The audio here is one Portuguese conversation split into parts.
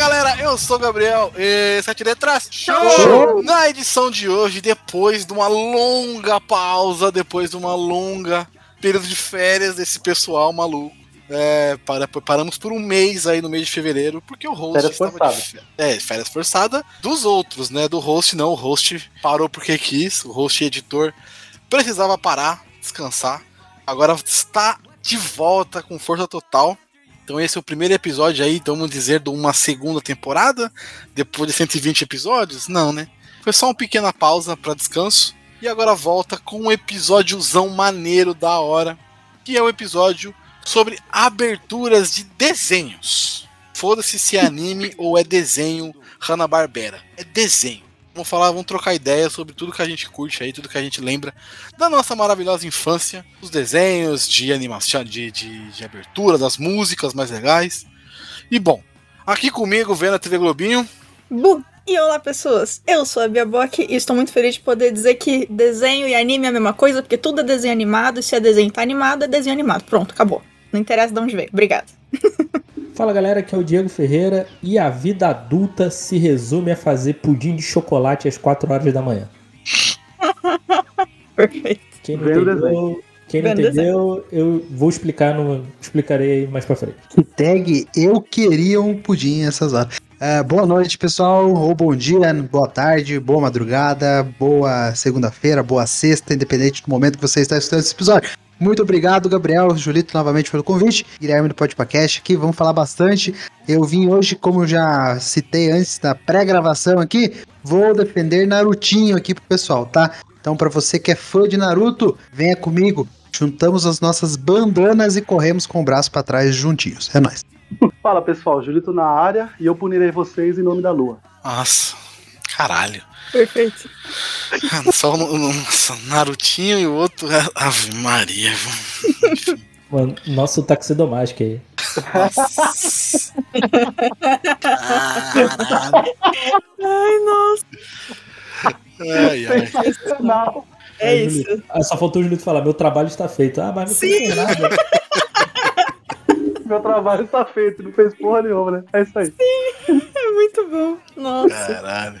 galera, eu sou o Gabriel, e Sete Letras Show! Na edição de hoje, depois de uma longa pausa, depois de uma longa período de férias desse pessoal maluco, é, para, paramos por um mês aí no mês de fevereiro, porque o host férias estava forçada. de férias. É, férias forçada dos outros, né? Do host não, o host parou porque quis, o host editor precisava parar, descansar. Agora está de volta com força total. Então esse é o primeiro episódio aí, vamos dizer, de uma segunda temporada, depois de 120 episódios? Não, né? Foi só uma pequena pausa para descanso. E agora volta com um episódiozão maneiro da hora, que é o episódio sobre aberturas de desenhos. Foda-se se é anime ou é desenho Hanna-Barbera. É desenho. Vamos falar, vamos trocar ideia sobre tudo que a gente curte aí, tudo que a gente lembra da nossa maravilhosa infância, os desenhos, de animação, de, de, de abertura, das músicas mais legais. E bom, aqui comigo, vendo a TV Globinho. Bu! E olá, pessoas! Eu sou a Bia Bock e estou muito feliz de poder dizer que desenho e anime é a mesma coisa, porque tudo é desenho animado, e se é desenho tá animado, é desenho animado. Pronto, acabou. Não interessa de onde veio. Obrigada. Fala galera, aqui é o Diego Ferreira e a vida adulta se resume a fazer pudim de chocolate às 4 horas da manhã. Perfeito. Quem não Vendo entendeu, quem não entendeu eu vou explicar, no, explicarei mais pra frente. Tag Eu Queria um Pudim essas horas. É, boa noite, pessoal, ou bom dia, boa tarde, boa madrugada, boa segunda-feira, boa sexta, independente do momento que você está escutando esse episódio. Muito obrigado, Gabriel, Julito, novamente pelo convite. Guilherme do Podcast aqui, vamos falar bastante. Eu vim hoje, como já citei antes da pré-gravação aqui, vou defender Narutinho aqui pro pessoal, tá? Então, para você que é fã de Naruto, venha comigo. Juntamos as nossas bandanas e corremos com o braço para trás juntinhos. É nóis. Fala pessoal, Julito na área e eu punirei vocês em nome da lua. Nossa, caralho. Perfeito. Ah, Só o nossa, Narutinho e o outro. Ave Maria. Mano, nosso taxidomástico aí. Nossa. Caralho. Ai, nossa. Ai, ai. Não, É Aí, isso. Julito- Ah, só faltou o Julito falar, meu trabalho está feito. Ah, mas não Sim. tem nada. meu trabalho está feito, não fez porra nenhuma, né? É isso aí. É muito bom. Nossa. Caralho.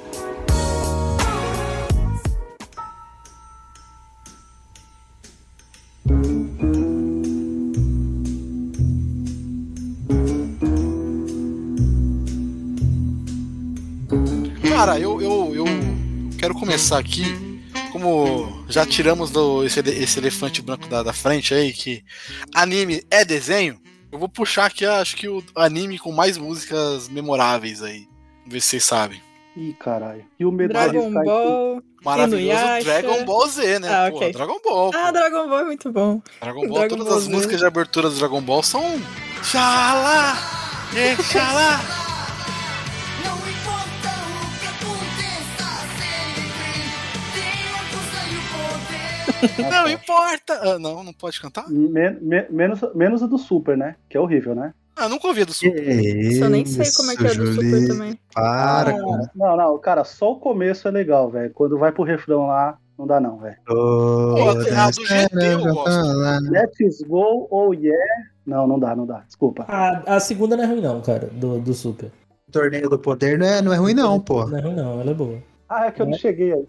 Cara, eu, eu, eu quero começar aqui. Como já tiramos do, esse, esse elefante branco da, da frente aí, que anime é desenho, eu vou puxar aqui, acho que o anime com mais músicas memoráveis aí. Vamos ver se vocês sabem. Ih, caralho. E o medo Dragon de Ball. Maravilhoso Inuyasha. Dragon Ball Z, né? Ah, Pô, ok. Dragon Ball. Ah, pô. Dragon Ball é muito bom. Dragon Ball, Dragon todas Ball as Z. músicas de abertura do Dragon Ball são. Xalá! É, xalá! E. Não importa! Ah, não, não pode cantar? Men- men- menos, menos a do Super, né? Que é horrível, né? Ah, nunca ouvi do Super. Isso eu nem sei como é que é do Super também. Para, Ah, cara. Não, não, cara, só o começo é legal, velho. Quando vai pro refrão lá, não dá não, velho. Pô, a do GT eu gosto. Let's go, oh yeah. Não, não dá, não dá. Desculpa. A, a segunda não é ruim não, cara, do, do Super. Torneio do Poder não é, não é ruim, não, pô. Não é ruim não, ela é boa. Ah, é que eu não cheguei aí.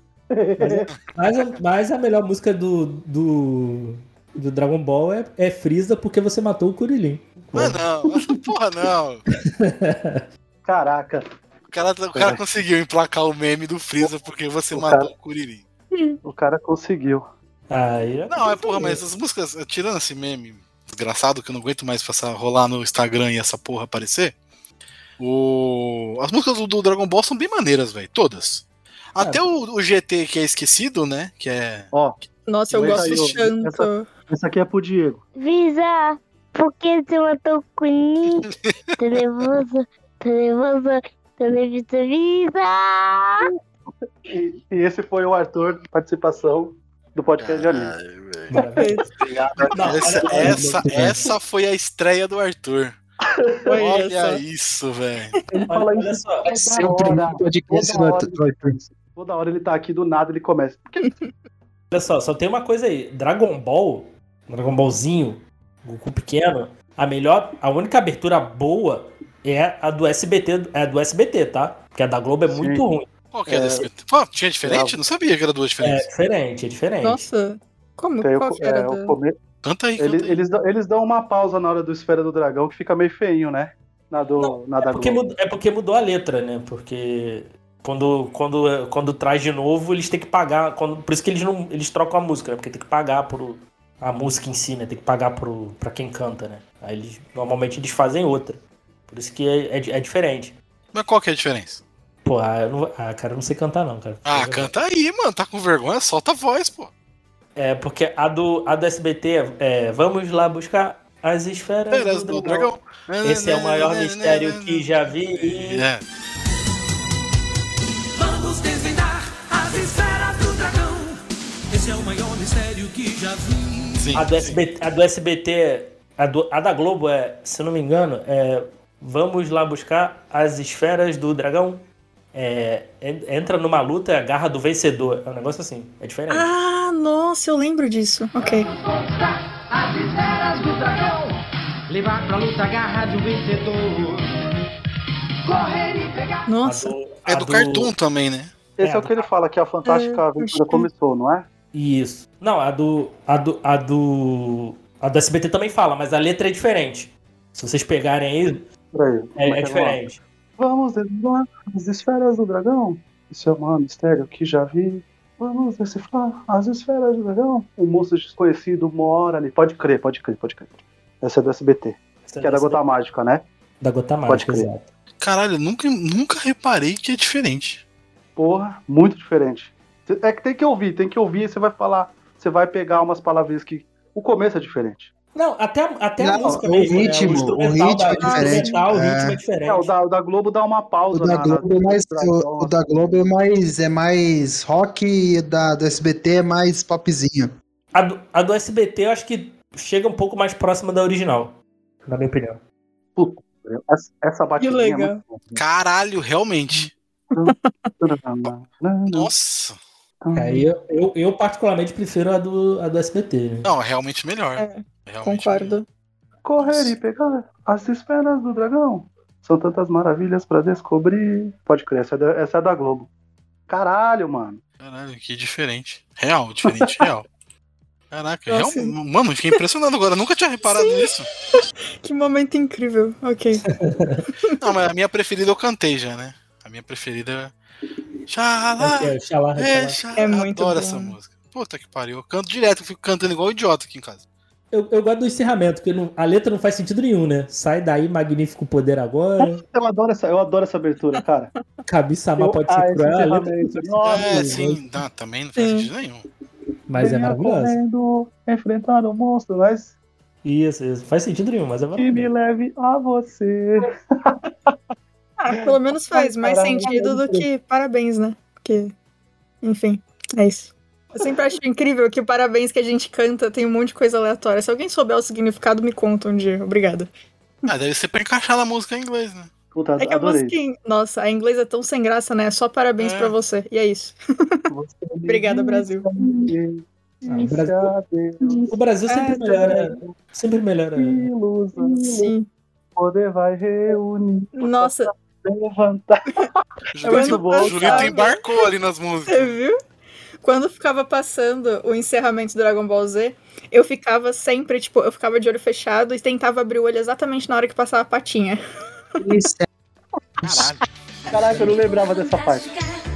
Mas a, mas a melhor música do, do, do Dragon Ball é, é Freeza porque você matou o Kuririn. Mas não, porra não. Caraca, O cara, o cara conseguiu emplacar o meme do Freeza porque você O matou cara- o Kuririn. o cara conseguiu. Aí, é- Não, é porra, mas as músicas, tirando esse meme desgraçado que eu não aguento mais passar, rolar no Instagram e essa porra aparecer. O... As músicas do, do Dragon Ball são bem maneiras, velho. Todas. Até o, o GT que é esquecido, né? Que é. Ó, Nossa, eu Essa gosto Shanto. essa- esse aqui é pro Diego. Visa, por que você matou o Kunin? Tá nervoso? Tá nervoso? Nervoso? Visa! E, e esse foi o Arthur, participação do podcast de velho. Maravilha. Obrigado. Não, Essa, essa, essa foi a estreia do Arthur. Olha Olha só. isso, velho. Ele Olha, fala olha isso só. Ser o primeiro podcast Toda toda hora ele tá aqui do nada ele começa. Olha só, só tem uma coisa aí. Dragon Ball, Dragon Ballzinho, Goku pequeno, a melhor, a única abertura boa é a do SBT, é a do SBT, tá? Porque a da Globo é Sim. muito ruim. Qual que é, É. desse? Pô, tinha diferente? Não sabia que era duas É diferentes. diferente, é diferente. Nossa. Como? Tem o, Qual que era? é, o da- come- Canta aí, canta aí. eles, dão- eles dão uma pausa na hora do Esfera do Dragão que fica meio feinho, né? Na do, Não, na da É porque, Globo. mudou, é porque mudou a letra, né? Porque quando, quando, quando traz de novo, eles têm que pagar. Quando, por isso que eles não eles trocam a música, né? Porque tem que pagar por a música em si, né? Tem que pagar pro, pra quem canta, né? Aí eles normalmente eles fazem outra. Por isso que é, é, é diferente. Mas qual que é a diferença? Pô, ah, eu não, ah, cara, eu não sei cantar, não, cara. Ah, canta aí, mano. Tá com vergonha? Solta a voz, pô. É, porque a do, a do SBT é Vamos lá buscar as esferas do do dragão. dragão. Esse é o maior mistério que já vi. É. Vamos desvendar as esferas do dragão. Esse é o maior mistério que já vi. Sim. A do SBT, a do SBT a, do- a da Globo é, se eu não me engano, é Vamos lá buscar as esferas do dragão. É, en- entra numa luta, é a garra do vencedor. É um negócio assim, é diferente. Ah, nossa, eu lembro disso. Ok. As esferas do dragão. Levar pra luta a garra um vencedor. Correr e pegar. A Nossa. do- É a do Cartoon também, né? Esse é, É, o que ele fala, que a Fantástica É, Aventura que- começou, não é? Isso. Não, a do. A do. A do. A do SBT também fala, mas a letra é diferente. Se vocês pegarem aí, Peraí. é, é lá? diferente. Vamos desvendar as esferas do dragão. Isso é o maior mistério que já vi. Vamos decifrar as esferas do dragão. Um monstro desconhecido mora ali. Pode crer, pode crer, pode crer. Essa é do SBT. Essa- Que é da essa- Gota Mágica, né? Da Gota Pode Mágica, crer. exato. Caralho, nunca, nunca reparei que é diferente. Porra, muito diferente. É que tem que ouvir, tem que ouvir e você vai falar. Você vai pegar umas palavrinhas que. O começo é diferente. Não, até, a- até a Não, música o mesmo, né? ritmo, o instrumental ritmo da- é diferente. o É. ritmo é diferente. É, o da, o da Globo dá uma O pausa. da na- Globo na- é mais, dragão, o, o da Globo é mais, é mais rock e o da, do SBT é mais popzinho. A do, a do SBT eu acho que chega um pouco mais próxima da original, na minha opinião. Essa, essa batidinha Que é legal. Caralho, realmente. Nossa. Aí eu, eu, eu particularmente prefiro a do, a do SBT. né? Não, é realmente melhor. É, Realmente concordo. Correr e pegar as esferas do dragão. São tantas maravilhas pra descobrir. Pode crer, essa é da, essa é da Globo. Caralho, mano. melhor. Caralho, que diferente. Real, diferente, real. Caraca, real, Nossa. mano, fiquei impressionado agora. Nunca tinha reparado nisso. Que momento incrível. Ok. Não, mas a minha preferida eu cantei já, né? A minha preferida é. Xalá, É, Xalá, é, Xalá. xalá. É muito Adoro bom. essa música. Puta que pariu. Eu canto direto, eu fico cantando igual idiota aqui em casa. Eu, eu gosto do encerramento, porque não- a letra não faz sentido nenhum, né? Sai daí, magnífico poder agora. Eu adoro essa, eu adoro essa abertura, cara. Mal pode ah, ser cruel. A letra é, sim, não, também não faz Sim. sentido nenhum. Mas é venha maravilhoso. correndo, enfrentar o monstro, mas Isso, isso. Faz sentido nenhum, mas é que me maravilhoso. leve a você. Ah, pelo menos faz mais sentido do que parabéns, né? Porque, enfim, é isso. Eu sempre acho incrível que o parabéns que a gente canta tem um monte de coisa aleatória. Se alguém souber o significado, me conta um dia. Obrigada. Ah, deve ser pra encaixar na música em inglês, né? Puta, É que a adorei. música. em- Nossa, a inglesa é tão sem graça, né? Só parabéns É. pra você. E é isso. Obrigada, Brasil. Ah, o Brasil- O Brasil sempre É, melhora. Sempre melhora. ilusão, Sim. poder vai reunir, Nossa, levantar. O muito Julito, bom, o Julito embarcou ali nas músicas. você viu? Quando ficava passando o encerramento do Dragon Ball Z, eu ficava sempre, tipo, eu ficava de olho fechado e tentava abrir o olho exatamente na hora que passava a patinha. Isso é Caralho. Caraca, eu não lembrava dessa parte.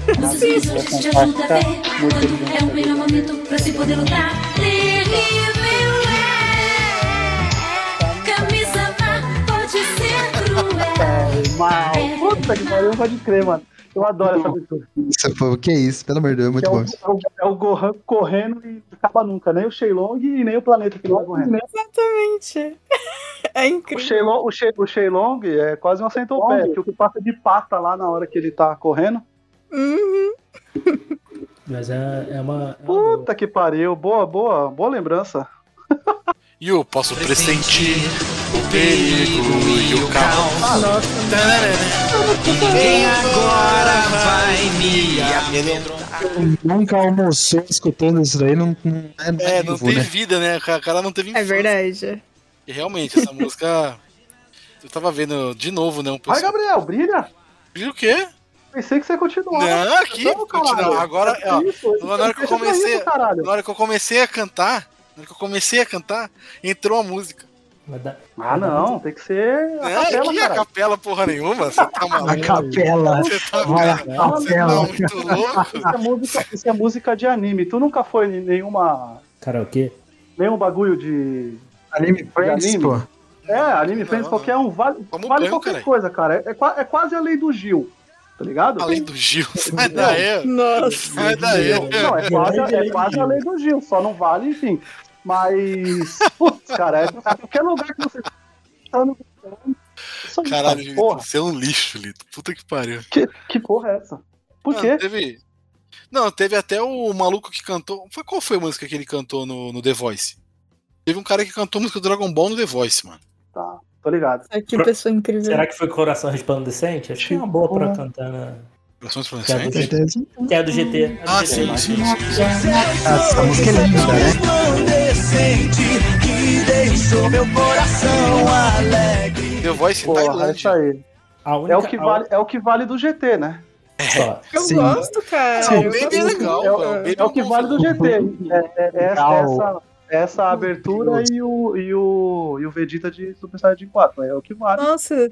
Preciso ajuda quando é o melhor momento pra se poder lutar. Terrível é. Camisa má pode ser cruel. Puta que pariu, pode crer, mano. Eu adoro essa abertura. isso, que isso, pelo amor de Deus, é muito é, bom. o, é, o, é o Gohan correndo e acaba nunca. Nem o Shenlong e nem o planeta que ele vai correndo. Exatamente. É O incrível. Shenlong, o, Shen, o Shenlong é quase uma centopeia, que o que passa de pata lá na hora que ele tá correndo Uhum. Mas é, é uma. É uma. Puta que pariu. Boa, boa, boa lembrança. E eu posso pressentir o perigo e o caos. Quem agora vai me amedrontar? Nunca almoçou escutando isso daí, não, não é, É, não vivo, tem né? vida, né? O cara não teve é infância. verdade. E realmente, essa música. Eu tava vendo de novo, né? Um Vai, pessoal. Gabriel, brilha. Viu o quê? Pensei que você ia continuar. Não, aqui, Não, caralho. continua. Agora, ó, Isso, isso, na hora que eu comecei- isso, na hora que eu comecei a cantar, na hora que eu comecei a cantar, entrou a música. Ah, não, tem que ser a Não, capela, que a cara. capela porra nenhuma, você tá A maluco. capela. Você tá, Vai a você tá capela. muito louco. Isso é, música, isso é música de anime. Tu nunca foi em nenhuma, Karaokê? nenhum bagulho de. Anime Friends, anime. pô. É, anime Friends, Não, qualquer um. Vale, vale banho, qualquer caralho. coisa, cara. É, qua- é quase a lei do Gil. Tá ligado? Além do Gil, sai daí. Nossa. Sai daí. Não, é quase, é quase a lei do Gil, só não vale, enfim. Mas. Putz, cara, é qualquer lugar que você. tá no- Caralho, cara, Lito, porra, você é um lixo, Lito. Puta que pariu. que, que porra é essa? Por Não, quê? teve. Não, teve até o maluco que cantou. Foi, qual foi a música que ele cantou no, no The Voice? Teve um cara que cantou música do Dragon Ball no The Voice, mano. Tá, tô ligado. Ai, Que pessoa incrível. Será que foi Coração Resplandecente? Acho que é uma boa pra cantar na. Versões Que é do francesas? Certeza. Que é do GT. é do Ah, GT, sim, mas- sim, sim. Essa música é linda, né? The Voice Porra, é isso Tailândia. aí. A única, É o, que a vale, é o que vale do GT, né? Só. Eu Sim. gosto, cara. Sim, eu é gosto. legal, É. Baby é o que vale do. GT. É, é- é essa, essa, abertura e o, e, o, e o Vegeta de Super Saiyajin 4. É o que vale. Nossa,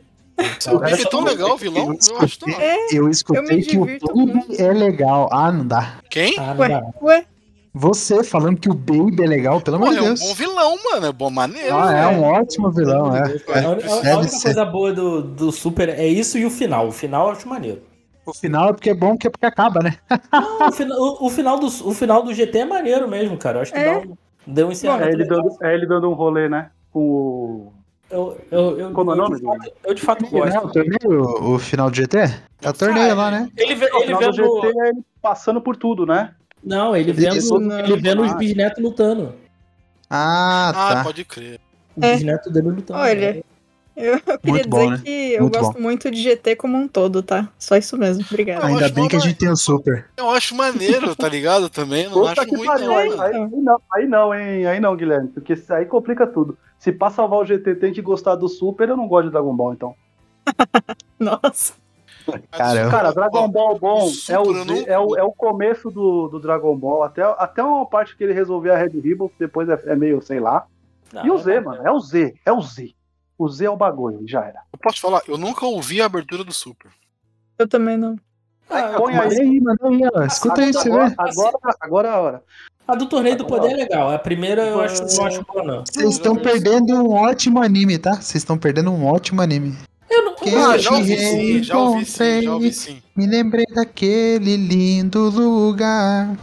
O Baby é tão legal, o vilão? Eu acho tão é. Eu Eu escutei me que o Baby é legal. Ah, não dá. Quem? Ah, não Ué, dá. ué. Você falando que o Baby é legal, pelo amor de é um Deus. bom vilão, mano. É bom maneiro. Ah, é um ótimo vilão, é. A, un- a- a Deve única ser. coisa boa do, do Super é isso e o final. O final eu acho maneiro. O final é porque é bom, que é porque acaba, né? Não, o, fina- o- o final do, o final do GT é maneiro mesmo, cara. Eu acho que É. dá um, deu um É encerramento. ele, legal. dando, é ele dando um rolê, né? Com o. Eu, eu, eu, Como é o eu nome de fato, eu de fato Não, o gosto. o final do GT? É o torneio lá, né? Ele, ele final do vendo. GT é ele passando por tudo, né? Não, ele vendo, Isso, não. ele vendo os bisnetos lutando. Ah, Ah, tá. pode crer. Os É. bisnetos dele lutando. Olha, Eu, eu queria Muito dizer bom, né? que eu Muito gosto muito de GT como um todo, tá? Só isso mesmo. Obrigada. Eu Ainda bem que a gente tem o Super. Eu acho maneiro, tá ligado? Também. Não Puta acho ruim, pariu, não, aí, aí, não, aí não, hein? Aí não, Guilherme, porque aí complica tudo. Se pra salvar o GT tem que gostar do Super, eu não gosto de Dragon Ball, então. Nossa. Caramba. Cara, Dragon Ball bom é o, não- Z- é o, é o começo do, do Dragon Ball, até, até uma parte que ele resolveu a Red Ribbon, que depois é, é meio, sei lá. Não, E o é Z, bacana. mano, é o Z, é o Z. O Z é o bagulho, já era. Eu posso falar, eu nunca ouvi a abertura do Super. Eu também não. Ah, Põe Manda aí. aí, manda aí, ó. Escuta aí, você agora, vê. agora, agora é a hora. A do Torneio do Poder é legal. A primeira eu acho, não acho boa, não. Vocês estão perdendo um ótimo anime, tá? Vocês estão perdendo um ótimo anime. Eu não. Que Ah, já ouvi sim, já ouvi sim, já ouvi sim. Me lembrei daquele lindo lugar.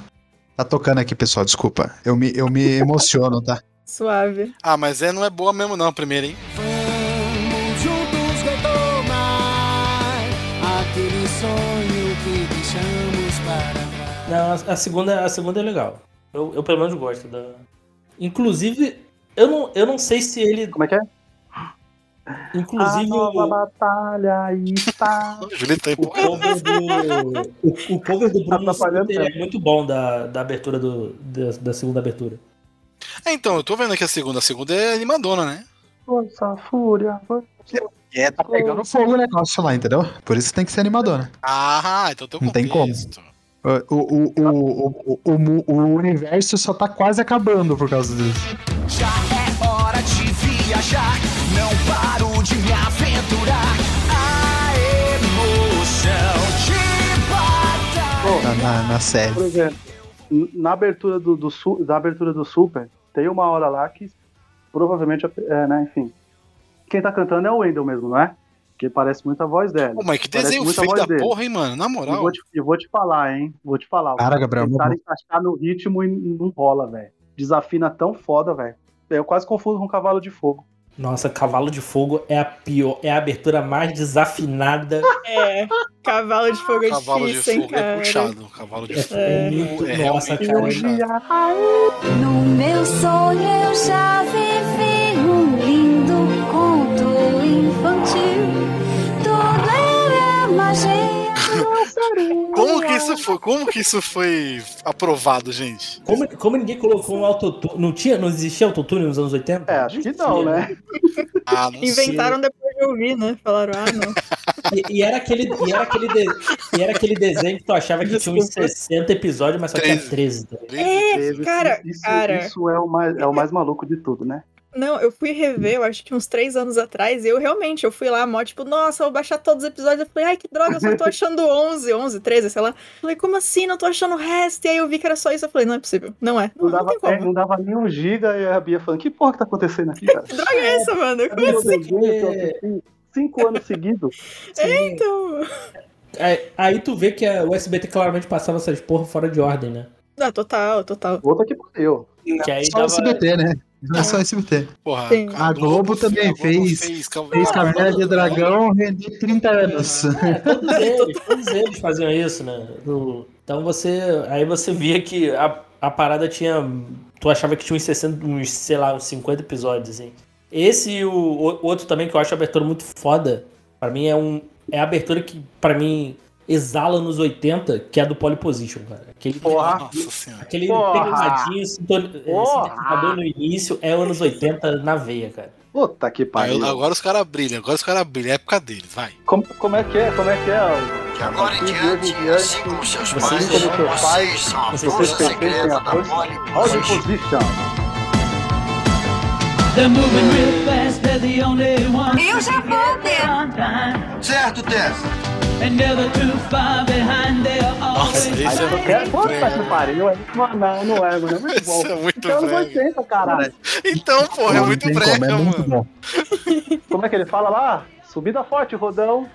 Tá tocando aqui, pessoal, desculpa. Eu me, eu me emociono, tá? Suave. Ah, mas é, não é boa mesmo não, a primeira, hein? Vamos juntos retomar aquele sonho que deixamos para Não, a, a segunda, a segunda é legal. Eu, eu pelo menos gosto da. Inclusive, eu não, eu não sei se ele. Como é que é? Inclusive, a nova o, batalha está. O tá o cover do. O, o cover do Bruno é muito bom da, da abertura do, da, da segunda abertura. É, então, eu tô vendo aqui a segunda. A segunda é animadona, né? Força, fúria, força. É, tá pegando fogo o negócio lá, entendeu? Por isso tem que ser animadona. Ah, então tem um Não tem contexto. O, o, o, o, o, o, o universo só tá quase acabando por causa disso. Já viajar, não paro de me aventurar. A emoção de batalha. Na, na, na série. Por exemplo, na abertura do, do, da abertura do Super, tem uma hora lá que provavelmente, é, né, enfim. Quem tá cantando é o Wendell mesmo, não é? Porque parece muito a voz dela. Pô, mas que desenho feio da dele. porra, hein, mano? Na moral. vou, te, eu vou te falar, hein? Vou te falar. Para, Gabriel, vamos- encaixar no ritmo e não rola, velho. Desafina tão foda, velho. Eu quase confuso com Cavalo de Fogo. Nossa, Cavalo de Fogo é a pior, é a abertura mais desafinada. É, cavalo de fogo é Cavalo de difícil, hein, fogo é cara. puxado. Cavalo de É, fogo É. muito, é nossa, cara. puxado. No meu sonho eu já vivi um lindo conto infantil. Tudo era magia. Como que isso foi? Como que isso foi aprovado, gente? Como, como ninguém colocou um autotune. Não, tinha, não existia autotune nos anos 80? É, acho que não, né? Ah, não sei. Inventaram depois de ouvir, né? Falaram, ah, não. E, e era aquele, e, era aquele de- e era aquele desenho que tu achava que tinha uns 60 episódios, mas só tinha 13. tá ligado? É, Teve- cara, isso, cara. isso é, o mais, é o mais maluco de tudo, né? Não, eu fui rever, eu acho que uns três anos atrás, e eu realmente, eu fui lá, mó, tipo, nossa, eu vou baixar todos os episódios. Eu falei, ai, que droga, eu só tô achando 11, 11, 13, sei lá. Falei, como assim? Não tô achando o resto. E aí eu vi que era só isso. Eu falei, não é possível. Não é. Não Não, não dava, tem é, não dava nem um giga e a Bia falando, que porra que tá acontecendo aqui, cara? Que droga é essa, mano? Como assim? eu cinco anos seguidos. Então. Aí, aí tu vê que a- o SBT claramente passava essas porra fora de ordem, né? Ah, total, total. Outra que pariu. Que aí Só dava. SBT, né? Não é só SBT. Porra, Sim. A Globo também a Globo fez- Cavalo- Fez Caverna de Dragão render 30 anos. Todos eles, todos eles faziam isso, né? Então você. Aí você via que a, a parada tinha. Tu achava que tinha uns 60, uns, sei lá, uns 50 episódios, assim. Esse e o, o outro também que eu acho a abertura muito foda. Pra mim é um. É a abertura que, pra mim, exala nos 80, que é a do Polyposition, cara. Aquele, Porra. Nossa senhora. aquele Porra. tecladinho, sinton- eh, Porra. sintetizador no início, é anos 80 na veia, cara. Puta que Aí, pariu. agora os caras brilham, agora os caras brilham, é época deles, vai. Como, como é que é? Como é que é? Que agora em diante, diante, assim como seus pais, vocês são a força secreta da Audio Position. Eu já vou time, Certo, Tess? and never too far behind, they are Nossa, always esse é muito Puta que pariu. é- Não, não, não é, mano. É muito bom. Esse é muito Então, brega. 80, caralho. Então, porra, é muito brega, é muito mano. Como é que ele fala lá? Subida forte, Rodão.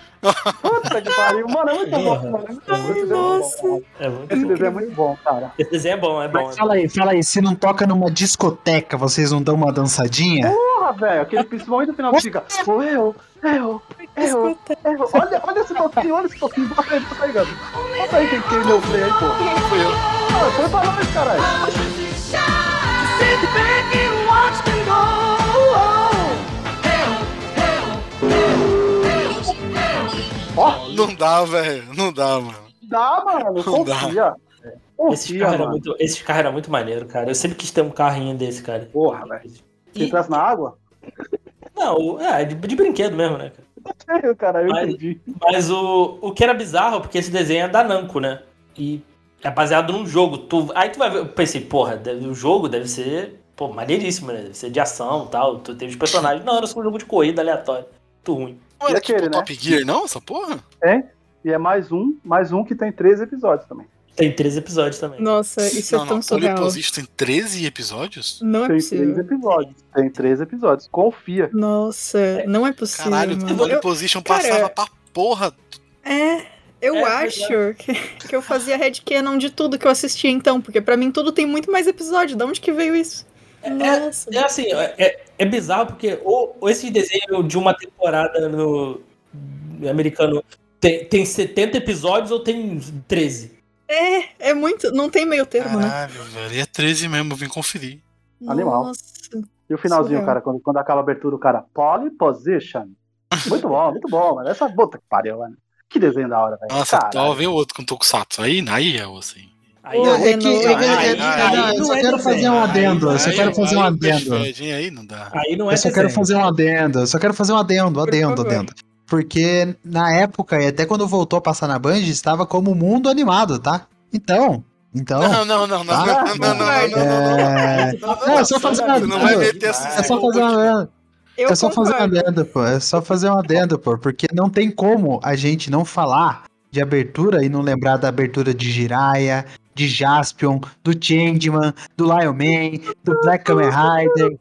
Puta que pariu. Mano, é muito bom, Porra. mano. Esse Ai, desenho é nossa. bom. É muito- Esse desenho é muito bom, cara. Esse desenho é bom, é bom. Mas fala aí, fala aí, se não toca numa discoteca, vocês não dão uma dançadinha? Porra, velho. Aquele principalmente no final que fica. "Ô, Eu, eu, eu, eu. Olha, olha esse toquinho, olha esse toquinho. Bota aí, bota aí, Gabi. Bota aí quem quem deu play aí, pô. Fui eu. Foi pra nós, caralho. Sit back Ó, Não dá, velho. Não dá, mano. dá, mano. Não dá. Confia. Esse Confia, carro, era mano. muito, esse carro era muito maneiro, cara. Eu sempre quis ter um carrinho desse, cara. Porra, velho. Se E- entrasse na água? Não, é, de, de brinquedo mesmo, né, cara? Sério, cara, eu Mas- entendi. Mas o, o que era bizarro, porque esse desenho é da Namco, né? E é baseado num jogo. Tu, aí tu vai ver, eu pensei, porra, deve- o jogo deve ser, pô, maneiríssimo, né? Deve ser de ação e tal. Tu tem os personagens. Não, era só um jogo de corrida aleatório. Muito ruim. Não era E aquele, tipo né? Top Gear, não, essa porra? E é mais um, mais um que tem 13 episódios também. Tem três epossíveis também. Nossa, isso não, é tão não. surreal. Polyposition tem 13 episódios? Não é Tem três possível. episódios. Tem três episódios. Confia. Nossa, não é possível, Caralho, o mano. Eu, Polyposition cara- passava pra porra. é, eu É, acho que, que eu fazia headcanon de tudo que eu assistia então, porque pra mim tudo tem muito mais episódio. De onde que veio isso? Nossa. É assim, é, é bizarro porque ou, ou esse desenho de uma temporada no americano tem, tem 70 episódios ou tem 13. É, é muito. Não tem meio termo, né? Caralho, velho. E é 13 mesmo, vim conferir. Animal. Nossa. E o finalzinho, Surreal. cara, quando, quando acaba a abertura, o cara, Poly Position. Muito bom, muito bom, mano. Essa puta que pariu, mano. Que desenho da hora, velho. Nossa, Caralho. vem o outro com Tokusatsu. Aí, aí é o assim. Aí, Pô, É que, é que- é não, ai, eu só é quero desenho. fazer um adendo, eu só quero fazer um adendo. Aí não dá. aí não é Eu só quero fazer um adendo, eu só quero fazer um adendo, adendo, adendo. Porque na época, e até quando voltou a passar na Band, estava como mundo animado, tá? Então, então. Não, não, não, não, não, Tá? não, não, não, não, não, não. É, não, é só fazer um Você não vai adendo. meter essa É só fazer um. Eu É só fazer um concordo. adendo, pô. É só fazer um adendo, pô. Porque não tem como a gente não falar de abertura e não lembrar da abertura de Jiraiya, de Jaspion, do Changeman, do Lion Man, do Black Kamen Rider.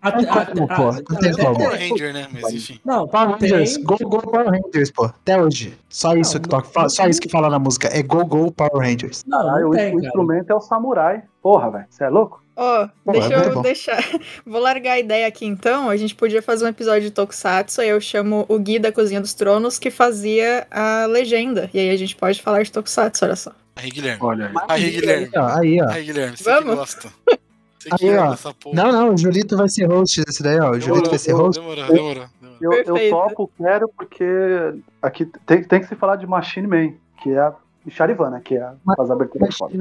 Até- Não tem até- como, pô. Não tem até- como. Power Ranger, né? Mas enfim. Não, Power tem- Rangers, Go Go Power Rangers, pô. Até hoje. Só isso Não, que toca, fala- só isso que fala na música. É Go Go Power Rangers. Não, Caralho, não o, tem, o cara. instrumento é o samurai. Porra, velho. Você é louco? Ó, Pô, deixa é eu deixar. Vou largar a ideia aqui então. A gente podia fazer um episódio de Tokusatsu. Aí eu chamo o Gui da Cozinha dos Tronos, que fazia a legenda. E aí a gente pode falar de Tokusatsu, olha só. Aí, Guilherme. Olha aí. Aí, Guilherme. Ó, Aí, ó. Aí, Guilherme. Você Vamos? que gosta. Você que Aí, ó. ama essa porra. Não, não, o Julito vai ser host desse daí, ó. O Julito vai ser Demorou, host. demorou, demorou. demorou. Eu, eu topo, quero, porque aqui tem, tem que se falar de Machine Man, que é a e Charivan, né? Que é a, as aberturas foda.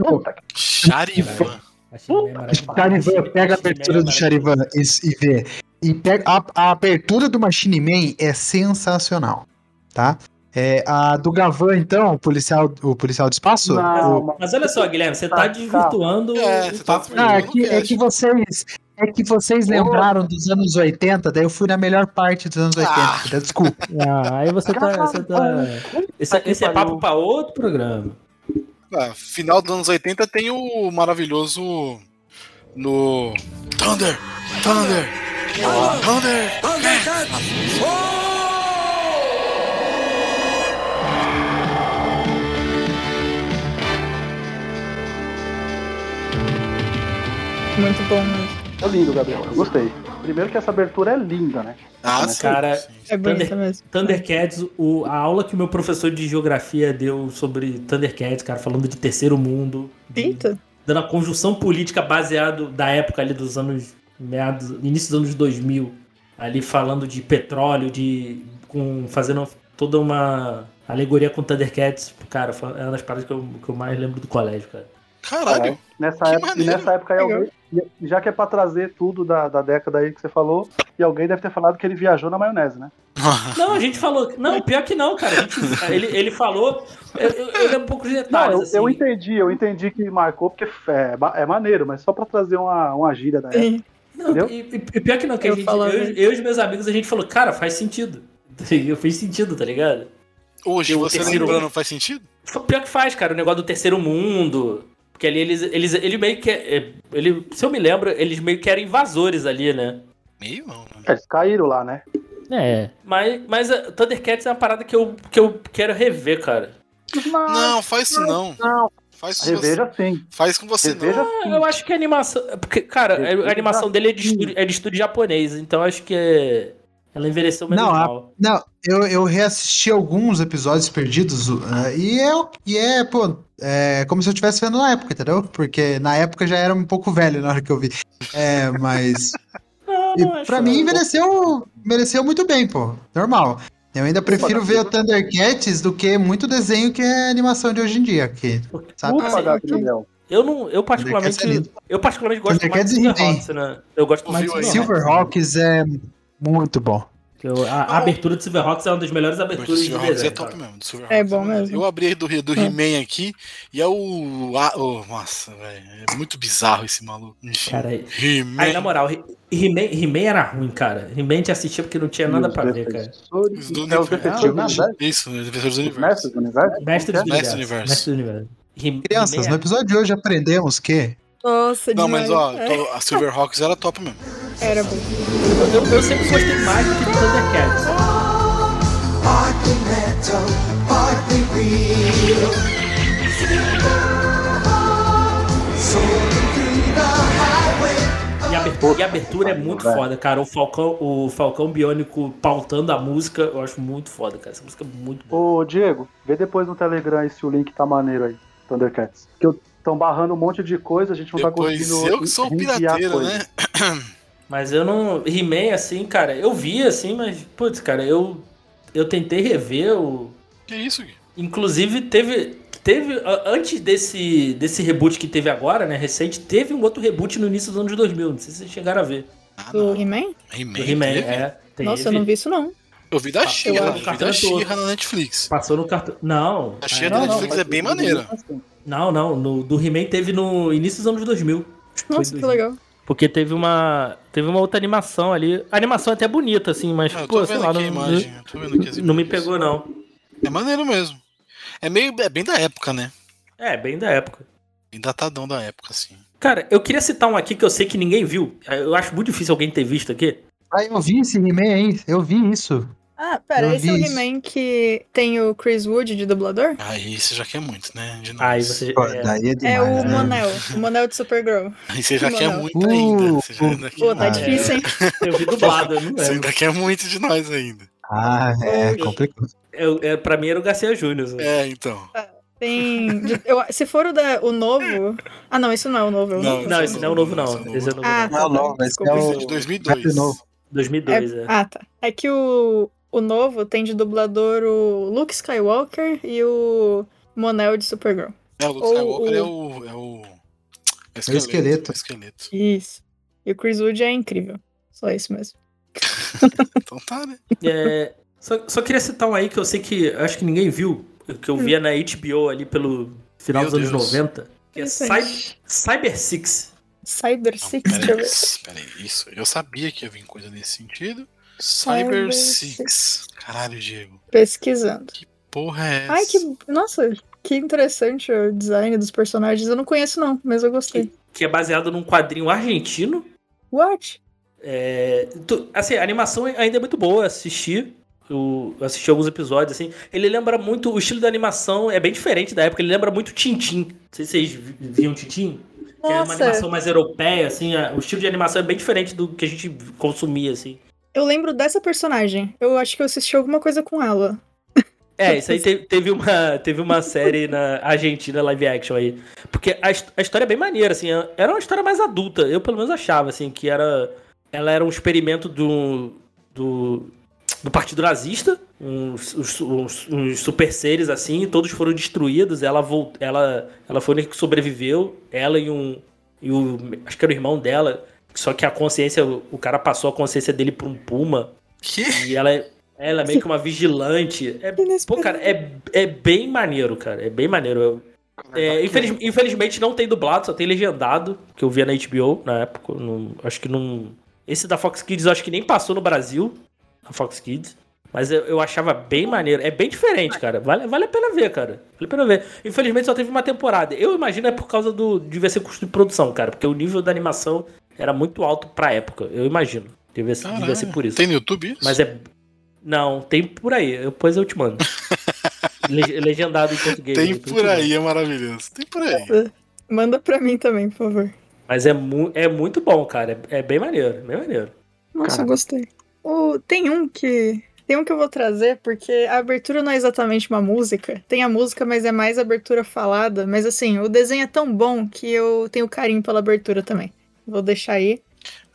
Charivan. Charivan, pega a bem abertura do. Charivan e, e vê. E pega, a, a abertura do Machine Man é sensacional, tá? É, a do Gavan, então, o policial, o policial do espaço? Não, o- mas- olha só, Guilherme, você tá Tá, desvirtuando É, o você tá é que, é que vocês. É que vocês lembraram dos anos 80, daí eu fui na melhor parte dos anos 80. Ah. tá? Desculpa. Ah, aí você tá. Você tá... Esse, esse é papo pra outro programa. Ah, final dos anos 80 tem o maravilhoso no Thunder, Thunder, Thunder, Muito bom mesmo. É lindo, Gabriel. Eu gostei. Primeiro que essa abertura é linda, né? Ah, sim. Cara, sim. É Thunder- mesmo. Thundercats, o, a aula que o meu professor de geografia deu sobre Thundercats, cara, falando de terceiro mundo, de- Eita. dando a conjunção política baseado da época ali dos anos meados, início dos anos 2000, ali falando de petróleo, de com fazendo toda uma alegoria com Thundercats, cara, é uma das paradas que eu, que eu mais lembro do colégio, cara. Caralho. Nessa Que época, maneiro. nessa época aí alguém, já que é pra trazer tudo da, da década aí que você falou, e alguém deve ter falado que ele viajou na maionese, né? Não, a gente falou, não, pior que não, cara, a gente, ele, ele falou, eu, eu, eu lembro um pouco de Não, detalhes, eu, assim. eu entendi, eu entendi que marcou porque é, é maneiro, mas só pra trazer uma, uma gíria da época. Sim. Não, e, e- pior que não, que a Eu gente, falava- eu, eu e os meus amigos, a gente falou, cara, faz sentido. Eu fiz sentido, tá ligado? Hoje, você terceiro- lembrando, faz sentido? Pior que faz, cara, o negócio do terceiro mundo. Porque ali eles, eles ele meio que. é- Ele, se eu me lembro, eles meio que eram invasores ali, né? Meio não, né? É, Eles caíram lá, né? É. Mas, mas a Thundercats é uma parada que eu, que eu quero rever, cara. Não, faz isso não. Não, Faz isso você. reveja sim. Faz com você Reveja não. sim. Eu acho que a animação. Porque, cara, a- a animação dele é de estúdio, é de estúdio japonês, então acho que é- ela envelheceu menos Não, a- mal. Não, eu, eu reassisti alguns episódios perdidos uh, e, é, o- e é, pô, é como se eu estivesse vendo na época, entendeu? Porque na época já era um pouco velho na hora que eu vi. É, mas. Não, e não acho. pra mim envelheceu, mereceu muito bem, pô. Normal. Eu ainda prefiro ver o Thundercats do que muito desenho que é animação de hoje em dia. Que, sabe? Ufa, Assim, Gabriel. Eu não. Eu particularmente. É. Eu particularmente gosto mais e Silverhawks, né? Eu gosto mais aí? Silverhawks. Silverhawks é muito bom. A, a abertura de Silverhawks é uma das melhores Mas o aberturas de é desenho. top cara. mesmo. do Silverhawks É bom mesmo. Eu abri do, do He-Man aqui e é o. a- o- nossa, velho. É muito bizarro esse maluco. Enfim. Cara, aí, He-Man. aí, na moral, He- He-Man He-Man era ruim, cara. He-Man gente assistia porque não tinha nada pra ver, cara. Defensores- Do É os universo. do. Isso, né? Defensores do Os Universo. mestres do universo? Mestres do Mestre universo. do Universo. Mestres do universo. He- Crianças, He-Man no episódio de hoje aprendemos que. Nossa, Não, demais. mas ó, É, tô- a Silverhawks era top mesmo. Era bom. eu, eu sempre gostei mais do que do Thundercats. E a abertura, e a abertura é muito foda, cara. O Falcão, o Falcão Biônico pautando a música, eu acho muito foda, cara. Essa música é muito boa. Ô, Diego, vê depois no Telegram aí se o link tá maneiro aí, Thundercats. Que estão barrando um monte de coisa, a gente não tá Depois conseguindo. eu que sou pirateiro, né? Mas eu não. He-Man, assim, cara, eu vi assim, mas, putz, cara, eu. Eu tentei rever o. Que isso, Gui? Inclusive, teve. Teve. Antes desse, desse reboot que teve agora, né? Recente, teve um outro reboot no início dos anos 2000. Não sei se vocês chegaram a ver. Ah, Do não. He-Man? He-Man. Do He-Man, teve? é. Teve. Nossa, eu não vi isso não. Eu vi da Xirra, amo eu vi da. Xirra na Netflix. Passou no cartão. Não. A Xirra não, da não, Netflix é bem maneira. não, não. No, do He-Man teve no início dos anos 2000. Foi Nossa, que 2000. legal. Porque teve uma. Teve uma outra animação ali. A animação é até bonita, assim, mas, eu pô, sei lá, não, a imagem. não me pegou, não. É maneiro mesmo. É meio. É bem da época, né? É, bem da época. Bem datadão da época, assim. Cara, eu queria citar um aqui que eu sei que ninguém viu. Eu acho muito difícil alguém ter visto aqui. Ah, eu vi esse He-Man aí, eu vi isso. Ah, pera, Eu esse é o isso. He-Man que tem o Chris Wood de dublador? Aí você já quer muito, né? De nós. Aí você. Pô, é, daí é É demais, o né? Monel, o Monel de Supergirl. Aí você já quer Não. muito Uh, ainda. Você, já uh, ainda quer Pô, tá Ah, difícil, hein? eu vi dublado, eu não Você lembro. ainda quer muito de nós ainda. Ah, é complicado. Eu, é, pra mim era o Garcia Júnior. né? É, então. Tem. de- eu- se for o, da, o novo. Ah, não, isso não é o novo. é o Não, novo. Não, esse não é o novo, é não. novo. Esse é o novo. Ah, não. Não, tá, não, esse desculpa. é Esse o é de 2002. Rap novo. 2002, é. Ah, tá. É que o, o novo tem de dublador o Luke Skywalker e o Monel de Supergirl. É, o Luke Ou Skywalker o- é o. É o. É o esqueleto. é o esqueleto. Isso. E o Chris Wood é incrível. Só isso mesmo. Então tá, né? É, só, só queria citar um aí que eu sei que acho que ninguém viu, que eu via na HBO ali pelo final Meu dos anos Deus. 90, que é Cy-. Cyber Six. Cyber Não, Six, deixa eu peraí, ver. peraí, isso. Eu sabia que ia vir coisa nesse sentido. Cyber Cyber Six. Caralho, Diego. Pesquisando. Porra é essa? Ai, que. Nossa, que interessante o design dos personagens. Eu não conheço, não, mas eu gostei. Que é baseado num quadrinho argentino. What? É, tu- assim, a animação ainda é muito boa, assisti. Eu assisti alguns episódios, assim. Ele lembra muito. O estilo da animação é bem diferente da época. Ele lembra muito Tintim. Não sei se vocês vi- viam Tintim. Que é uma animação mais europeia, assim. a- O estilo de animação é bem diferente do que a gente consumia, assim. Eu lembro dessa personagem. Eu acho que eu assisti alguma coisa com ela. É, isso aí te- teve uma, teve uma série na Argentina live action aí. Porque a, a história é bem maneira, assim. Era uma história mais adulta. Eu, pelo menos, achava, assim, que era. Ela era um experimento do. do, do Partido Nazista. Uns, uns, uns- super seres, assim, todos foram destruídos. Ela, volt, ela, ela foi a única que sobreviveu. Ela e um. E o, acho que era o irmão dela. Só que a consciência. O cara passou a consciência dele pra um puma. Que? E ela é, ela é meio que uma vigilante. É, pô, cara, é, é bem maneiro, cara. É bem maneiro. Eu- é, infeliz- infelizmente não tem dublado, só tem legendado, que eu via na HBO na época. não- acho que não. Esse da Fox Kids eu acho que nem passou no Brasil, a Fox Kids. Mas eu, eu achava bem maneiro. É bem diferente, cara. Vale, vale a pena ver, cara. Vale a pena ver. Infelizmente só teve uma temporada. Eu imagino é por causa do. Devia ser custo de produção, cara. Porque o nível da animação era muito alto pra época. Eu imagino. Devia, ser- devia ser Caralho. por isso. Tem no YouTube isso? Mas é. Não, tem por aí. Depois eu te mando. Le- Legendado em português. Tem por aí, é maravilhoso. Tem por aí. Manda pra mim também, por favor. Mas é, mu é muito bom, cara. É, é bem maneiro, bem maneiro. Nossa, Cara. eu gostei. O, tem um que. Tem um que eu vou trazer, porque a abertura não é exatamente uma música. Tem a música, mas é mais abertura falada. Mas assim, o desenho é tão bom que eu tenho carinho pela abertura também. Vou deixar aí.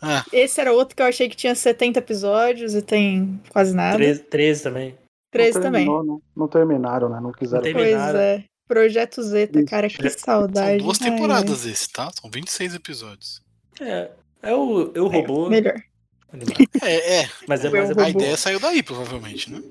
Ah. Esse era outro que eu achei que tinha 70 episódios e tem quase nada. 13, 13 também. 13 não também. Não, não terminaram, né? Não quiseram. Não Pois é. Projeto Zeta, cara, que saudade. São duas Ai, temporadas esse, tá? São 26 episódios. É, é o, é o robô Melhor. É, é. Mas é mais robô. A é ideia saiu daí, provavelmente, né?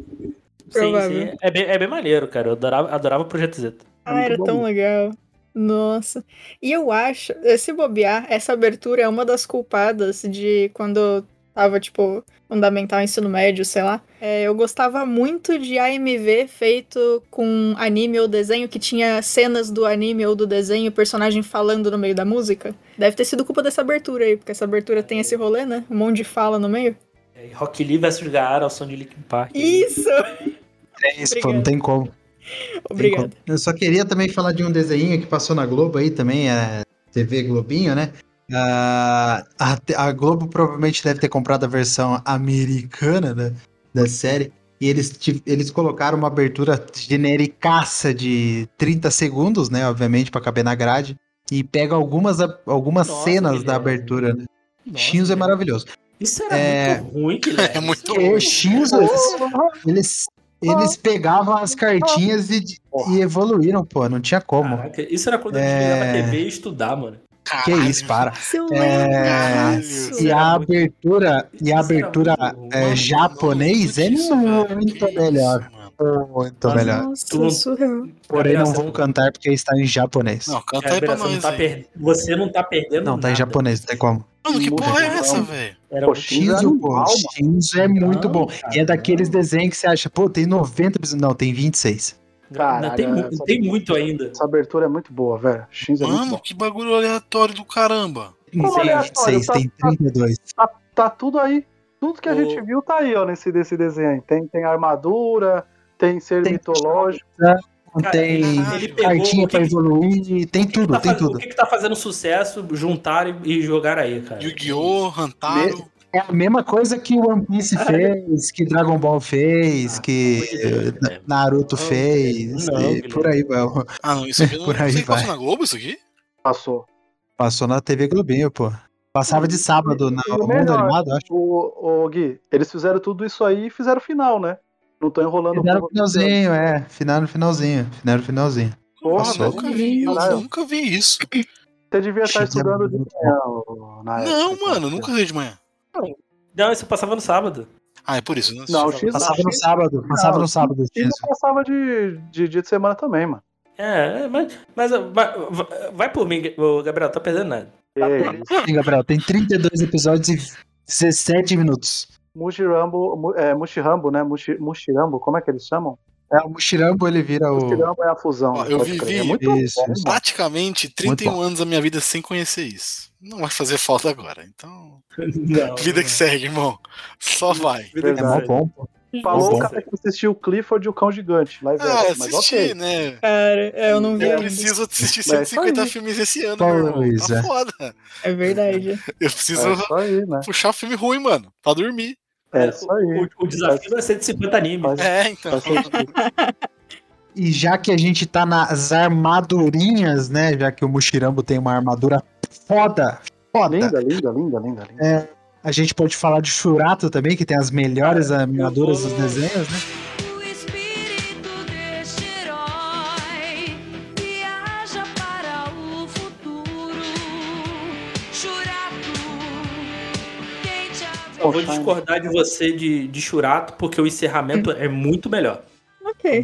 Sim, sim. É bem, é bem maneiro, cara. Eu adorava, adorava o Projeto Z. Ah, era bom. tão legal. Nossa. E eu acho, se bobear, essa abertura é uma das culpadas de quando eu tava, tipo, fundamental, ensino médio, sei lá. É, eu gostava muito de AMV feito com anime ou desenho que tinha cenas do anime ou do desenho, o personagem falando no meio da música. Deve ter sido culpa dessa abertura aí, porque essa abertura tem esse rolê, né? Um monte de fala no meio. É, Rock Lee vs Gaara ao som de Linkin Park. Isso! É isso, pô, não tem como. Obrigada. Eu só queria também falar de um desenho que passou na Globo aí também, é TV Globinho, né? Ah, a, a Globo provavelmente deve ter comprado a versão americana da, da série. E eles, eles colocaram uma abertura genericaça de 30 segundos, né? Obviamente, pra caber na grade. E pega algumas, algumas Nossa, cenas Guilherme. da abertura, né? Nossa, Shinzo é maravilhoso. Isso era É- muito ruim, Guilherme. É muito E ruim. Shinzo, eles, eles, eles pegavam as cartinhas e, e evoluíram, pô. Não tinha como. Caraca, isso era quando eu É. a TV e ia estudar, mano. Que isso, para. É, lembranço. E a abertura, e a abertura é, japonês é muito melhor. Mano. Muito Mas melhor. Nossa, Tu. Porém, não vou cantar porque está em japonês. Não, canta aí pra você, não nós tá per- você não tá perdendo Não, tá em nada. japonês, não tem como. Mano, que porra é então. essa, velho? Pô, muito- Shinzo é Shinzo, pô, mano. Shinzo é muito bom. E é daqueles desenhos que você acha, pô, tem 90 episódios. Não, tem 26. Caralho, tem, mu- essa- tem muito ainda. Essa abertura é muito boa, velho. Shinzo é muito Mano, que bagulho aleatório do caramba. Tem Como aleatório, 26, tá- tem 32. Tá, tá tudo aí. Tudo que a O- gente viu tá aí, ó, nesse desse desenho. aí. Tem, tem armadura, tem ser Tem mitológico. Cara, tem pegou cartinha que pra que- evoluir, tem O que tudo, tá tem faz- tudo. O que, que tá fazendo sucesso, juntaram e, e jogaram aí, cara. Yu-Gi-Oh!, Hantaro. É a mesma coisa que One Piece fez, que Dragon Ball fez, Ah, que eh, Naruto Não, fez, não, e por aí vai. Ah, não, isso aqui não, Por não aí sei, passou vai. na Globo isso aqui? Passou. Passou na TV Globinho, pô. Passava de sábado na o Mundo melhor, Animado, acho. O, o Gui, eles fizeram tudo isso aí e fizeram o final, né? Não tô enrolando Fizeram no finalzinho, é. Final no finalzinho. Final no finalzinho. Porra, Passou. Eu nunca vi, eu Caralho. nunca vi isso. Você devia estar estudando de manhã, na Não, época. mano, eu nunca vi de manhã. Não, isso passava no sábado. Ah, é por isso. Né? Não, o X Passava no sábado, passava no sábado. E não Isso. passava de, de dia de semana também, mano. É, é, mas, mas vai, vai- por mim, Gabriel, tá perdendo nada. É isso. Sim, Gabriel, tem 32 episódios e 17 minutos. Mushirambo, Mu- é, Mushirambo, né? Mushi, Mushirambo, como é que eles chamam? É, o Mushirambo, ele vira o... Mushirambo é a fusão. Ó, eu vivi. É muito isso, bom, isso. mano. Praticamente 31 anos da minha vida sem conhecer isso. Não vai fazer falta agora. Então, Não, vida que segue, irmão. Só vai. Vida É que mó bom, pô. Falou o cara que assistiu o Clifford e o Cão Gigante. Live Ah, action, assisti, ok. né? Cara, é, eu não vi Eu preciso assistir É isso 150 aí. filmes esse ano, meu irmão. Pois Tá é. foda. É verdade. Eu preciso É aí, né? puxar filme ruim, mano. Pra dormir. É isso aí. O, o desafio é 150 animes. Faz- É, então. E já que a gente tá nas armadurinhas, né? Já que o Mushirambo tem uma armadura foda, foda. Linda, linda, linda, linda, linda. É, a gente pode falar de Shurato também, que tem as melhores armaduras vou- dos desenhos, né? Eu vou discordar de você de, de Churato, porque o encerramento é muito melhor. Ok.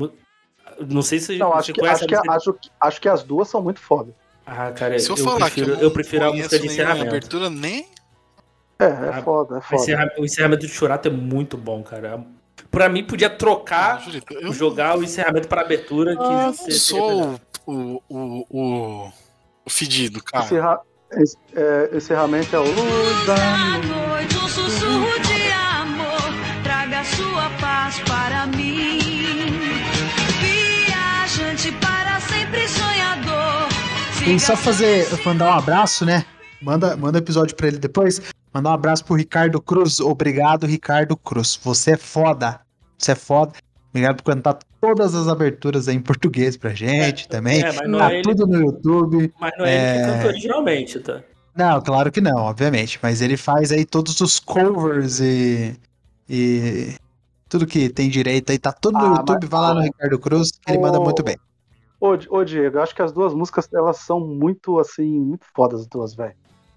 Não sei se Não, você acho que, conhece acho, a que, música. acho, que- acho que as duas são muito foda. Ah, cara, Se eu, eu, falar prefiro, que eu, prefiro a música de encerramento. abertura, nem. É, é Ah, foda, é O, foda. encerra- o encerramento de Churato é muito bom, cara. Pra mim, podia trocar, Julito, eu jogar o encerramento pra abertura. Que sou o, o, o, o fedido, cara. Encerra, é, encerramento é o Luz da siga só fazer, mandar um abraço, né? Manda, manda um episódio pra ele depois. Mandar um abraço pro Ricardo Cruz. Obrigado, Ricardo Cruz. Você é foda. Você é foda. Obrigado por cantar todas as aberturas aí em português pra gente também. É, mas não Tá é ele, tudo no YouTube. mas não é, ele É. que canta originalmente, tá? Não, claro que não, obviamente. Mas ele faz aí todos os covers e. e tudo que tem direito aí. Tá tudo no Ah, YouTube. mas- Vai lá no Ricardo Cruz, que ele manda muito bem. Ô, ô, Diego, eu acho que as duas músicas, elas são muito, assim, muito fodas as duas, velho.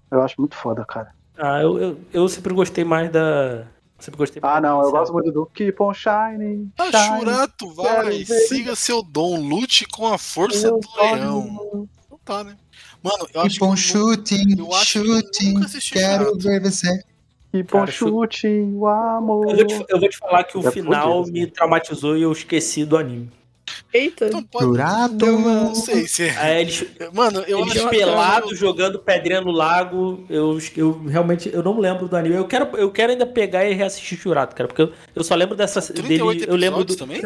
Eu acho muito foda, cara. Ah, eu, eu, eu sempre gostei mais da. Sempre gostei mais Ah, não, da eu gosto muito do Keep on Shining. Ah, shining. Churato, vai, siga seu dom, lute com a força Eu do leão. Então tá, né? Mano, eu acho Keep on que eu shooting, eu acho que eu shooting. nunca assisti Quero Churato. ver você. Keep on Cara, chu- shooting, o amor. Eu vou, te, eu vou te falar que o É final fudido, me traumatizou e eu esqueci do anime. Eita. Então pode. Jurado. Deu uma- Não sei se é. Eles, Mano, eu eles pelados jogando pedrinha no lago. Eu, eu realmente eu não lembro do anime. Eu quero, eu quero ainda pegar e reassistir Churato, cara, porque eu, eu só lembro dessa 38 dele. Eu lembro do. também?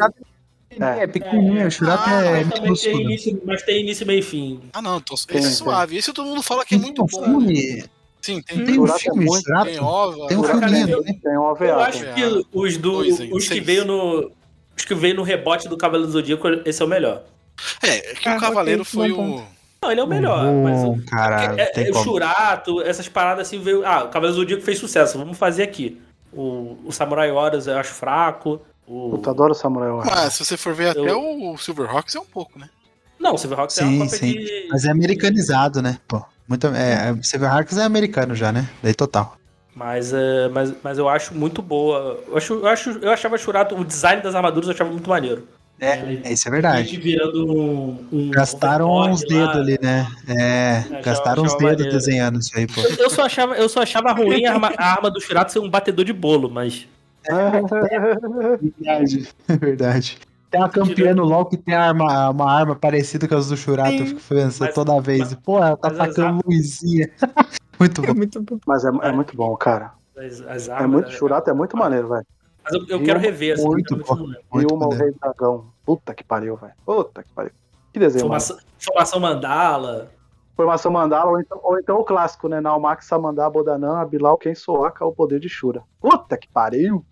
É, pequenininho, o Shurato Ah, é mas, também tem minúsculo. início, mas tem início, meio e fim. Ah, não, Tem, esse é tem. suave. Esse todo mundo fala que é muito bom. filme, Sim, tem, tem um Shurato é filme, muito- tem ova. Tem um Cara, eu- né? Tem um Eu OVA. acho é. que os, do, Dois aí, os que veio no. Os que veio no rebote do Cavaleiro do Zodíaco, esse é o melhor. É, é que Ah, o Cavaleiro ok, foi bom o. Não, ele é o melhor. mas o- Bom, caralho, é, tem é, o como. Churato, essas paradas assim veio. Ah, o Cavaleiro do Zodíaco fez sucesso, vamos fazer aqui. O, o Samurai Warriors eu acho fraco. O... Puta, adoro Samurai Warriors. Ah, se você for ver até Eu- o Silverhawks é um pouco, né? Não, o Silverhawks é Sim, uma cópia sim. de. Mas é americanizado, né? Pô, muito, é, é, Silverhawks é americano já, né? Daí total. Mas, é, mas, mas eu acho muito boa. Eu, acho, eu, acho, eu achava o design das armaduras eu achava muito maneiro. É, é, isso é verdade. virando um. um Gastaram uns dedos ali, né? É, Achava- gastaram uns dedos maneiro. desenhando isso aí, pô. Eu só achava, eu só achava ruim a arma, a arma do Churato ser um batedor de bolo, mas. Verdade. É verdade. Tem uma campeã no LoL que tem arma, uma arma parecida com as do Churato. Eu fico pensando Mas- toda vez. mas- Pô, ela tá atacando luzinha. Muito É bom. muito bom. Mas é, é muito bom, cara. As, as É muito. Churato é muito maneiro, velho. Mas eu, eu quero rever. Assim, Muito bom. lembro. Muito maneiro. Rei Dragão. Puta que pariu, velho. Puta que pariu. Que desenho, mano. Formação, formação Mandala. Formação Mandala, ou então, ou então o clássico, né? Naomak Samandá Bodanan, Abilau, Ken Soaka, o poder de Shura. Puta que pariu.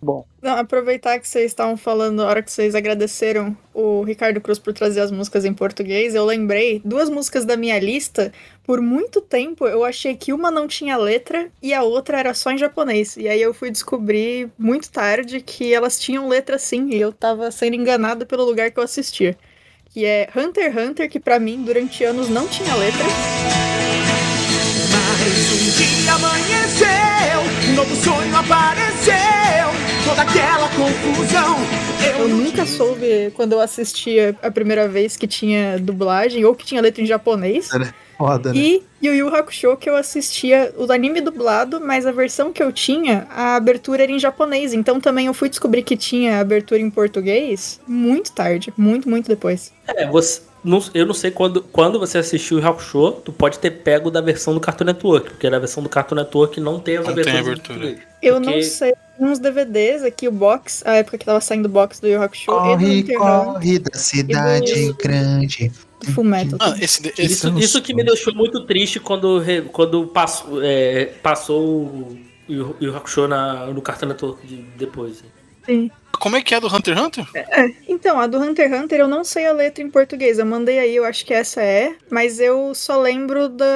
Bom, Não, aproveitar que vocês estavam falando, na hora que vocês agradeceram o Ricardo Cruz por trazer as músicas em português, eu lembrei duas músicas da minha lista. Por muito tempo eu achei que uma não tinha letra e a outra era só em japonês. E aí eu fui descobrir muito tarde que elas tinham letra sim, e eu tava sendo enganada pelo lugar que eu assistia. Que é Hunter x Hunter, que pra mim durante anos não tinha letra. Mas um dia amanheceu, um novo sonho apareceu, aquela confusão. Eu nunca soube quando eu assistia a primeira vez que tinha dublagem ou que tinha letra em japonês. Foda, né? E Yu Yu Hakusho que eu assistia o anime dublado, mas a versão que eu tinha, a abertura era em japonês. Então também eu fui descobrir que tinha abertura em português muito tarde, muito, muito depois. É, você. Não, eu não sei quando, quando você assistiu o Hakusho, tu pode ter pego da versão do Cartoon Network, porque na versão do Cartoon Network não tem as Não tem aberturas em abertura. Eu Porque- não sei, uns DVDs aqui, o box, a época que tava saindo o box do Yu Yu Hakusho e do Corre, corre da cidade do- grande. Hunter, Full Metal. Ah, esse, esse, Isso, isso que me deixou muito triste quando, quando passou, é, passou o, o Hakusho na, no Network de- depois. Sim. como é que é do Hunter x Hunter? Então, a do Hunter x Hunter eu não sei a letra em português. Eu mandei aí, eu acho que essa é, mas eu só lembro da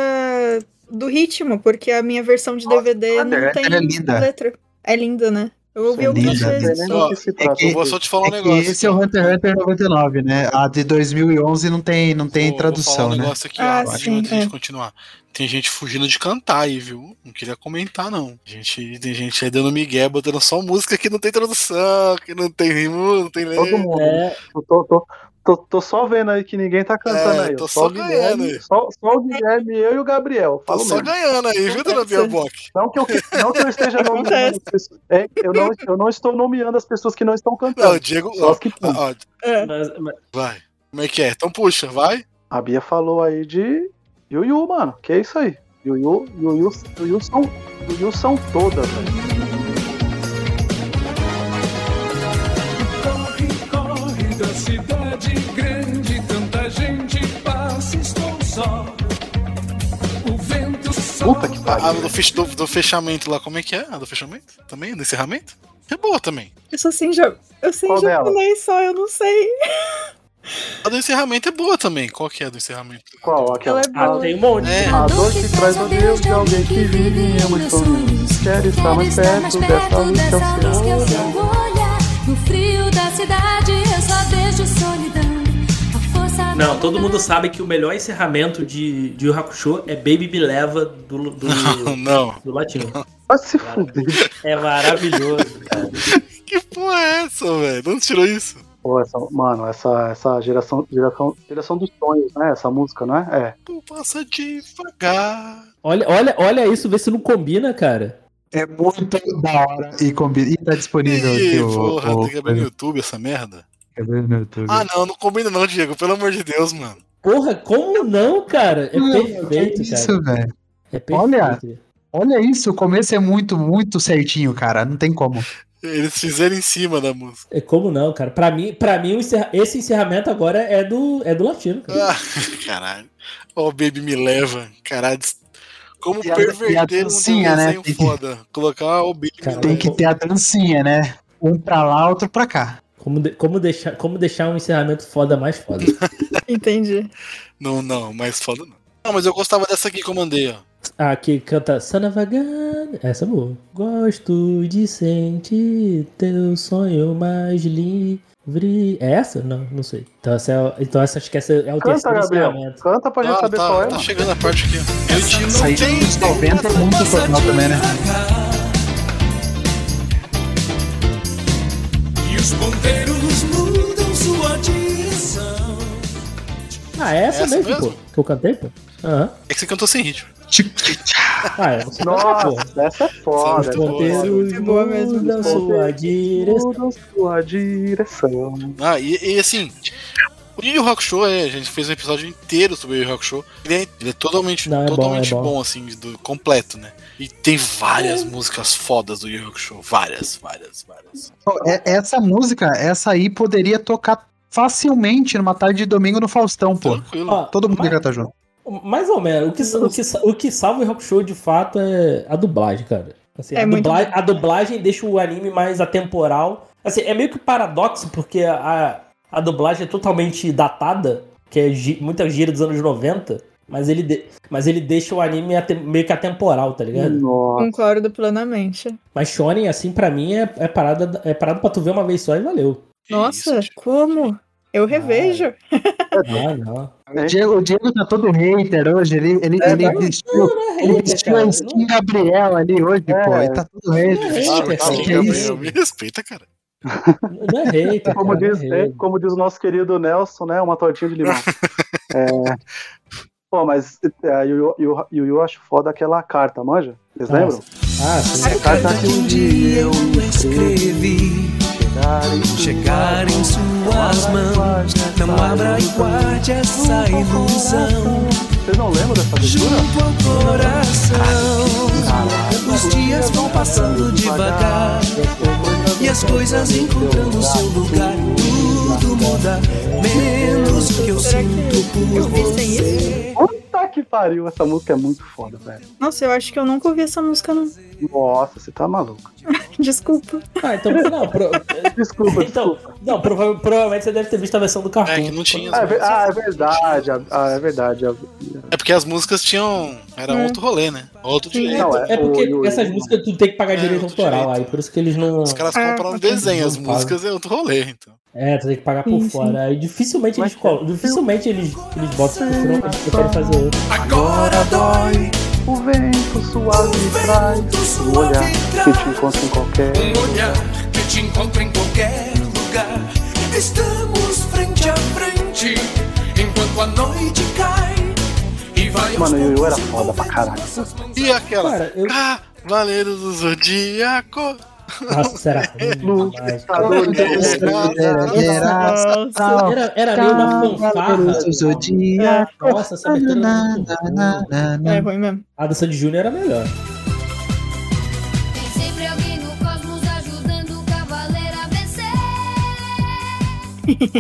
do ritmo, porque a minha versão de DVD não Hunter, tem é linda. letra. É linda, né? Eu ouvi É algumas vezes. É que, Eu vou só te falar um é que negócio. esse é o Hunter x Hunter 99, né? A de 2011 não tem, não tem Vou- tradução, vou falar um né? negócio aqui, Ah, ó, sim, antes de gente é. continuar. Tem gente fugindo de cantar aí, viu? Não queria comentar, não. Gente, tem gente aí dando migué, botando só música que não tem tradução, que não tem rimo, não tem Todo letra. mundo. É, Eu tô, tô, tô, tô só vendo aí que ninguém tá cantando É, aí. tô só o ganhando Guilherme, aí. só, só o Guilherme, eu e o Gabriel. Tô Falo só mesmo. ganhando aí, viu, dona Bia Bock? Não que eu, não que eu esteja nomeando Acontece. as pessoas. É, eu, não, eu não estou nomeando as pessoas que não estão Não, cantando. o Diego. Só Ó, que ó, É. mas, mas- vai. Como é que é? Então puxa, vai. A Bia falou aí de Yuyu, mano. Que é isso aí? Yuyu, Yuyu, Yuyu são, Yuyu são todas, velho. Puta que A pariu. do, fech- do- do fechamento lá, como é que é? A do fechamento? Também? Do encerramento? É boa também. Eu só sei, em ja- eu sei Qual japonês só, eu não sei. A do encerramento é boa também. Qual que é a do encerramento? Qual? Aquela. Ela é ah, boa. tem um monte. É. A dor que traz o Deus de alguém que vive em sonhos. Quero estar mais perto dessa luz que é o seu olhar. No frio da cidade Não, todo mundo sabe que o melhor encerramento de, de Yu Hakusho é Baby Me Leva do, do, Não, não. do latino. Vai se fuder. É maravilhoso, cara. Que porra é essa, velho? De onde tirou isso? Pô, essa, mano, essa, essa geração, geração, geração dos sonhos, né? Essa música, não é? É. Tu passa devagar. Olha, olha, olha isso, vê se não combina, cara. É muito da hora e combina. E tá disponível Ih, aqui o. porra, o- tem que abrir no YouTube essa merda. YouTube? Ah, não, não combina não, Diego. Pelo amor de Deus, mano. Porra, como não, cara? É Não, perfeito, que isso, cara. velho. É perfeito. Olha. Olha isso, o começo é muito, muito certinho, cara. Não tem como. Eles fizeram em cima da música. É como não, cara? Pra mim, pra mim esse encerramento agora é do, é do latino, cara. Ah, caralho. Ó, o Baby me leva. Caralho. Como a- e a perverter um dancinha, né? Tem foda. Colocar o Baby Cara, me Tem que ter a dancinha, né? Um pra lá, outro pra cá. Como, de- como, deixar, como deixar um encerramento foda mais foda. Entendi. Não, não, mais foda não. Não, mas eu gostava dessa aqui que eu mandei, ó. Ah, que canta Gun. Essa é boa. Gosto de sentir teu sonho mais livre. É essa? Não, não sei. Então essa, é, então essa acho que essa é o Canta, terceiro Gabriel. encerramento. Canta pra gente Ah, saber tá, qual é. tá mano. chegando a parte aqui. Eu te aí nos 90 é muito formal também, né? Ah, é essa, Essa mesmo, mesmo? pô. Que eu cantei, pô? Aham. É que você cantou sem ritmo. Ah, é. Você. Nossa, essa é foda. É. Ponteiros É boa mesmo. mudam sua direção. Sua direção. Ah, e, e assim, o Yu Yu Hakusho, é, a gente fez um episódio inteiro sobre o Yu Yu Hakusho. Ele é, ele é totalmente, Não, é bom, totalmente é bom. bom, assim, do, completo, né? E tem várias músicas fodas do Yu Yu Hakusho. Várias, várias, várias. É- Essa música, essa aí poderia tocar facilmente numa tarde de domingo no Faustão, pô. Tranquilo. Ó, Todo mundo mas- ia cantar junto. Mais ou menos. O que, o que, o que salva o Hakusho de fato é a dublagem, cara. Assim, É a, muito dubla- bom. a dublagem deixa o anime mais atemporal. Assim, é meio que paradoxo, porque a, a dublagem é totalmente datada, que é gi- muita gira dos anos 90, mas ele, de- mas ele deixa o anime atem- meio que atemporal, tá ligado? Nossa. Concordo plenamente. Mas Shonen, assim, pra mim, é, é, parada, é parada pra tu ver uma vez só e valeu. Nossa, como? Eu revejo. Ah, não. O Diego, o Diego tá todo hater hoje. Ele, ele, É, ele não, vestiu, Não é ele vestiu cara. a skin Gabriel ali hoje, É. pô. Ele tá todo hater. Não é hater, mas cara. que que Gabriel, isso? me respeita, cara. Não é hater, Como cara, não diz, é é, hater. como diz o nosso querido Nelson, né? Uma tortinha de limão. É, Pô, mas é, Yu Yu Yu Yu eu acho foda aquela carta, manja? Vocês Nossa. lembram? Ah, sim. É a carta que um dia eu escrevi chegar em chegar em suas mãos. Não abra e guarde essa ilusão Vocês não lembram dessa leitura? junto ao coração. Os dias vão passando devagar e as coisas encontrando seu lugar. Tudo muda, menos o que eu sinto por você. Que pariu, essa música é muito foda, velho. Nossa, eu acho que eu nunca ouvi essa música, não. Nossa, você tá maluco. Desculpa. Ah, então, não, pro- Desculpa, então, desculpa. não prova- provavelmente você deve ter visto a versão do cartoon. É que não tinha. Ah, é, ah, é verdade. Ah, é verdade. É porque as músicas tinham. Era É. outro rolê, né? Outro Sim. direito. Não, É porque o- o- essas músicas tu tem que pagar É, direito autoral, direito. aí por isso que eles não. Os caras Ah, compram um desenho, as músicas é outro rolê, então. É, tu tem que pagar por Sim, sim. fora. Aí dificilmente Mas eles colo- Dificilmente eles, eles botam eles preferem- eles preferem fazer outro. Agora dói O vento suave me traz um olhar que te encontra em qualquer. Um olhar que te encontra em qualquer lugar. Estamos frente a frente enquanto a noite cai. E vai Mano, o Yu Yu era foda pra caralho. E aquela. Cara, eu. Cavaleiro do Zodíaco. Nossa, será demais. Era, era meio uma fanfarra. Nossa, essa boa. É ruim mesmo. A do Sandy Júnior era melhor.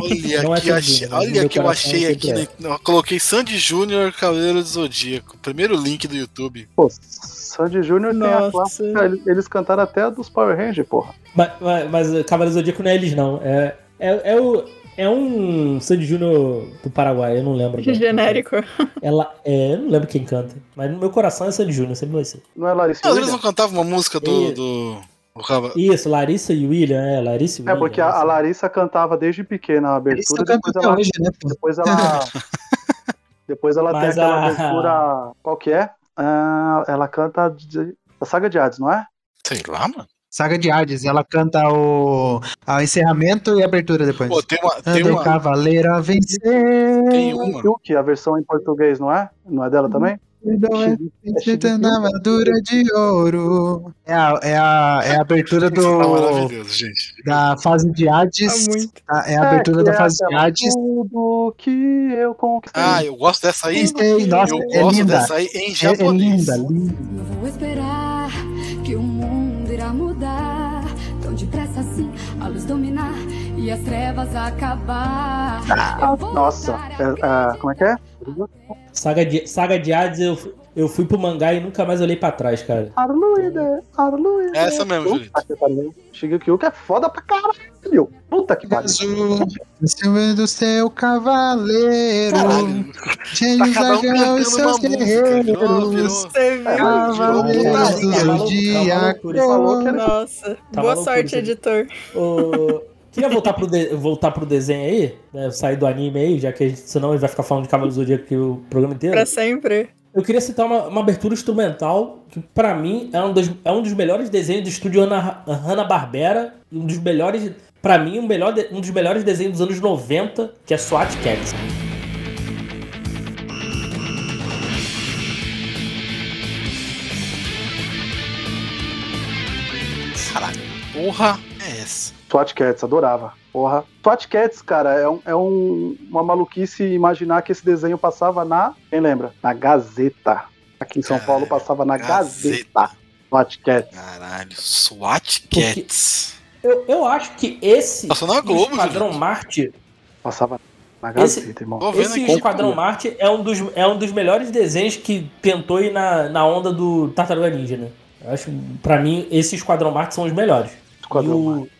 Olha Não é que, achei, Júnior, mas no olha que eu achei aqui. né? Eu coloquei Sandy Júnior Cavaleiro do Zodíaco. Primeiro link do YouTube. Pô, Sandy Júnior tem a Nossa. clássica. Eles, cantaram até a dos Power Rangers, porra. Mas, mas, mas Cavaleiro Zodíaco não é eles, não. É, é, é, o, é um Sandy Júnior do Paraguai, eu não lembro. agora. Genérico. Ela, é, eu não lembro quem canta. Mas no meu coração é Sandy Júnior, sempre vai ser. Não é Larissa Não, eles não cantavam uma música do. E- do, do Cava- Isso, Larissa e William, é, Larissa e É William. porque a, a Larissa cantava desde pequena a abertura. Depois ela, hoje, né, depois ela, depois ela tem aquela a- abertura. Qual que é? Ah, ela canta de- a saga de Hades, não é? Sei lá, mano. Saga de Hades, ela canta o, o encerramento e a abertura depois. Pô, tem uma. Tem uma. cavaleiro a vencer. Tem uma. A versão em português, não é? Não é dela também? Não é feita na armadura de ouro. É a, é a, é a abertura tá do, maravilhoso, gente. da fase de Hades. Tá muito. A- É a abertura que da é fase de aquela, Hades. Tudo que eu conquistei. Ah, eu gosto dessa aí. Conquistei, nossa, eu é gosto linda. dessa aí em É, é japonês. linda, linda. Eu vou esperar que o mundo irá mudar. Tão depressa assim, a luz dominar e as trevas acabar. Vou Nossa, é- é, como é que é? Saga de, Saga de Hades, eu, eu fui pro mangá e nunca mais olhei pra trás, cara. Arluide, Arluide. É essa mesmo, Julito. Puta que é foda pra caralho. Puta que pariu. Cima do seu cavaleiro. Caralho. Cheio Tá um uma seus guerreiros. Você viu? Cavaleiros Tá do Zodíaco. tá era Nossa. Tá Boa sorte, editor. Ô, Queria voltar pro, de... voltar pro desenho aí, né? sair do anime aí, já que gente, senão ele vai ficar falando de Cavaleiro do Zodíaco aqui o programa inteiro. Pra sempre. Eu queria citar uma, uma abertura instrumental que, para mim, é um, dos, é um dos melhores desenhos do estúdio Hanna-Barbera. Um dos melhores, para mim, um, melhor, um dos melhores desenhos dos anos 90, que é SWAT Cats. Caralho, porra! SWAT Cats, adorava. Porra. SWAT Cats, cara, é, um- é um- uma maluquice imaginar que esse desenho passava na. Quem lembra? Na Gazeta. Aqui em São Paulo passava na Gazeta. SWAT Cats. Caralho, SWAT Cats. Eu, eu acho que esse. Passou na Globo, Esquadrão. Marte. Passava na Esse- Gazeta, irmão. Tô vendo Esse. Esquadrão Marte é um, dos, é um dos melhores desenhos que tentou ir na, na onda do Tartaruga Ninja, né? Eu acho, pra mim, esse Esquadrão Marte são os melhores. Esquadrão e o, e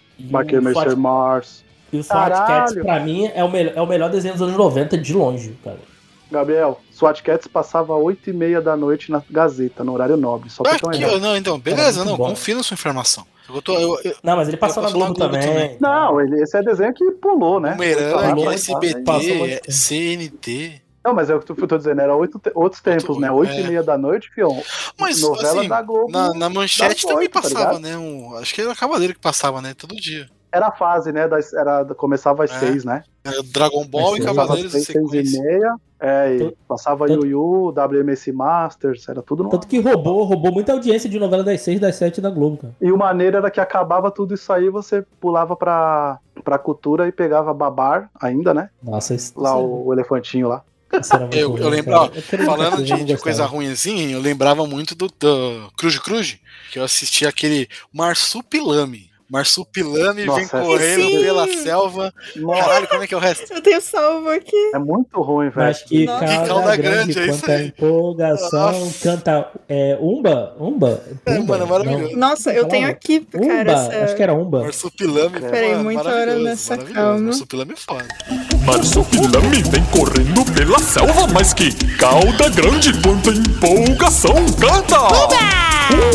Mars. e o SWAT Cats, Caralho. pra mim, é o, melhor, é o melhor desenho dos anos 90 de longe, cara. Gabriel, SWAT Cats passava 8 e meia da noite na Gazeta, no horário nobre. Só pra ó, não, então, beleza, não, bom. confia na sua informação. Eu tô, eu, eu, Não, mas ele passou na Globo, na Globo também. também. Não, ele, esse é desenho que pulou, né? Bumerangue, muito SBT, tempo. CNT. Não, mas é o que eu tô dizendo, era oito te- outros tempos, né? Oito é. e meia da noite, fião. Mas, novela assim, da Globo. Na, na manchete também tá passava, ligado? né? Um, acho que era Cavaleiro que passava, né? Todo dia. Era a fase, né? Das, era, começava às É. seis, né? Era Dragon Ball e Cavaleiros seis, seis e meia. É, e Tanto- passava tanto- Yu Yu, WMS Masters, era tudo no Tanto que roubou, roubou muita audiência de novela das 6 das 7 da Globo, cara. E o maneiro era que acabava tudo isso aí, você pulava pra, pra cultura e pegava Babar ainda, né? Nossa, isso, Lá o, o elefantinho lá. Eu, eu queria falando de, de coisa ruimzinha, eu lembrava muito do, do Cruz Cruz, que eu assisti aquele Marsupilame. Marsupilame vem Nossa, é. correndo Sim. pela selva. Nossa, Caralho, como é que é o resto? Eu tenho salvo aqui. é muito ruim, velho. Mas que calda, calda grande, grande, é isso quanta aí. empolgação, Nossa. canta é, Umba? Umba? É, Umba? mano, é maravilhoso. Nossa, eu tenho aqui, Não. Umba, cara. essa- acho que era Umba. Marsupilame, Peraí, mano, muita hora nessa calma. Marsupilame é foda. Marsupilame vem correndo pela selva, mas que cauda grande quanta empolgação canta!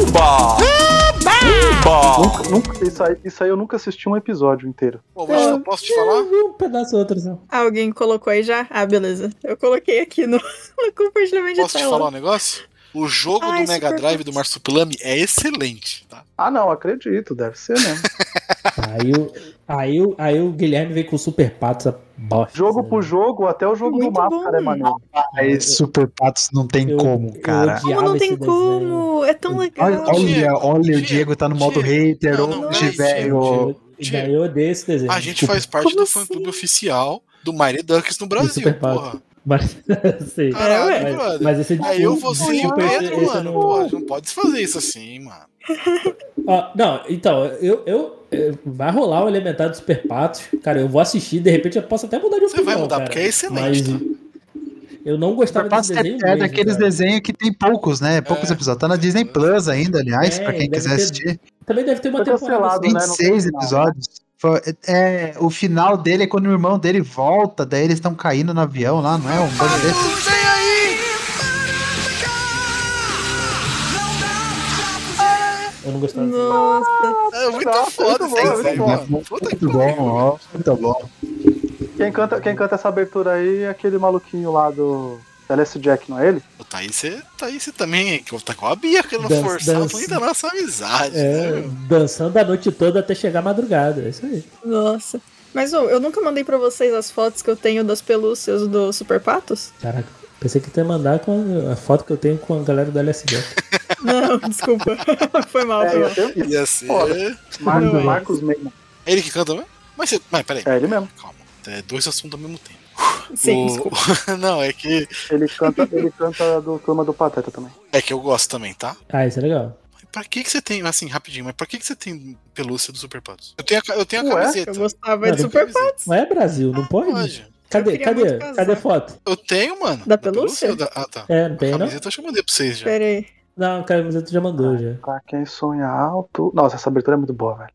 Uba! Uba! Nunca- nunca- isso, aí, isso aí eu nunca assisti um episódio inteiro. Pô, mas eu posso te falar? Vi um pedaço outro, assim. Alguém colocou aí já? Ah, beleza. Eu coloquei aqui no, no compartilhamento de Posso te tela. falar um negócio? O jogo Ai, do Mega Drive do Marsupilame é excelente, tá? Ah, não, acredito, deve ser mesmo. Aí o, aí, o, aí o Guilherme veio com o Super Pato, jogo por jogo, até o jogo Muito do bom. Máscara é maneiro. Aí, Super Patos não tem Eu- como, eu cara. Como não tem desenho. como? É tão legal. Olha, olha, Diego, olha, o Diego, Diego tá no modo Diego. hater, Não, não, hoje, velho. Daí eu odeio esse desenho. A gente Desculpa. faz parte Como do assim? fã-clube oficial do Mighty Ducks no Brasil, porra. Mas, sei. Caralho, É, mas, mas esse é Aí eu, você e o Pedro, mano. não- Pô, não pode fazer isso assim, mano. Ó, não, então, eu, eu, eu- Vai rolar o Elementar do Super Patos. Cara, eu vou assistir, de repente eu posso até mudar de Você opinião. vai mudar, cara. porque é excelente, Mas eu não gostava desse desenho. é, é mesmo, daqueles cara. desenhos que tem poucos, né? Poucos É. episódios. Tá na Disney Plus ainda, aliás, É, pra quem quiser ter assistir. Também deve ter uma Foi temporada. cancelado, só. né? Não tem 26 final, episódios. Foi- É, o final dele é quando o irmão dele volta, daí eles estão caindo no avião lá, não é? Um bagulho desse. Eu não gostava desse Nossa. É muito Nossa, foda muito desenho, muito mano. Muito Puta que bom, ó. Muito bom. Quem canta, quem canta essa abertura aí é aquele maluquinho lá do LS Jack, não é ele? O Thaís, você, Thaís, você também que tá com a Bia querendo Dan- forçar dança. muito a nossa amizade. É, né, dançando a noite toda até chegar a madrugada. É isso aí. Nossa. Mas ô, eu nunca mandei pra vocês as fotos que eu tenho das pelúcias do Super Patos? Caraca, pensei que tu ia mandar com a foto que eu tenho com a galera do LSD. Não, desculpa. foi mal, É, foi mal. isso. Ia ser. Foda. Marcos, Não, é. Marcos Meima. É ele que canta mesmo? Mas, você... Mas peraí, É ele mesmo. calma. É dois assuntos ao mesmo tempo. Sim, O- desculpa. Não, é que, Ele canta, ele canta do Turma do Pateta também. é que eu gosto também, tá? Ah, isso é legal. Pra que que você tem, assim, rapidinho, mas pra que que você tem pelúcia do Super Patos? Eu tenho a, eu tenho a Ué? camiseta. Eu gostava Não, de não Super. Patos. Mas é Brasil, não pode? Pode. Cadê, cadê? Cadê a foto? Eu tenho, mano. Da pelúcia? ou da- Ah, tá. É, não tem, a não? camiseta eu acho que eu mandei pra vocês já. Pera aí. Não, cara, mas tu já mandou já. Pra quem sonha alto. Nossa, essa abertura é muito boa, velho.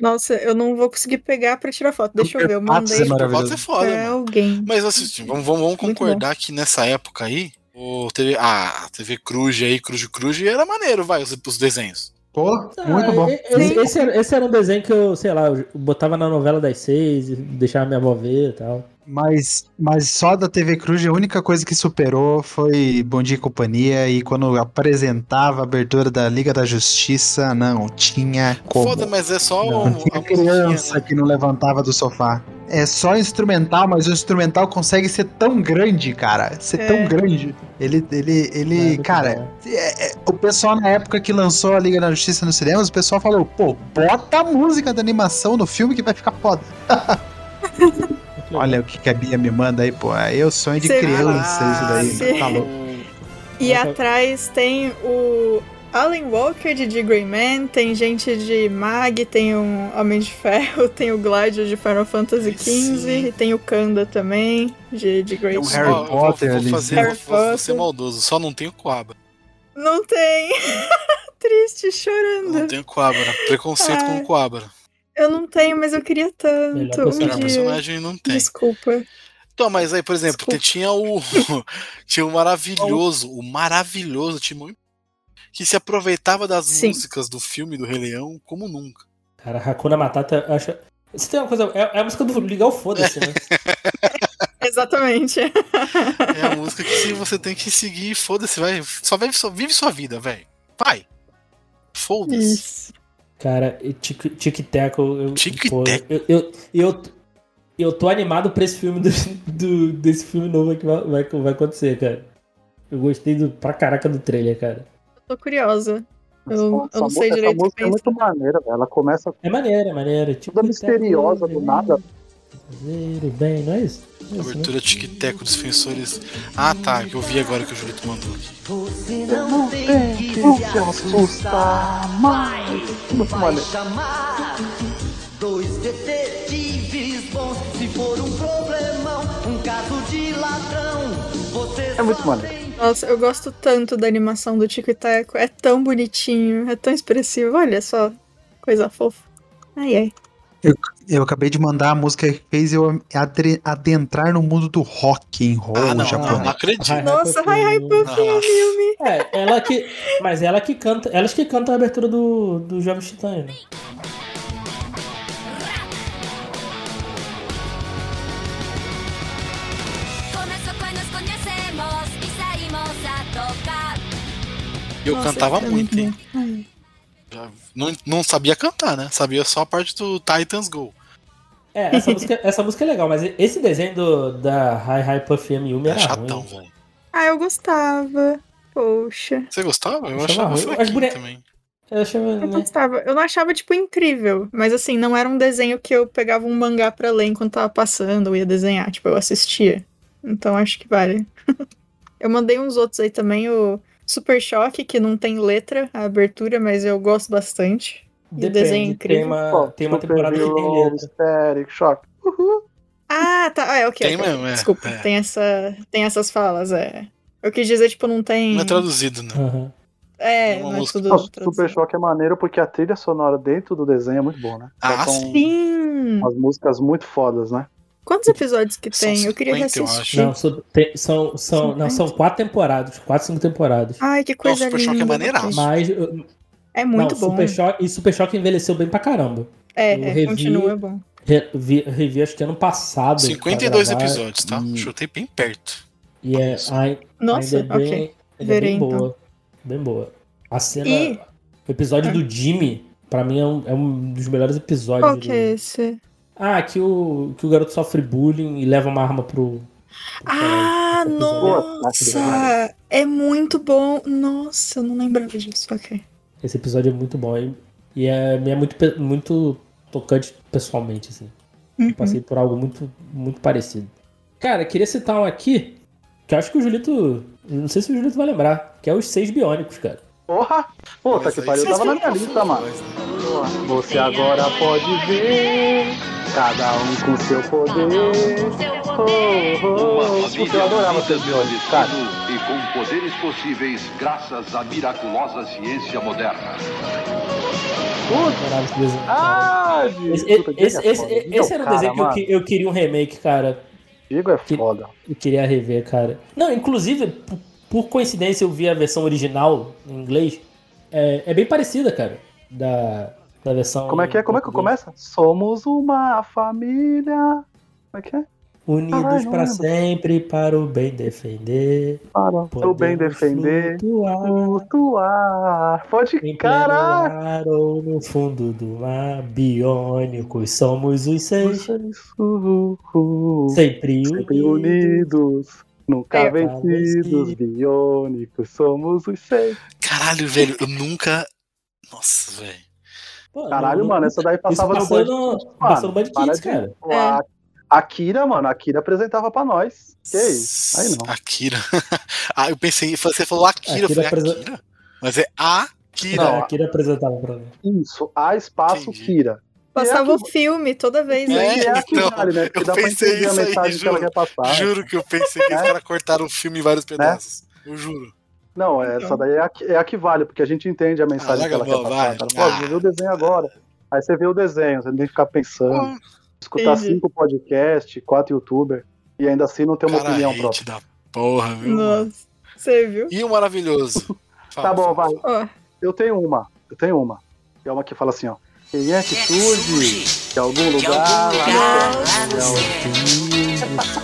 Nossa, eu não vou conseguir pegar pra tirar foto. Deixa eu ver, eu mandei é. Pode ser foda, pra mano. alguém. Mas assim, vamos, vamos, concordar que nessa época aí, o TV, a TV Cruz aí, Cruz Cruz, era maneiro, vai, os, os desenhos. Pô, muito bom. Ah, Esse, esse era, esse era um desenho que eu, sei lá, eu botava na novela das seis, e deixava minha avó ver e tal. Mas, mas só da TV Cruz, a única coisa que superou foi Bom Dia e Companhia. E quando apresentava a abertura da Liga da Justiça, não tinha como. Foda, mas é só Não, tinha criança né? que não levantava do sofá. É só instrumental, mas o instrumental consegue ser tão grande, cara. Ser É. tão grande. Ele, ele, É, ele muito cara, é- é- O pessoal, na época que lançou a Liga da Justiça nos cinemas, o pessoal falou, pô, bota a música da animação no filme que vai ficar foda. Olha o que que a Bia me manda aí, pô. Aí é o sonho de Você- criança, isso daí. Tá louco. E atrás tem o Alan Walker de The Grey Man, tem gente de Mag, tem um Homem de Ferro, tem o Gladio de Final Fantasy XV, e tem o Kanda também, de, Great um Só- Harry eu vou- Potter vou, ali. fazer, Harry vou, vou Potter. ser maldoso, só não tenho coabra. Não tem! Triste, chorando. Não tenho coabra. Preconceito Ai. com coabra. Eu não tenho, mas eu queria tanto. Melhor Um Melhor dia. personagem não tem. Desculpa. Então, mas aí, por exemplo, Desculpa. tinha o. tinha o maravilhoso, o maravilhoso Timão que se aproveitava das Sim. músicas do filme do Rei Leão como nunca. Cara, Hakuna Matata, eu acho. Você tem uma coisa. É, é a música do Ligar o Foda-se, né? Exatamente. É a música que se você tem que seguir, foda-se, vai. Só vive, só vive sua vida, velho. Vai. Foda-se. Cara, e tic- tic-tac, eu. pô, Eu, eu, eu, eu tô animado pra esse filme do, do- desse filme novo que vai, vai, vai acontecer, cara. Eu gostei do, pra caraca do trailer, cara. Tô curiosa. Eu, Essa eu não sei música- direito Essa música é muito maneira, velho. Ela começa É maneiro, é maneiro. toda misteriosa, do nada. Fazer o bem, não é isso? É né? Abertura tic-tac dos defensores. Ah, tá, que eu vi agora que o Julito mandou aqui. Você não tem que se assustar mais. Muito vai chamar dois detetives bons. Se for um problemão, um caso de ladrão, você É muito maneiro. Nossa, eu gosto tanto da animação do Tico e Teco. É tão bonitinho, é tão expressivo. Olha só, coisa fofa. Ai, ai. Eu acabei de mandar a música que fez eu adentrar no mundo do rock and roll Ah, não, japonês. não, não acredito. Hi, Hi Nossa, Hi Hi Puffy. É, ela que. Mas ela que canta. Elas que cantam a abertura do, do Jovem Titã, né? Eu Nossa, cantava é muito, hein? Já não, não sabia cantar, né? Sabia só a parte do Titans Go. É, essa música, essa música é legal, mas esse desenho do, da Hi Hi Puffy Yumi É era chatão, ruim. velho. Ah, eu gostava. Poxa. Você gostava? Eu Eu achava ruim. Bone- também. Eu achava, Eu né? gostava. Eu não achava, tipo, incrível. Mas, assim, não era um desenho que eu pegava um mangá pra ler enquanto tava passando ou ia desenhar. Tipo, eu assistia. Então, acho que vale. eu mandei uns outros aí também. O Super Choque, que não tem letra, a abertura, mas eu gosto bastante. E o Depende, desenho é incrível. Tem uma, Pô, tem uma temporada que tem letra. Shock. Uhul. Ah, tá. Ah, é, ok. Tem ok. mesmo, é, Desculpa, é. Tem, essa, tem essas falas, é. Eu quis dizer, tipo, não tem. Não é traduzido, né? Aham. É, não é tudo. Nossa. Super Choque é maneiro porque a trilha sonora dentro do desenho é muito boa, né? Ah, Sim! umas músicas muito fodas, né? Quantos episódios que São tem? Eu queria 50, eu reassistir. Não, são, tem- são, são, não, são quatro temporadas. Quatro, cinco temporadas. Ai, que coisa Super linda. Choque é maneiraço. Mas. É muito não, bom. Super Choque, e Super Choque envelheceu bem pra caramba. É, Eu é, revi- continua bom. Revi, revi acho que ano passado. 52 pra gravar, episódios, tá? E, Chutei bem perto. e é, ai- Nossa, ainda é bem, ok. ainda é Verei, bem então. boa. Bem boa. A cena. E- O episódio Ah. do Jimmy, pra mim, é um, é um dos melhores episódios. Qual que do- é esse? Ah, que o, que o garoto sofre bullying e leva uma arma pro. pro Ah, colégio. nossa! É muito bom. Nossa, eu não lembrava disso. Ok. Esse episódio é muito bom e, e é, é muito, muito tocante pessoalmente, assim. Uhum. Passei por algo muito, muito parecido. Cara, queria citar um aqui, que eu acho que o Julito. Não sei se o Julito vai lembrar, que é os seis biônicos, cara. Porra! Puta Mas que pariu, tava na minha lista, mano. né? Você agora pode ver, cada um com seu poder. Oh, oh, puta, eu adorava seus violões, cara. e com poderes possíveis graças à miraculosa ciência moderna. Desenho. Ah, Esse, puta, esse, é esse, era um cara, desenho que eu, eu queria um remake, cara. Diego é foda. Eu queria rever, cara. Não, inclusive, por coincidência, eu vi a versão original em inglês. É, é bem parecida, cara. Da, da versão. Como é que é? Como é que começa? Somos uma família. Como é que é? Unidos para sempre, para o bem defender. Para o bem defender. flutuar Flutuar. Pode. Caralho. ou no fundo do mar, biônicos somos os seis, sempre, sempre unidos. unidos. Nunca É, vencidos, biônicos, somos os seis. Caralho, velho, eu nunca. Nossa, velho. Caralho, não- mano, essa daí passava isso no passou Band no, Kids, passou no. Band Kids, de- cara. Pô, A, a Kira, mano, a Kira apresentava pra nós. Que isso? Aí não. Akira. ah, eu pensei, você falou Akira, eu Akira falei apresen- Akira. Mas é Akira. Não, aqui ele apresentava pra mim. Isso, a espaço Kira. Passava o filme toda vez, E né? é então, vale, né? Porque eu dá pra pensei entender a isso aí, mensagem que ela juro. quer passar. Juro que eu pensei que os É. caras cortaram o filme em vários pedaços. Eu juro. Não, essa daí é a, que- é a que vale, porque a gente entende a mensagem Ah, que ela quer passar. vai. Cara. Pô, você vê o desenho agora. Aí você vê o desenho, você não tem que ficar pensando. escutar entendi. cinco podcasts, quatro youtubers, e ainda assim não ter uma Cara, opinião própria. da porra, viu? Nossa. Você viu? E o maravilhoso? Tá bom, vai. Eu tenho uma, eu tenho uma. É uma que fala assim, ó. É que surge de algum lugar lá no céu?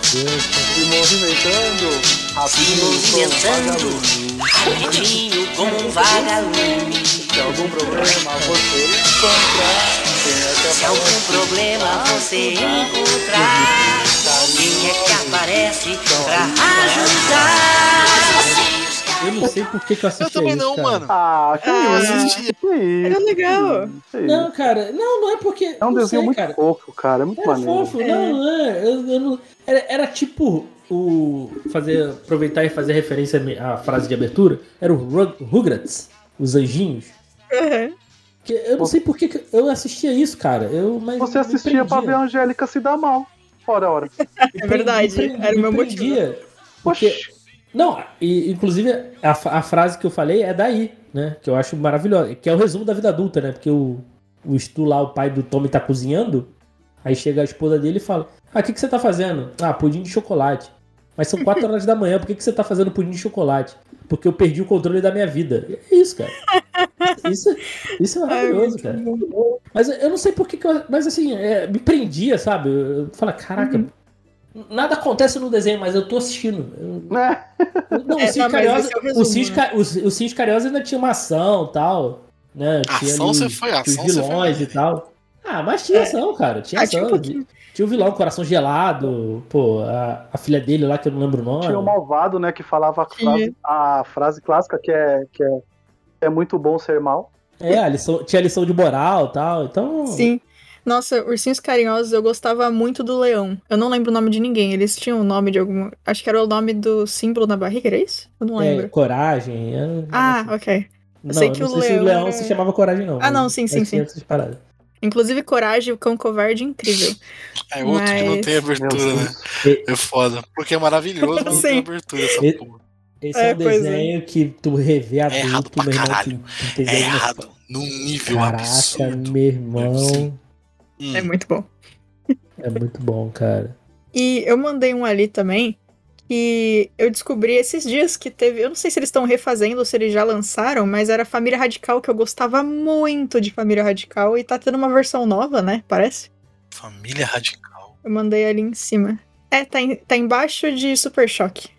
Se movimentando, rapidinho com rapidinho como um vagalume. Se algum problema você encontrar, é Se algum problema você encontrar, quem é que aparece pra ajudar? Eu não sei por que, que eu assisti Eu também isso, não, cara. mano. Ah, que Ah, isso? Que isso? era legal. Não, cara, não, não é porque. É um não desenho sei, muito cara. fofo, cara. É muito Era maneiro. fofo, não, não é. Eu, eu não- era, era tipo o. Fazer, aproveitar e fazer referência à frase de abertura. Era o Rug- Rugrats, os anjinhos. Uhum. Que eu não sei por que que eu assistia isso, cara. Eu, mas Você assistia pra ver a Angélica se dar mal. Ora, ora. É verdade, Me era o meu me motivo. Porque, não, e, inclusive a, a frase que eu falei é daí, né? Que eu acho maravilhosa. Que é o resumo da vida adulta, né? Porque o, o Stu lá, o pai do Tommy, tá cozinhando. Aí chega a esposa dele e fala: Ah, o que, que você tá fazendo? Ah, pudim de chocolate. Mas são 4 horas da manhã, por que, que você tá fazendo pudim de chocolate? Porque eu perdi o controle da minha vida. É isso, cara. Isso, isso é maravilhoso, cara. Mas eu não sei por que, que eu. Mas assim, é, me prendia, sabe? Eu, eu falo, caraca. Nada acontece no desenho, mas eu tô assistindo. Eu- Né? não, É, o Cariosa, esse é o Cis né? O o Cariosa ainda tinha uma ação e tal. Né? Tinha Ação você os- foi, os ação você foi vilões e tal. Ah, mas tinha É. ação, cara. Tinha Ah, tinha ação. um tinha, tinha o vilão, Coração Gelado. Pô, a, a filha dele lá, que eu não lembro o nome. Tinha o malvado, né, que falava a frase, a frase clássica que é, que é é muito bom ser mal. É, a lição, tinha a lição de moral e tal. Então. Sim. Nossa, Ursinhos Carinhosos, eu gostava muito do leão. Eu não lembro o nome de ninguém. Eles tinham o nome de algum. Acho que era o nome do símbolo na barriga, era isso? Eu não É, lembro. coragem. é- Ah, ok. Eu não, sei eu que não o sei se leão. o leão era- se chamava coragem, não. Ah, não, mas- sim, sim, mas sim. Inclusive, Coragem, o Cão Covarde, incrível. É outro que não Mas- tem abertura, né? É foda. Porque é maravilhoso, mas não tem abertura essa E- porra. Esse é, É, um é. desenho que tu revê adulto, errado pra meu irmão, caralho. tu, tu entendeu É errado. Num nível Caraca, absurdo. meu irmão. Hum. É muito bom. É muito bom, cara. E eu mandei um ali também que eu descobri esses dias que teve. Eu não sei se eles estão refazendo ou se eles já lançaram, mas era Família Radical, que eu gostava muito de Família Radical e tá tendo uma versão nova, né? Parece. Família Radical. Eu mandei ali em cima. É, tá, em- tá embaixo de Super Choque.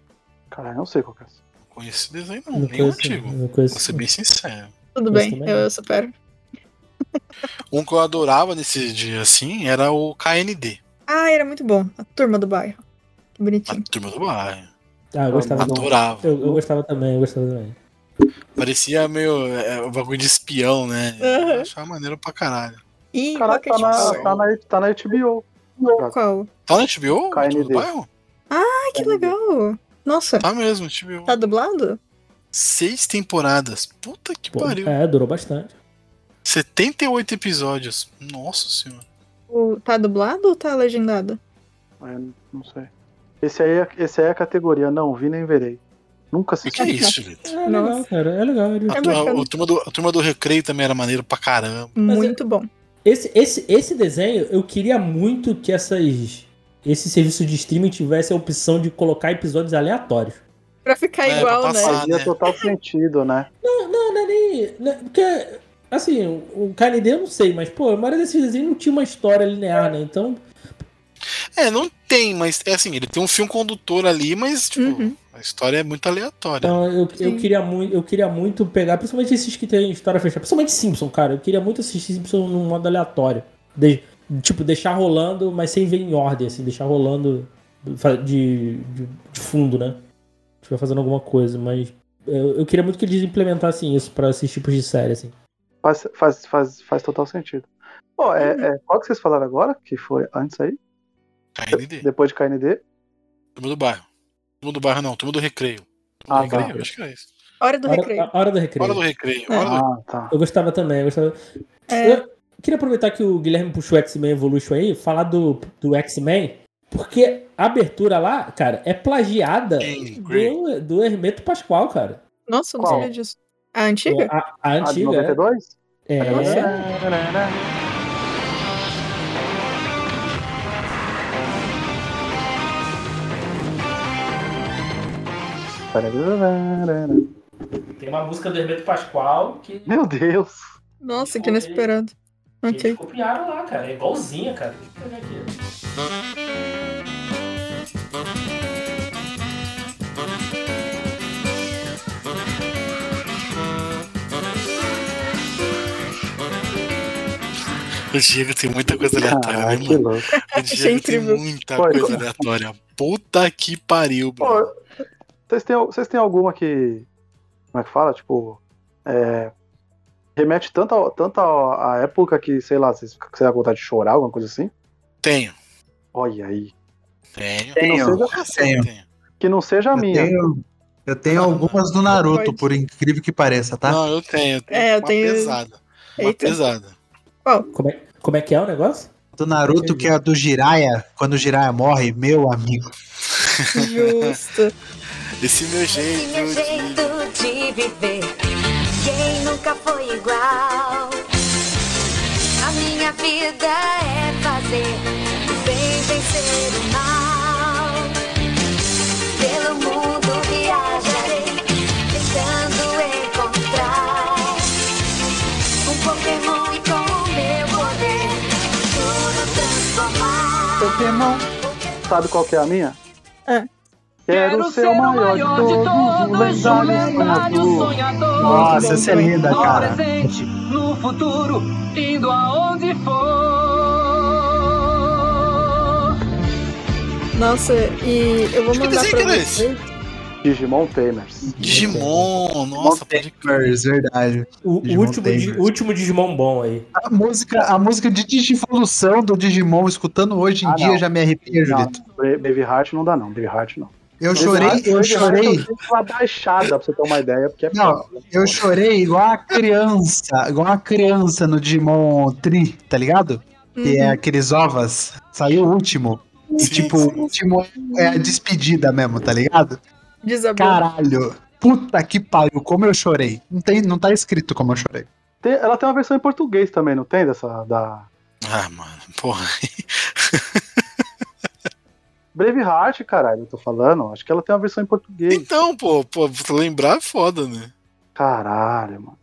Cara, eu não sei qual que é. Não conheço esse desenho, não. Não nem o conheço, antigo. não conheço. Vou ser bem sincero. Tudo bem, eu não. supero. Um que eu adorava nesse dia assim era o KND. Ah, era muito bom. A turma do bairro. Que A bonitinho. turma do bairro. Ah, eu gostava do- Adorava. Eu, eu gostava também, eu gostava também. Parecia meio é, um bagulho de espião, né? Aham. Eu achava maneiro pra caralho. E Caraca, Rocket tá na, tá, na, tá na HBO. Qual? Tá na HBO? A turma do KND. bairro? Ah, que legal. Nossa, Tá mesmo, HBO. tá dublado? Seis temporadas. Puta que Pô, pariu. é, durou bastante. 78 episódios. Nossa senhora. O- tá dublado ou tá legendado? É, não sei. Esse aí, é- esse aí é a categoria não vi nem verei. Nunca O que assisti. é isso, Julito? É legal, Nossa. cara, é legal. ele- A, É turma, bacana. a turma do, a turma do recreio também era maneiro pra caramba. Muito bom. Esse, esse, esse desenho, eu queria muito que essas, esse serviço de streaming tivesse a opção de colocar episódios aleatórios. Pra ficar É, igual, pra né? passar. Fazia né? total sentido, né? Não, não, não é nem. não é- porque, assim, o KND eu não sei, mas, pô, a maioria desses desenhos não tinha uma história linear, né? Então, É, não tem, mas é assim, ele tem um fio condutor ali, mas tipo, Uhum. a história é muito aleatória. então eu, eu, queria muito, eu queria muito pegar, principalmente esses que tem história fechada, principalmente Simpson, cara. Eu queria muito assistir Simpson num modo aleatório. De- tipo, deixar rolando, mas sem ver em ordem, assim, deixar rolando de, de, de fundo, né? Estiver fazendo alguma coisa, mas eu, eu queria muito que eles implementassem isso pra esses tipos de série, assim. Faz, faz, faz, faz total sentido. Pô, é, é, qual que vocês falaram agora? Que foi antes aí? KND. Depois de KND? Turma do bairro. Turma do bairro não, turma do recreio. Ah, Turma do tá. recreio, acho que é isso. Hora do Hora, recreio. a hora do recreio. Hora do recreio. É. Hora do... Ah, tá. Eu gostava também, eu gostava. É. Eu queria aproveitar que o Guilherme puxou o X-Men Evolution aí, falar do, do X-Men, porque a abertura lá, cara, é plagiada do, do Hermeto Pascoal, cara. Nossa, eu não Qual? sabia disso. A antiga? A, a A de antiga. 92? é. É. Tem uma música do Hermeto Pascoal que Meu Deus. Nossa, que inesperado. Ok. eles copiaram lá, cara. É igualzinha, cara. Deixa eu pegar aqui. O Diego tem muita coisa aleatória, né, Ah, que mano? louco. O Achei Diego tem muita Pô, coisa eu- aleatória. Puta que pariu. Pô, vocês têm, vocês têm alguma que. Como é que fala? Tipo. É, remete tanto, a, tanto a, a época que, sei lá, vocês, você dá vontade de chorar, alguma coisa assim? Tenho. Olha aí. Tenho. Que não seja, tenho. tenho. que não seja a Eu minha. tenho, eu tenho algumas do Naruto, por incrível que pareça, tá? Não, eu tenho. eu tenho É, eu uma tenho- pesada. Uma Eita. pesada. Como é, como é que é o negócio? Do Naruto, que é a do Jiraiya, quando o Jiraiya morre, meu amigo. Justo. Esse meu jeito. Esse meu de- jeito de viver, quem nunca foi igual? A minha vida é fazer o bem vencer Pokémon. Sabe qual que é a minha? É. Quero ser o maior de todos, o lendário sonhador. Nossa, essa é linda, No cara. presente, no futuro, indo aonde for. Nossa, e eu vou mandar pra vocês. Digimon Tamers. Digimon, nossa. Tamers, verdade. O, Digimon último, Tamers. último Digimon bom aí. A música, a música de Digivolução do Digimon, escutando hoje em Ah, dia, não. já me arrepia, Julito. Heart não dá não, Baby Heart não. Eu chorei, eu chorei. Eu tive uma baixada pra você ter uma ideia, porque é Não, foda. eu chorei igual uma criança, igual uma criança no Digimon Tri, tá ligado? Que é Uhum. aqueles ovas. Saiu o último. E, Sim, tipo, sim. o último é a despedida mesmo, tá ligado? Desabou. Caralho. Puta que pariu, como eu chorei. Não, tem, não tá escrito como eu chorei. Tem- ela tem uma versão em português também, não tem? Dessa. Da. Ah, mano, porra. Brave Heart, caralho, eu tô falando. Acho que ela tem uma versão em português. Então, pô, pô, pra lembrar é foda, né? Caralho, mano.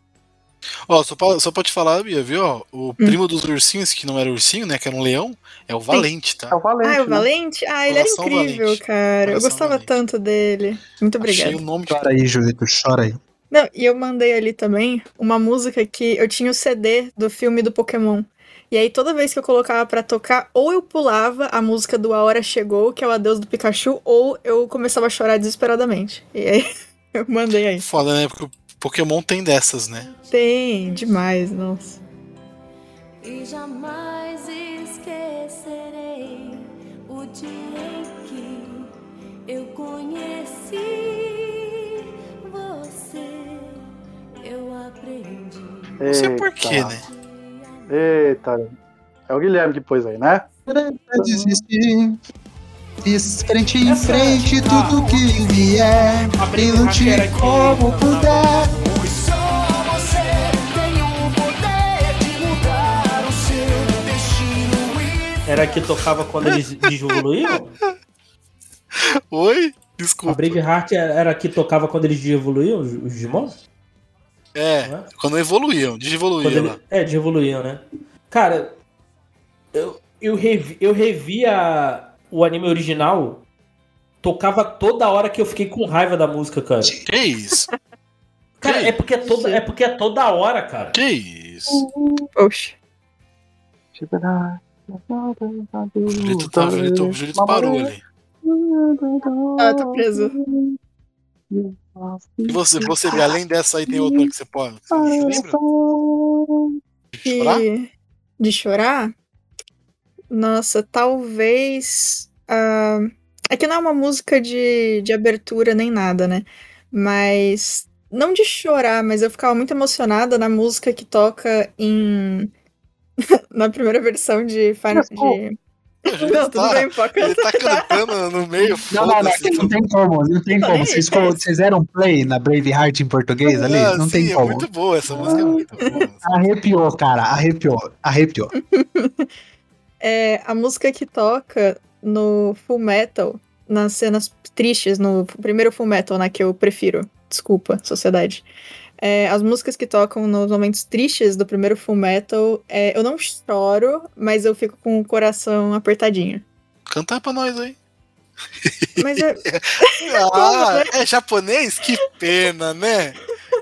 Ó, só pra, só pra te falar, Bia, viu? ó, Hum. o primo dos ursinhos, que não era ursinho, né? Que era um leão, é o Valente, tá? É o Valente. Ah, o né? Valente? Ah, ele era Coração incrível, Valente. cara. Eu Coração gostava Valente. tanto dele. Muito obrigada. Achei o nome de... Chora aí, Julito, chora aí. Não, e eu mandei ali também uma música que eu tinha o CD do filme do Pokémon. E aí toda vez que eu colocava pra tocar, ou eu pulava a música do A Hora Chegou, que é o Adeus do Pikachu, ou eu começava a chorar desesperadamente. E aí eu mandei aí. Foda, né? Porque o Pokémon tem dessas, né? Tem, demais, nossa. E jamais esquecerei o dia em que eu conheci você. Eu aprendi. Não sei por quê, né? Eita. É o Guilherme que pôs aí, né? Desistir. Frente em Essa- frente, tudo que vier. a E que- como puder. Pois só você tem o poder de mudar o seu destino Era que tocava quando eles desevoluíam? Oi? A Desculpa. Braveheart era a que tocava quando eles desevoluíam, os Digimon? É, é? quando evoluíam, Quando desevoluíam ele, lá. é, desevoluíam, né? Cara, eu, eu, revi, eu revi a, o anime original, tocava toda hora que eu fiquei com raiva da música, cara. Que isso? Cara, Que é porque é toda, é porque é toda hora, cara. Que isso? Oxe. O Julito, tá, o Julito, o Julito parou ali. Ah, tô preso. E você, você vê, além dessa aí, tem outra que você pode. Você lembra? De chorar? De, de chorar? Nossa, talvez. ah, é que não é uma música de, de abertura nem nada, né? Mas. Não de chorar, mas eu ficava muito emocionada na música que toca em. na primeira versão de Final. De... Não, tudo bem, pode Ele tá cantando no meio, Não, não, não, não tem como, não tem como. Vocês, deram play na Braveheart em português ali? Ah, Não sim, tem é como. muito boa, essa música é muito boa. Arrepiou, cara, arrepiou, arrepiou. É a música que toca no Full Metal, nas cenas tristes, no primeiro Full Metal, né, que eu prefiro. Desculpa, sociedade. É, as músicas que tocam nos momentos tristes do primeiro Full Metal, é, eu não choro, mas eu fico com o coração apertadinho. Canta pra nós aí. Mas é, Ah, é japonês? Que pena, né?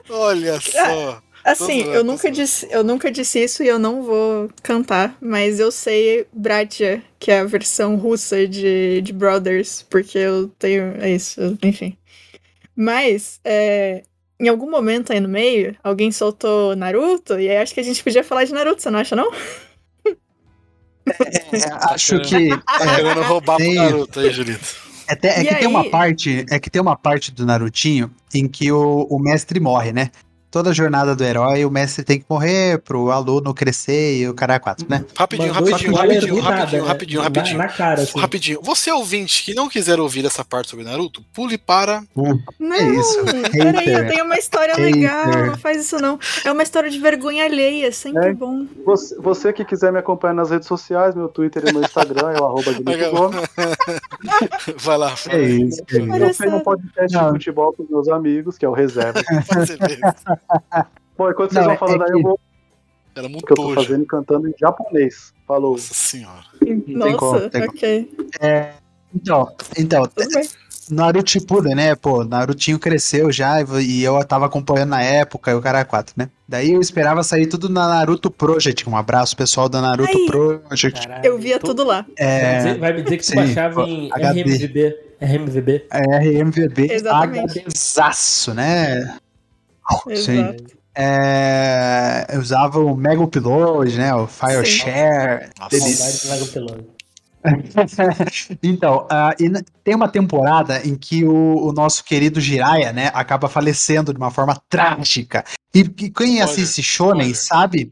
Olha só. Assim, eu nunca, disse, eu nunca disse isso e eu não vou cantar, mas eu sei Bratya, que é a versão russa de, de Brothers, porque eu tenho. É isso, enfim. Mas, é, em algum momento aí no meio, alguém soltou Naruto, e aí acho que a gente podia falar de Naruto, você não acha, não? É, acho que. Tá querendo roubar pro tem- Naruto aí, Julito. É, te- é que tem uma aí? parte, é que tem uma parte do Narutinho em que o, o mestre morre, né? Toda a jornada do herói, o mestre tem que morrer pro aluno crescer e o cara é quatro, né? Rapidinho, Mandou rapidinho, rapidinho, nada, rapidinho, né? rapidinho, Na- rapidinho. Na cara, assim. Rapidinho. Você ouvinte que não quiser ouvir essa parte sobre Naruto, pule para. Não, É isso, peraí, eu tenho uma história Hater. legal, não faz isso não. É uma história de vergonha alheia, sempre É. bom. Você, você que quiser me acompanhar nas redes sociais, meu Twitter e meu Instagram é o arroba. Vai lá, É fala. isso, é isso. Eu tenho um podcast Não. de futebol com meus amigos, que é o Reserva. Você. Bom, enquanto vocês Não, vão falando é aí, que- eu vou Era muito que eu tô hoje. fazendo e cantando em japonês. Falou. Nossa senhora. Nossa, como, tem como. ok. Então, então Tudo bem. Naruto Shippuden, né? Pô, Narutinho cresceu já e eu tava acompanhando na época, e o cara é 4, né? Daí eu esperava sair tudo na Naruto Project. Um abraço, pessoal da Naruto Ai. Project. Caralho, Eu via tô- tudo lá. Vai me É, dizer, vai me dizer que tu sim, baixava em HD. RMVB. RMVB. é RMVB Exatamente. HDzaço, né? Sim. É, eu usava o Mega Upload, né? O FireShare. Saudade do então, na- tem uma temporada em que o, o nosso querido Jiraiya, né, acaba falecendo de uma forma trágica. E, e quem Spoiler, assiste Shonen spoiler. sabe.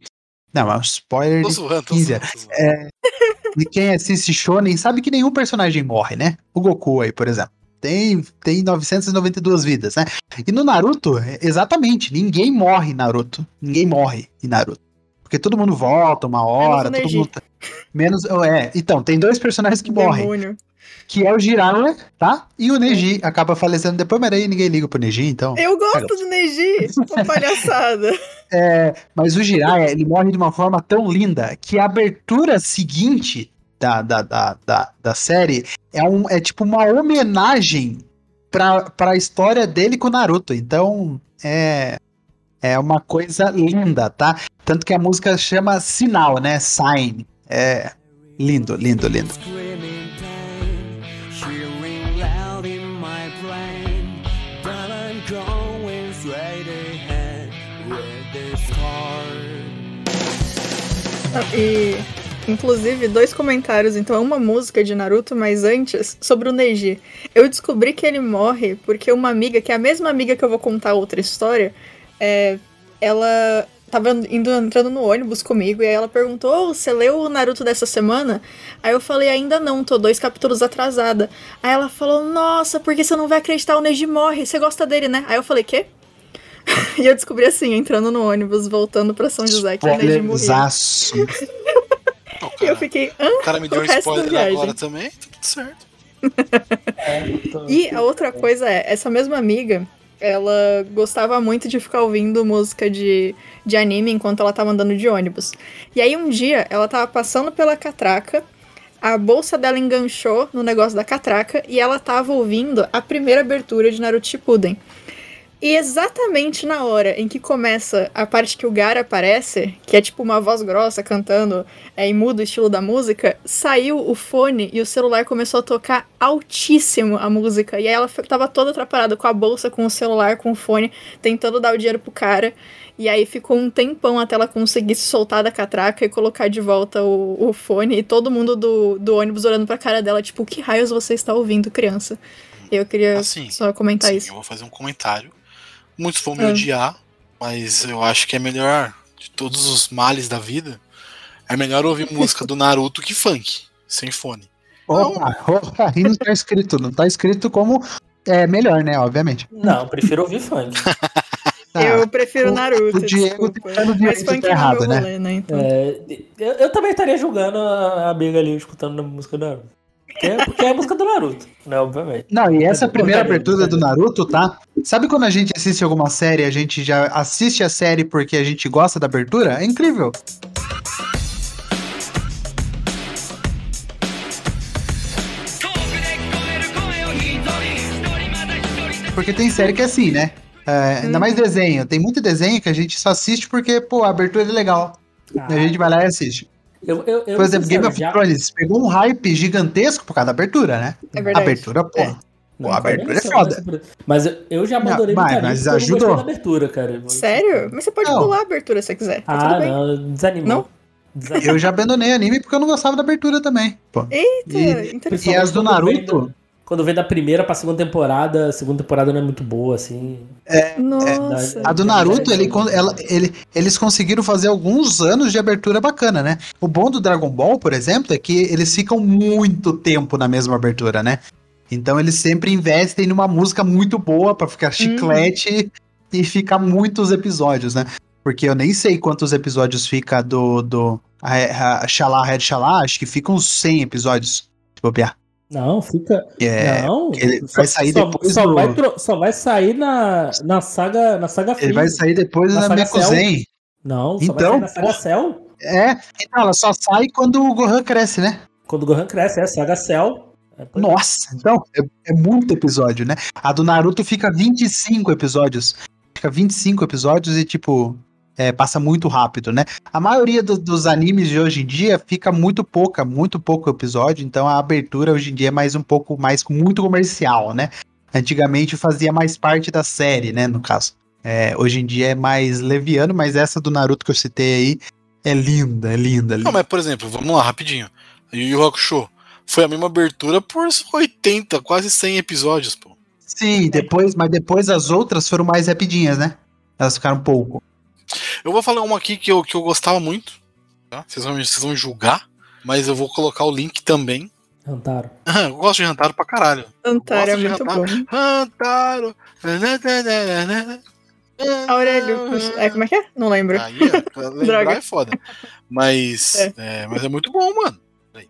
Não, é um spoiler Tô zoando, tô 15 zoando. tô zoando. E quem assiste Shonen sabe que nenhum personagem morre, né? O Goku aí, por exemplo. Tem, tem 992 vidas, né? E no Naruto, é- exatamente, ninguém morre em Naruto. Ninguém morre em Naruto. Porque todo mundo volta uma hora, todo Neji. mundo. tá- Menos. É, então, tem dois personagens que morrem. Demônio. Que é o Jiraiya, tá? E o Neji acaba falecendo depois, mas aí ninguém liga pro Neji, então. Eu gosto do Neji, uma palhaçada. É, mas o Jiraiya, ele morre de uma forma tão linda que a abertura seguinte da, da, da, da, da série é, um, é tipo uma homenagem pra, pra história dele com o Naruto. Então, é, é uma coisa linda, tá? Tanto que a música chama Sinal, né? Sign. É lindo, lindo, lindo. E, inclusive, dois comentários. Então, uma música de Naruto, mas antes, sobre o Neji. Eu descobri que ele morre porque uma amiga, que é a mesma amiga que eu vou contar outra história, é, ela tava indo, entrando no ônibus comigo e aí ela perguntou: "Ô, Você leu o Naruto dessa semana? Aí eu falei: Ainda não, tô dois capítulos atrasada. Aí ela falou: Nossa, porque você não vai acreditar, o Neji morre. Você gosta dele, né? Aí eu falei: Quê? e eu descobri assim, entrando no ônibus, voltando pra São José, que o Neji morreu. E eu cara, fiquei, hã? o cara me deu o um spoiler agora também, tá tudo certo. E a outra coisa é, essa mesma amiga, ela gostava muito de ficar ouvindo música de, de anime enquanto ela tava andando de ônibus. E aí um dia ela tava passando pela catraca, a bolsa dela enganchou no negócio da catraca e ela tava ouvindo a primeira abertura de Naruto Shippuden. E exatamente na hora em que começa a parte que o Gara aparece, que é tipo uma voz grossa cantando é, em mudo o estilo da música, saiu o fone e o celular começou a tocar altíssimo a música. E aí ela tava toda atrapalhada com a bolsa, com o celular, com o fone, tentando dar o dinheiro pro cara. E aí ficou um tempão até ela conseguir se soltar da catraca e colocar de volta o, o fone. E todo mundo do, do ônibus olhando pra cara dela, tipo, que raios você está ouvindo, criança? Eu queria Assim, só comentar Sim, isso. eu vou fazer um comentário. Muitos vão me Ah. odiar, mas eu acho que é melhor de todos os males da vida. É melhor ouvir música do Naruto que funk, sem fone. Opa, opa, aí não tá escrito, não tá escrito como é melhor, né? Obviamente. Não, prefiro ouvir funk. Eu prefiro o- Naruto. o Diego tá funk de tá não é errado, né? rolê, né? Então. É, eu, eu também estaria julgando a amiga ali escutando a música do Naruto. Porque é, porque é a música do Naruto, né? Obviamente. Não, e essa É, primeira abertura do Naruto, tá? Sabe quando a gente assiste alguma série, a gente já assiste a série porque a gente gosta da abertura? É incrível. Porque tem série que é assim, né? É, ainda mais desenho. Tem muito desenho que a gente só assiste porque, pô, a abertura é legal. E a gente vai lá e assiste. Eu, eu, eu Por exemplo, Game of já- Thrones pegou um hype gigantesco por causa da abertura, né? É verdade. Abertura, pô. Não, Pô, a abertura é foda. Mas eu- já abandonei Não, mas- mas porque eu não gostei ajudou. da abertura, cara. Sério? Mas você pode Não. pular a abertura se você quiser. Tá Ah, tudo bem. não, desanimou. Não? Desanimou. Eu já abandonei anime porque eu não gostava da abertura também. Pô. Eita, E- interessante. E as do Naruto. Quando vem da primeira pra segunda temporada, a segunda temporada não é muito boa, assim. Nossa. A do Naruto, ele, ela- ele- eles conseguiram fazer alguns anos de abertura bacana, né? O bom do Dragon Ball, por exemplo, é que eles ficam muito tempo na mesma abertura, né? Então eles sempre investem numa música muito boa pra ficar chiclete e ficar muitos episódios, né? Porque eu nem sei quantos episódios fica do, do a, a Xalá Red Xalá, acho que ficam uns 100 episódios, se bobear. Não, fica. É, não, ele só- vai sair só, depois só do- vai, tro- só vai sair na, na saga na saga Ele vai sair depois Na da saga Mekuzen. Não, só Então, vai sair na saga. Cell. É, então ela só sai quando o Gohan cresce, né? Quando o Gohan cresce, é a saga Cell. Nossa, então é, é muito episódio, né? A do Naruto fica 25 episódios. Fica 25 episódios e, tipo, é, passa muito rápido, né? A maioria do- dos animes de hoje em dia fica muito pouca, muito pouco episódio, então a abertura hoje em dia é mais um pouco mais muito comercial, né? Antigamente fazia mais parte da série, né? No caso. É, hoje em dia é mais leviano, mas essa do Naruto que eu citei aí é linda, é linda, linda. Não, mas por exemplo, vamos lá, rapidinho. Yu Yu Hakusho foi a mesma abertura por 80, quase 100 episódios, pô. Sim, depois, mas depois as outras foram mais rapidinhas, né? Elas ficaram pouco. Eu vou falar uma aqui que eu, que eu gostava muito. Tá? Vocês, vão, me- vocês vão julgar, mas eu vou colocar o link também. Hantaro. eu gosto de Hantaro pra caralho. Antara é muito bom. Hantaro. Aurélio, é, como é que é? Não lembro. Aí, lembrar Droga. é foda. Mas É. é. mas é muito bom, mano.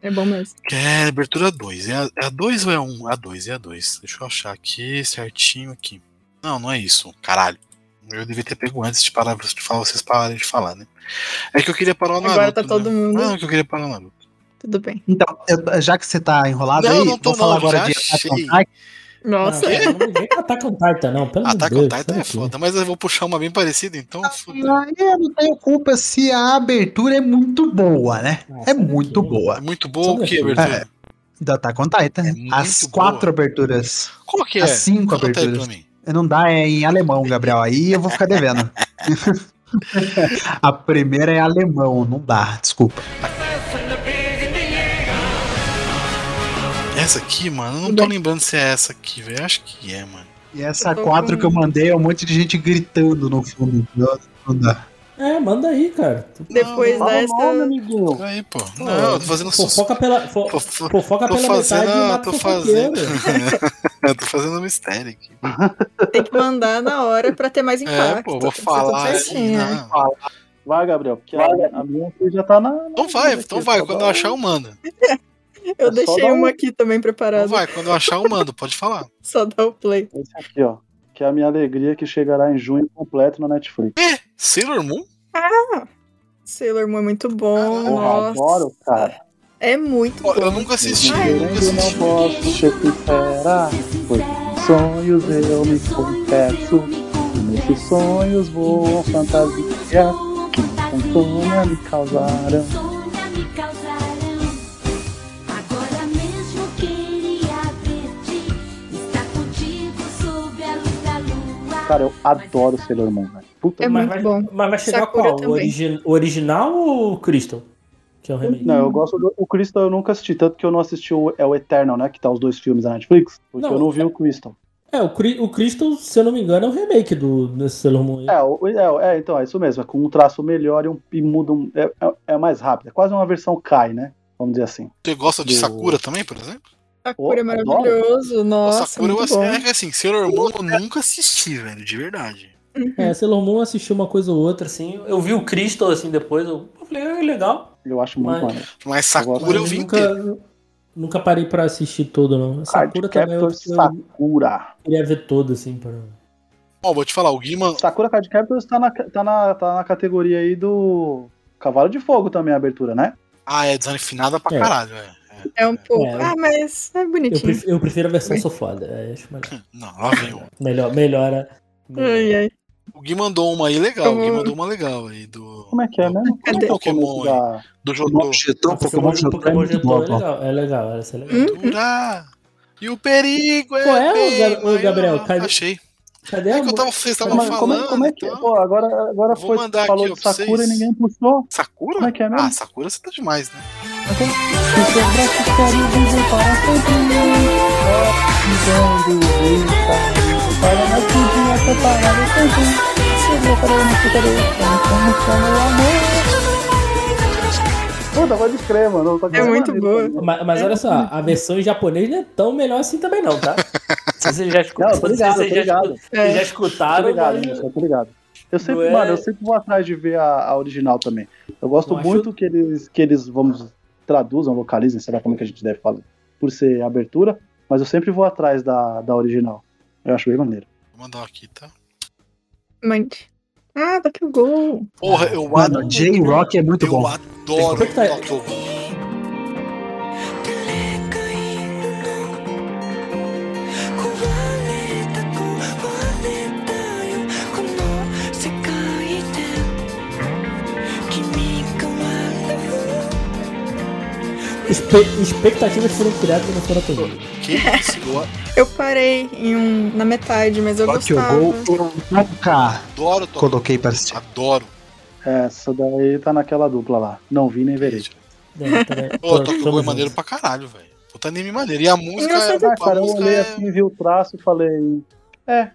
É bom mesmo. Que é abertura 2. É a- é a 2 ou é a 1? Um? A 2, é a 2. Deixa eu achar aqui certinho aqui. Não, não é isso. Caralho. Eu devia ter pego antes de parar de falar, vocês pararem de falar, né? É que eu queria parar o Naruto. Agora tá todo né? mundo- Não, é que eu queria parar o Naruto. Tudo bem. Então, eu- já que você tá enrolado Não, aí, não tô vou falar não, agora já de Attack on. Nossa. Não, não vem com Attack on Titan, não. Pelo Attack on Deus. Titan é foda, mas eu vou puxar uma bem parecida, então. foda. Aí eu não tenho culpa se a abertura é muito boa, né? é muito boa. É muito boa o que, abertura? É, da Attack on Titan. As quatro aberturas. Qual que é? As cinco Conta aí aberturas. pra mim. Não dá, é em alemão, Gabriel. Aí eu vou ficar devendo. a primeira é alemão, não dá, desculpa. Essa aqui, mano, eu não tô lembrando se é essa aqui, velho. Acho que é, mano. E essa quatro que eu mandei é um monte de gente gritando no fundo. Não, não dá. É, manda aí, cara. Depois Fala o dessa. nome, amiguinho. Aí, pô. Não, eu tô fazendo Fofoca pela, fofoca tô pela fazendo, metade tô fazendo. eu tô fazendo um mistério aqui. Tem que mandar na hora pra ter mais impacto. É, pô, vou falar assim, né? não. Vai, Gabriel, porque a, a minha aqui já tá na. Então vai, então vai. Quando eu achar, eu mando. Eu É deixei dar um- uma aqui também Então preparada. vai, quando eu achar, eu mando. Pode falar. Só dá o play. Esse aqui, ó. Que é a minha alegria que chegará em junho completo na Netflix. Sailor Moon? Ah! Sailor Moon é muito bom. Nossa. adoro, cara. É muito bom. Eu nunca assisti, Ai, eu nunca Eu não assisti. posso te esperar, pois sonhos eu me confesso. Nesses sonhos vou fantasia que insônia me causaram. Insônia me causarão. Agora mesmo queria ver-te. Estar contigo sob a luz da lua. Cara, eu adoro Sailor Moon, velho. Puta É mas, muito vai, bom. mas vai chegar Sakura qual? O, origi- o original ou o Crystal? Que é o remake. Não, eu gosto do o Crystal, eu nunca assisti, tanto que eu não assisti o, é o Eternal, né? Que tá os dois filmes da Netflix. Porque Não, eu não vi é- o Crystal. É, o, o Crystal, se eu não me engano, é o remake do, desse Sailor Moon. aí. É, o- é, é, então, é isso mesmo. É com um traço melhor e, um, e muda. Um, é, é- é mais rápido. É quase uma versão Kai, né? Vamos dizer assim. Você gosta de Do- Sakura também, por exemplo? Sakura é Oh, adoro. maravilhoso. O Nossa, Sakura eu muito assi- bom. é assim, Sailor Moon eu nunca assisti, velho, de verdade. É, Sailor Moon assisti uma coisa ou outra, assim. Eu vi o Crystal, assim, depois. Eu, eu falei, ah, legal. Eu acho muito Mas- maneiro. Mas Sakura eu Mas vi inteiro. nunca, nunca parei pra assistir todo, não. Sakura também eu, Cardcaptor eu Sakura. queria ver todo, assim. Pra... Ó, vou te falar, o Guima. Sakura Cardcaptor tá na, tá, na, tá na categoria aí do Cavalo de Fogo também, a abertura, né? Ah, é desafinada pra É. caralho, velho. É um pouco. É, eu- Ah, mas é Eu, bonitinho. prefiro, eu prefiro a versão sou foda. É, acho melhor. Não, lá vem um. Melhor, melhora. Ai, ai. O Gui mandou uma aí legal, o Gui Como- mandou uma legal aí do, Como é que é mesmo? Como é que é o Pokémon da... do Jotô. Jetão, Pokémon Pokémon, Jetão é Pokémon Jetão é legal, é legal, essa é legal. Hum? Aventura. E o perigo é. Qual é, maior. Gabriel? Cadê- Achei. Cadê É a que eu tava, vocês estavam Como, como, é- falando. como é que... então. Pô, agora, agora Vou foi, falou aqui, de Sakura vocês. e ninguém puxou. Sakura? Como é que é mesmo? Ah, Sakura você tá demais, né? Puta, pode crer, mano. Tá É muito boa. Mas, mas olha só, a versão em japonês não é tão melhor assim também, não, tá? Se vocês já escutaram, Não, tô ligado, vocês tô já, ligado. já Tô escutaram, ligado, mas- moço, tô ligado. Eu sempre, é- mano, eu sempre vou atrás de ver a, a original também. Eu gosto Não acho- muito que eles, que eles, vamos, traduzam, localizem, sei lá como é que a gente deve falar, por ser abertura, mas eu sempre vou atrás da, da original. Eu acho bem maneiro. Vou mandar aqui, tá? Mande. Ah, Tokyo Ghoul. Porra, eu Mano, adoro. J-Rock é muito Eu bom. adoro Como é Espe- expectativas foram criadas e não foram atendidas. Que isso? Eu parei em um, na metade, mas eu Tokyo gostava. Ghoul eu nunca adoro Tokyo coloquei pra assistir. Adoro. Essa daí tá naquela dupla lá. Não vi nem verei. É, Pô, Tokyo Ghoul é maneiro pra caralho, velho. Puta anime maneiro. E a música, é, Ah, a cara, eu olhei é... assim, vi o traço e falei. É.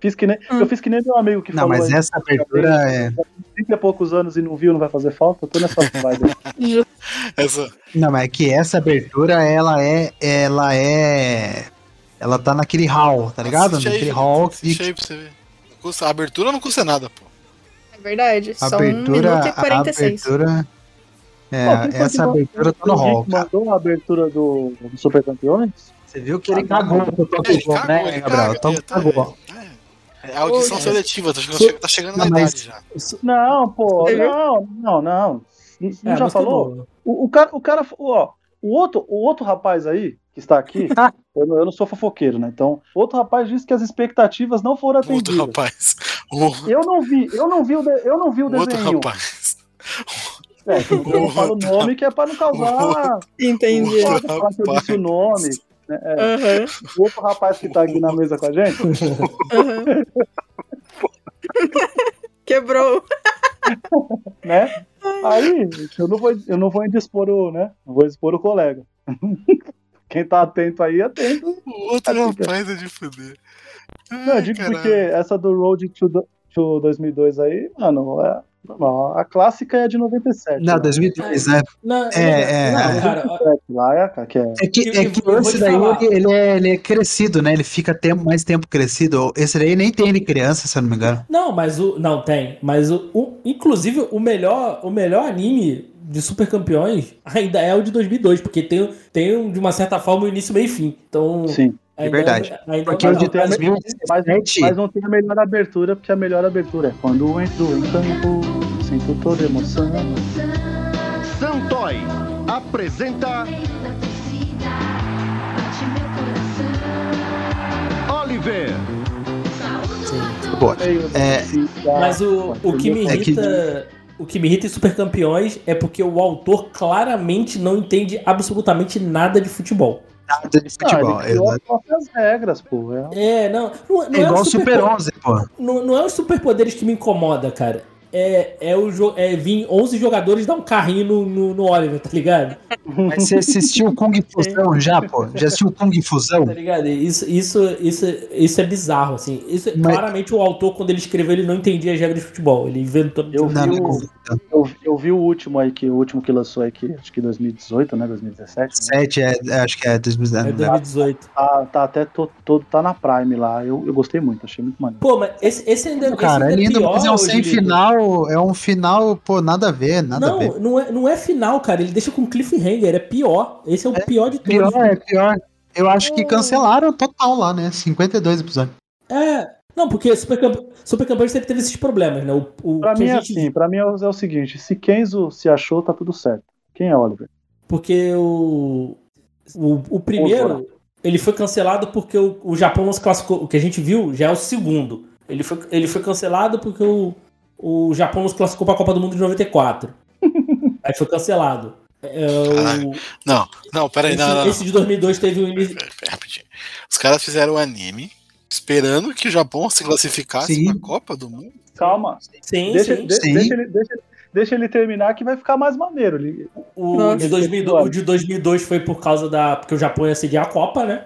Fiz que nem, Hum. Eu fiz que nem meu amigo que Não, falou. mas aí, essa abertura é. 30 e poucos anos e não viu, não vai fazer falta. Eu tô nessa vibe. Essa. Não, mas é que essa abertura, ela é. Ela é. Ela tá naquele hall, tá ligado? Assiste aí, naquele Felipe. hall que. aí pra você ver. Não custa- A abertura não custa nada, pô. É verdade. 1 Abertura. minuto e A 46. abertura. É, Pô, essa abertura tá no hall, mandou a abertura do, do Super Campeões? Você viu que ele cagou com o Tokyo cagou, né, Gabriel? Então tá- cagou. É audição Ô, seletiva, tá chegando, tá chegando na Não, idade já. Não, pô, não, não, não. Não É, já mas falou? O, o cara, o cara, ó, o outro, o outro rapaz aí que está aqui, eu, não- eu não sou fofoqueiro, né? Então, outro rapaz disse que as expectativas não foram Outro atendidas. rapaz. O Eu não vi, eu não vi o, de- eu não vi o outro desenho. rapaz. É, eu não falo o nome que é para não causar. Entendi. Não pode falar que eu disse o nome. Né? É, Aham, o outro rapaz que tá aqui na mesa com a gente, aham. Quebrou. né? Aí, eu não vou, eu não vou indispor o, né? Não vou expor o colega. Quem tá atento aí, atento. O outro rapaz é de fuder. Não, eu digo Caralho. porque essa do Road to, to 2002 aí, mano, é normal. A clássica é de 97. Não, né? 2002, né? Não, É, é, não, é. cara, ó, 97 lá é, cara, que é. É que, Eu- é eu que esse daí ele, ele é, ele é crescido, né? Ele fica tempo, mais tempo crescido. Esse daí nem tem de criança, se eu não me engano. Não, mas o. Não, tem. Mas o. o- inclusive, o melhor, o melhor anime de Super Campeões ainda é o de 2002, porque tem, tem de uma certa forma, o início, meio e fim. Então. Sim. Ainda verdade. Ainda Porque é o o de tem a me- 2017. Mas não tem a melhor abertura, porque a melhor abertura é quando entro em campo, sinto toda emoção. Santoy apresenta Oliver. boa. É, Mas o, o que me É irrita. O que me irrita em Super Campeões é porque o autor claramente não entende absolutamente nada de futebol. Nada de Ah, ele criou as próprias regras, pô. É, É, não. Não, não É igual o o Super 11, pô. Não, não é os superpoderes que me incomoda, cara. É, é, o jo é vir 11 jogadores dar um carrinho no, no, no Oliver, tá ligado? Mas você assistiu Kung Fusão já, pô? Já assistiu Kung Fusão? Tá ligado? Isso, isso, isso, isso é bizarro, assim. Isso, Mas- Claramente o autor, quando ele escreveu, ele não entendia as regras de futebol. Ele inventou. Eu vi, o, eu, eu vi o último aí, que, o último que lançou aí, que acho que 2018, né? 2017. né? 7, é, acho que é 2019. É 2018. Tá, tá até todo, todo tá na Prime lá. Eu, eu gostei muito, achei muito maneiro. Pô, mas esse, esse ainda, Cara, esse é ainda lindo, pior, mas é um sem Julito. Final, é um final, pô, nada a ver, nada a ver. Não, não é, não é final, cara. Ele deixa com cliffhanger. É pior. Esse é o pior de todos. Pior, é pior. Eu acho que cancelaram total lá, né? 52 episódios. É. Não, porque Super, Camp... Super Campeões sempre teve esses problemas, né? O, o Pra que mim é gente- assim, pra mim é o, é o seguinte, se Kenzo se achou, tá tudo certo. Quem é Oliver? Porque o. O, o primeiro, ele foi cancelado porque o, o Japão não se classificou. O que a gente viu já é o segundo. Ele foi, ele foi cancelado porque o, o Japão não se classificou pra Copa do Mundo de 94. Aí foi cancelado. É, o, Não, não, peraí, esse, não, não, não. esse de 2002 teve um. Rapidinho. Os caras fizeram o anime esperando que o Japão se classificasse Sim. pra Copa do Mundo. Calma. Sim, Deixa, sim. de- Sim. deixa ele, deixa, deixa ele terminar que vai ficar mais maneiro. Ele, O de, 2002, o de 2002 foi por causa da. Porque o Japão ia sediar a Copa, né?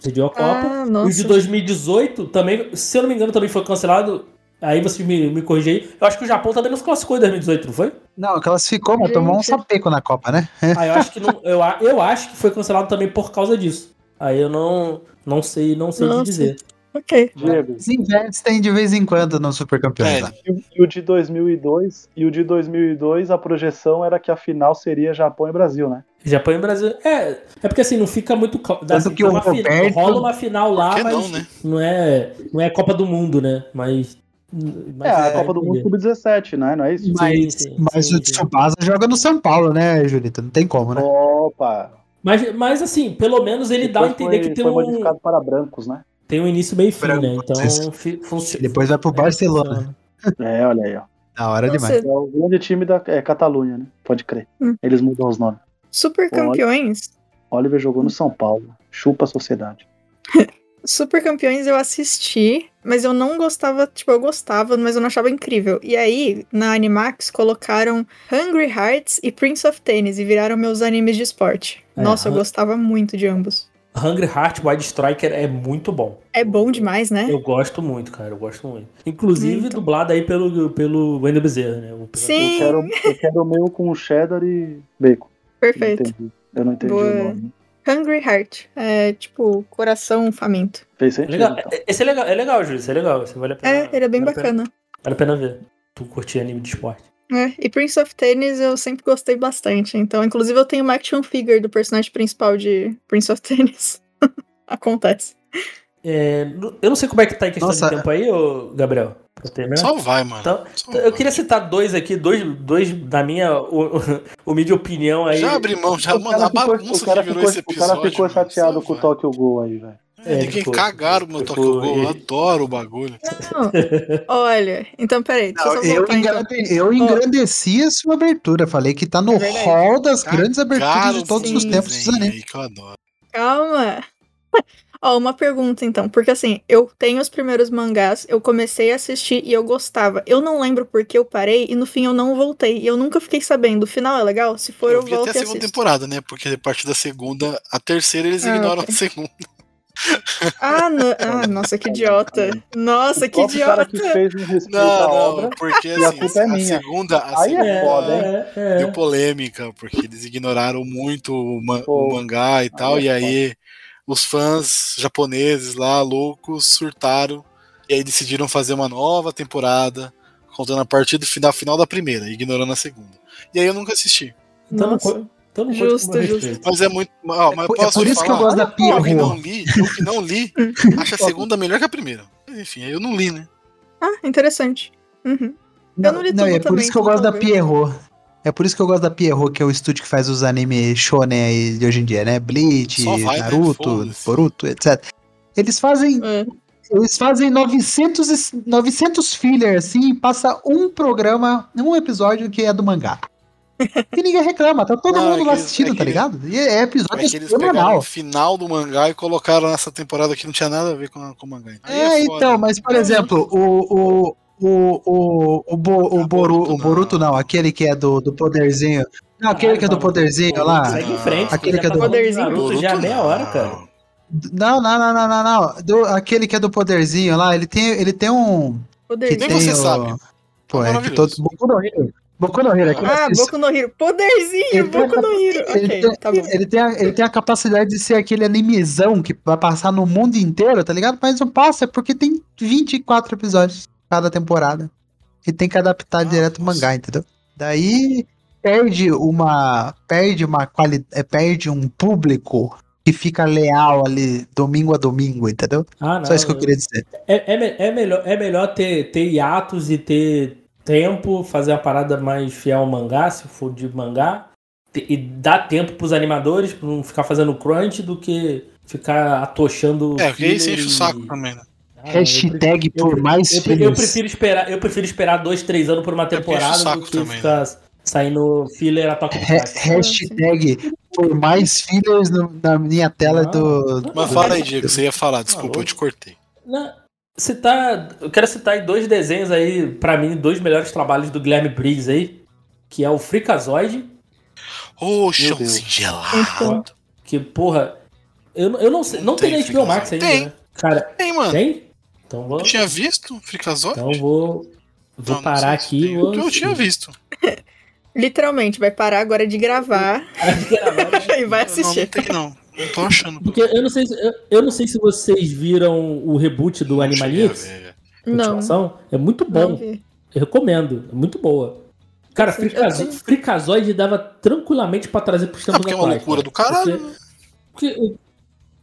Sediou a Copa. Ah, o de 2018 também, se eu não me engano, também foi cancelado. Aí vocês me, me corrigem aí. Eu acho que o Japão também não se classificou em 2018, não foi? Não, classificou, mas tomou um sapeco na Copa, né? Aí eu acho que não, eu, eu acho que foi cancelado também por causa disso. Aí eu não, não sei, não sei te Nossa. dizer. Ok. Diego, Eles investem de vez em quando no Super Campeões. É, e o- e o de 2002, e o de 2002 a projeção era que a final seria Japão e Brasil, né? Japão e Brasil. É, é porque assim, não fica muito claro. Tanto que o Roberto- rola uma final lá, que mas não, né? não, é, não é Copa do Mundo, né? Mas. Mas é, a Copa do Mundo Sub-17, né? Não é isso? Mas, sim, mas sim, o sim. Tsubasa joga no São Paulo, né, Julita? Não tem como, né? Opa! Mas, mas assim, pelo menos ele dá a Depois entender foi, que tem foi um, modificado para brancos, né? tem um início, meio e fim, né? Então isso. fi- funci- Depois vai pro Barcelona. É, olha aí, ó. Da hora Nossa, demais. É o grande time da é, Catalunha, né? Pode crer. Hum. Eles mudam os nomes. Super campeões. Oliver jogou no São Paulo. Chupa a sociedade. Super Campeões eu assisti, mas eu não gostava, tipo, eu gostava, mas eu não achava incrível. E aí, na Animax, colocaram Hungry Hearts e Prince of Tennis e viraram meus animes de esporte. É, Nossa, eu gostava muito de ambos. Hungry Heart Wide Striker é muito bom. É bom demais, né? Eu gosto muito, cara. Eu gosto muito. Inclusive, Muito. dublado aí pelo, pelo Wendel Bezerra, né? O- Sim, Eu quero, eu quero o meu com cheddar e bacon. perfeito. Não entendi. Eu não entendi Boa. o nome. Hungry Heart. É tipo, coração faminto. Fez sentido. Legal. então. Esse é legal, é legal, Júlio. Esse é legal. Esse vale a pena. É, ele é bem vale a pena- bacana. Vale a pena ver. Tu curtir anime de esporte. É, e Prince of Tennis eu sempre gostei bastante. Então, inclusive, eu tenho uma action figure do personagem principal de Prince of Tennis. Acontece. É, eu não sei como é que tá em questão Nossa. de tempo aí, ô Gabriel. Pra terminar. Só vai, mano. Então, Só eu vai. queria citar dois aqui, dois, dois da minha humilde opinião aí. Já abri mão, já, O mano, cara a ficou, bagunça o cara que virou ficou- esse o episódio. cara ficou mano, chateado só com o. Tokyo Gol aí, velho. É, Ninguém ficou- cagaram o meu ficou- Tokyo Gol, eu adoro o bagulho. Não, olha, então peraí, deixa Não, eu voltar então. eu engrandeci a sua abertura. Falei que tá no É hall das grandes aberturas Cagaram de todos sim, os tempos dos animes. aí que eu adoro. Calma. Ó, uma pergunta então, porque assim, eu tenho os primeiros mangás, eu comecei a assistir e eu gostava. Eu não lembro por que eu parei e no fim eu não voltei. E eu nunca fiquei sabendo. O final é legal? Se for, eu, Eu volto até a segunda assisto. temporada, né? Porque a partir da segunda, a terceira eles Ah, ignoram ok. a segunda. Ah, no- ah, nossa, que idiota. Nossa, O que próprio cara idiota. que fez um respeito à Não, obra. não, porque a assim, culpa é a minha. segunda, a Aí é segunda foda, hein? É, é. deu polêmica, porque eles ignoraram muito o, ma- Pô, o mangá e tal, é e aí os fãs japoneses lá, loucos, surtaram, e aí decidiram fazer uma nova temporada, contando a partir do final, final da primeira, ignorando a segunda. E aí eu nunca assisti. Então Nossa. então não Justo, justo. Mas é muito. ó, mas É por- é por isso que eu falar, gosto da Eu que Pierrot. não li, eu que não li, acho a segunda melhor que a primeira. Enfim, eu não li, né? Ah, interessante. Uhum. Não, não li não, tudo é por também, isso que eu gosto da. Pierrot. É por isso que eu gosto da Pierrot, que é o estúdio que faz os animes shonen aí de hoje em dia, né? Bleach, vai, né? Naruto, Foda-se. Boruto, etc. Eles fazem É. Eles fazem 900, e- 900 filler, assim, e passa um programa, um episódio que é do mangá. E ninguém reclama, tá todo Não, mundo é lá eles- assistindo, é tá eles- ligado? E é episódio É que eles semanal. o final do mangá e colocaram nessa temporada que não tinha nada a ver com, com o mangá. Aí É, foda. então, mas por exemplo, o. o o, o, o, Bo- o, Boru, o Boruto não, aquele que é do, do poderzinho. Não, aquele que é do poderzinho lá. Segue em frente. Aquele que é tá do. de Naruto já meia hora, cara. Não, não, não, não, não, não. Do, aquele que é do poderzinho lá, ele tem, ele tem um. Poderzinho. Que Nem tem você o- sabe. Pô, é que Maravilhoso. todo. Boku no Hero. Boku no Hero. aquele Ah, Boku no Hero. Poderzinho, Ele tem Boku no Hero. Ele, Ok, tem, tá ele, tem a, ele tem a capacidade de ser aquele animezão que vai passar no mundo inteiro, tá ligado? Mas não passa, é porque tem 24 episódios cada temporada. E tem que adaptar direto o mangá, entendeu? Daí perde uma. Perde uma qualidade. Perde um público que fica leal ali domingo a domingo, entendeu? Ah, Só isso que eu queria dizer. É, é, é melhor, é melhor ter, ter hiatos e ter tempo, fazer a parada mais fiel ao mangá, se for de mangá, e dar tempo pros animadores pra não ficar fazendo crunch do que ficar atochando. É, porque aí você enche o saco também, né? Ah, Hashtag eu, por mais eu, pre- eu filhos. prefiro esperar, eu prefiro esperar dois, três anos por uma temporada do que também, ficar saindo filler a Ha- caixa. hashtag por mais fillers no- na minha tela do. Mas do- fala aí, Diego, você ia falar, desculpa, eu te cortei. Não, citar, eu quero citar aí dois desenhos aí, pra mim, dois melhores trabalhos do Guilherme Briggs aí, que é o Freakazoid. Ô, chãozinho gelado. Que, porra, eu, não- eu não sei, não tem, tem na HBO Max ainda, Tem. né? Cara, Tem, mano. tem? Então vou, Eu tinha visto Freakazoid? então vou, vou Não, não parar se aqui. Vou, Eu tinha visto. Literalmente, vai parar agora de gravar e vai Não, assistir. não tem não. Não tô achando. Porque eu não sei se, eu, eu não sei se vocês viram o reboot do Animaniacs. Não. É muito Não bom. Eu recomendo. É muito boa. Cara, Freakazoid dava tranquilamente pra trazer pros tempos porque é uma loucura cara. do caralho, Porque, porque-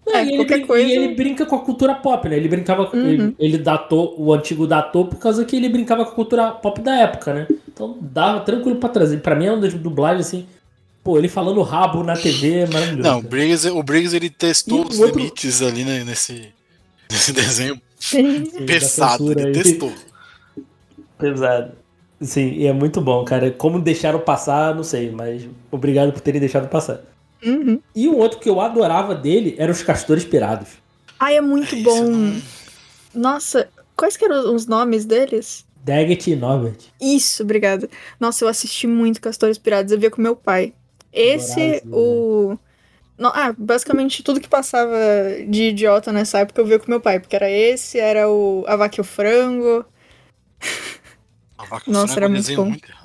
é, ele qualquer coisa- e ele brinca com a cultura pop, né? Ele brincava com. Uhum. Ele, ele datou, o antigo datou por causa que ele brincava com a cultura pop da época, né? Então dava tranquilo pra trazer. Pra mim é uma das dublagens assim. Pô, ele falando rabo na TV é maravilhoso. Não, o Briggs, o Briggs ele testou E os outro- limites ali né, nesse, nesse desenho Sim, pesado. Ele aí. testou. Pesado. Sim, e é muito bom, cara. Como deixaram passar, não sei, mas obrigado por terem deixado passar. Uhum. E um outro que eu adorava dele era os Castores Pirados. Ai, é muito bom. Nossa, quais que eram os nomes deles? Daggett e Norbert. Isso, obrigada. Nossa, eu assisti muito Castores Pirados, eu via com meu pai. Esse, Adorava, o. No- ah, basicamente tudo que passava de idiota nessa época eu via com meu pai, porque era esse, era o A Vaca e o Frango. A vaca Nossa, frango era é muito bom. muito.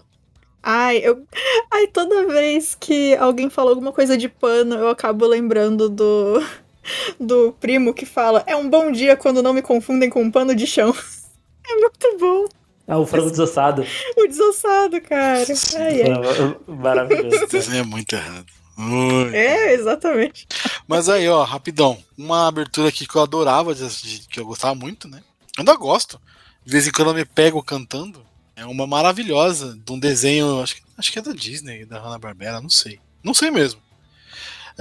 Ai, eu. Ai, toda vez que alguém falou alguma coisa de pano, eu acabo lembrando do. Do primo que fala: É um bom dia quando não me confundem com um pano de chão. É muito bom. Ah, o frango desossado. O desossado, cara. Ai, ai. Maravilhoso. Esse é muito errado. Muito. É, exatamente. Mas aí, ó, rapidão. Uma abertura aqui que eu adorava, que eu gostava muito, né? Ainda gosto. De vez em quando eu me pego cantando. É uma maravilhosa, de um desenho, acho, que- acho que é da Disney, da Hanna-Barbera, não sei. Não sei mesmo.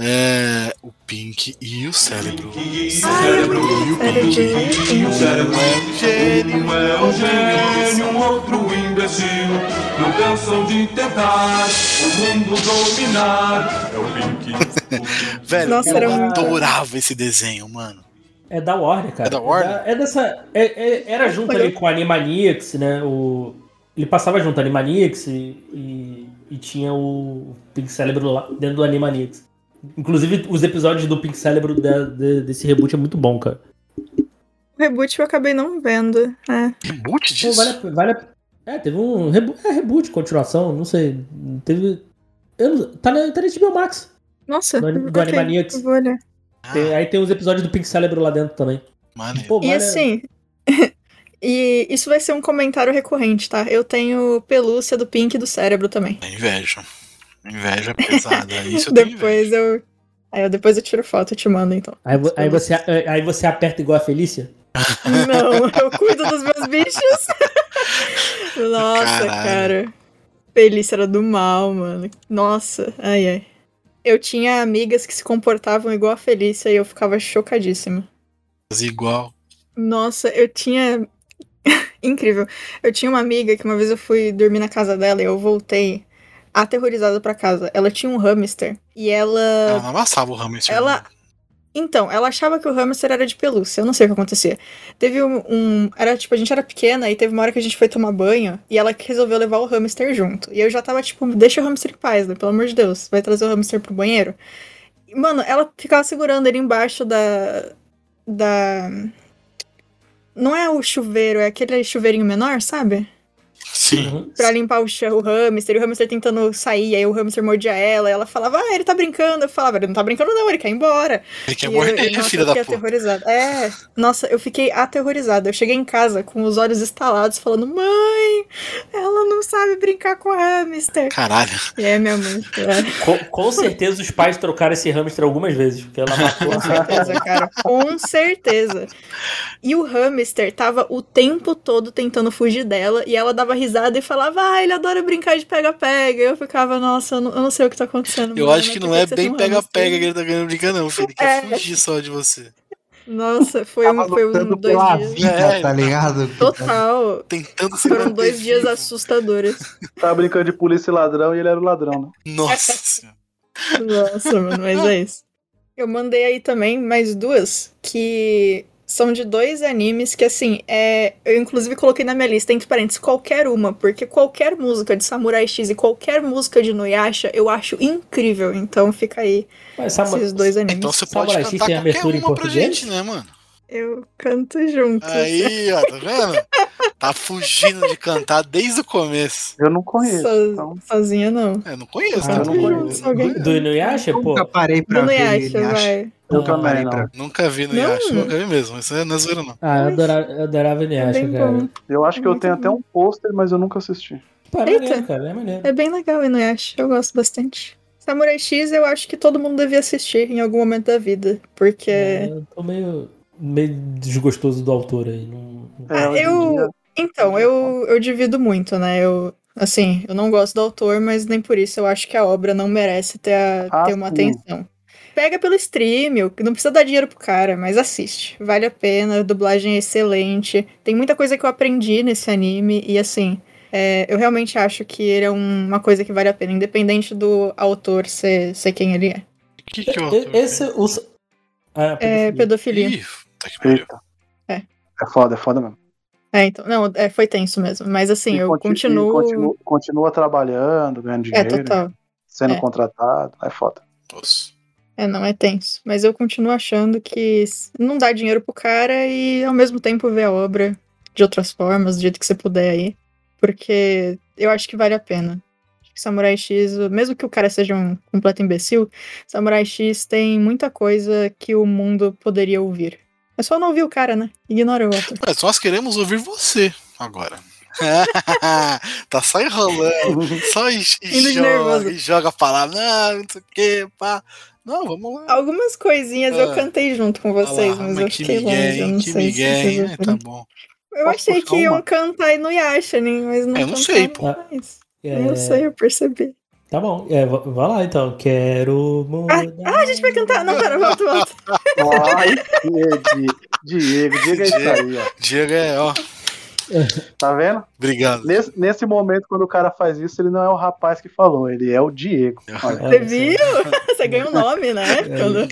É, o Pink e o Cérebro. Cérebro e o Pink. E o cérebro é um gênio. Um é um gênio, um outro imbecil. Não cansam de tentar o mundo dominar. É o Pink. Velho, Nossa, eu adorava esse desenho, mano. É da Warner, cara. É da Warner? É, dessa. é- é- era junto ali com a Animaniacs, né? O, ele passava junto a Animaniacs e, e, e tinha o Pink Cérebro lá dentro do Animaniacs. Inclusive, os episódios do Pink Cérebro da- de- desse reboot é muito bom, cara. O reboot eu acabei não vendo. É. Reboot Pô, disso? vale, a- vale a- É, teve um reboot, é, reboot, continuação, não sei. Teve. Eu não- tá, na, tá na HBO Max. Nossa, Do, do ok, Animaniacs. eu vou olhar. Tem- aí tem os episódios do Pink Cérebro lá dentro também. Pô, E vale a- assim. E isso vai ser um comentário recorrente, tá? Eu tenho pelúcia do Pink e do cérebro também. É inveja. Inveja pesada. Isso eu depois eu. Aí eu depois eu tiro foto e te mando, então. Aí, aí você, aí você aperta igual a Felícia? Não, eu cuido dos meus bichos. Nossa, Caralho. cara. Felícia era do mal, mano. Nossa, ai ai. Eu tinha amigas que se comportavam igual a Felícia e eu ficava chocadíssima. Fazia igual. Nossa, eu tinha. Incrível. Eu tinha uma amiga que uma vez eu fui dormir na casa dela e eu voltei aterrorizada pra casa. Ela tinha um hamster e ela. Ela amassava o hamster. Ela. Então, ela achava que o hamster era de pelúcia. Eu não sei o que acontecia. Teve um, um- Era tipo, a gente era pequena e teve uma hora que a gente foi tomar banho e ela resolveu levar o hamster junto. E eu já tava tipo, deixa o hamster em paz, né? Pelo amor de Deus. Vai trazer o hamster pro banheiro. E, Mano, ela ficava segurando ele embaixo da. Da. Não é o chuveiro, é aquele chuveirinho menor, sabe? Sim. Pra limpar o chão, o hamster, e o hamster tentando sair, aí o hamster mordia ela, e ela falava, ah, ele tá brincando. Eu falava, ele não tá brincando, não, ele quer ir embora. Ele quer E morder, eu, nossa, filha eu da fiquei puta. aterrorizada. É, nossa, eu fiquei aterrorizada. Eu cheguei em casa com os olhos estalados, falando, mãe, ela não sabe brincar com o hamster. Caralho. E aí minha mãe, é, Com, com certeza os pais trocaram esse hamster algumas vezes, porque ela matou com certeza, cara, com certeza. E o hamster tava o tempo todo tentando fugir dela, e ela dava risada e falava, ah, ele adora brincar de pega-pega. E eu ficava, nossa, eu não, eu não sei o que tá acontecendo. Eu mano, acho que não é bem pega-pega hamster?" que ele tá ganhando brincar, não, filho. Ele quer É. fugir só de você. Nossa, foi um, foi um dois pela dias. vida, É, tá ligado? Total. Tentando se Foram dois dias vivo. assustadores. Tava brincando de polícia e ladrão e ele era o ladrão, né? Nossa. Nossa, mano, mas é isso. Eu mandei aí também mais duas que são de dois animes que, assim, é... eu inclusive coloquei na minha lista, entre parênteses, qualquer uma, porque qualquer música de Samurai X e qualquer música de Nuyasha eu acho incrível. Então fica aí Mas esses dois animes. Então você pode Samurai X cantar tem qualquer uma pra gente, né, mano? Eu canto junto. Aí, ó, tá vendo? Tá fugindo de cantar desde o começo. Eu não conheço. So- então. Sozinha não. Eu não conheço, Ah, tá? não Canto conheço. junto. Do Inuyasha, pô. Nunca parei pra Do Inuyasha. vai. Eu Nunca parei não. pra Nunca vi no Não. Yasha, nunca vi mesmo. Isso não é zoeira, não. Ah, eu adorava, eu adorava Inuyasha, É bem cara. bom. Eu acho que eu tenho bom. até um pôster, mas eu nunca assisti. Pô, é maneiro, cara, é maneiro. É bem legal o Inuyasha, eu gosto bastante. Samurai X eu acho que todo mundo devia assistir em algum momento da vida, porque... É, eu tô meio, meio desgostoso do autor aí. Não, É, em eu. dia- Então, eu, eu divido muito, né? Eu, assim, eu não gosto do autor, mas nem por isso eu acho que a obra não merece ter, a- Ah, ter uma sim. atenção. Pega pelo stream, eu- não precisa dar dinheiro pro cara, mas assiste. Vale a pena, a dublagem é excelente. Tem muita coisa que eu aprendi nesse anime, e assim, é, eu realmente acho que ele é um- uma coisa que vale a pena, independente do autor ser, ser quem ele é. O que que é o autor Esse, o, ah, É pedofilia. Ih, puta que. Eita. É. É foda, é foda mesmo. É, então, não, é, foi tenso mesmo. Mas assim, E eu conti- e continuo. continua, trabalhando, ganhando É, dinheiro, total. sendo É. contratado. É foda. Nossa. É, não é tenso. Mas eu continuo achando que não dá dinheiro pro cara e ao mesmo tempo ver a obra de outras formas, do jeito que você puder aí. Porque eu acho que vale a pena. Acho que Samurai X, mesmo que o cara seja um completo imbecil, Samurai X tem muita coisa que o mundo poderia ouvir. É só não ouvir o cara, né? Ignora o outro. Mas nós queremos ouvir você agora. tá só enrolando, só e, e joga, e joga a palavra, não, não sei o que, pá. Não, vamos lá. Algumas coisinhas eu Ah. cantei junto com vocês, lá, mas eu que fiquei longe. Eu Miguel, não que sei se Miguel, vocês né? Tá bom. Eu Posso achei que iam uma? cantar e não Yasha, né? mas não Eu não sei, pô. mais. É, Eu sei, eu percebi. Tá bom, é, va- vai lá então. Quero mudar. Ah, a gente vai cantar. Não, pera, volta, volta. Ai, Diego, Diego, Diego é isso aí, ó. Diego é, ó. Tá vendo? Obrigado. Nesse, nesse momento, quando o cara faz isso, ele não é o rapaz que falou, ele é o Diego. Olha. É, Você viu? Você ganhou um nome, né? Quando-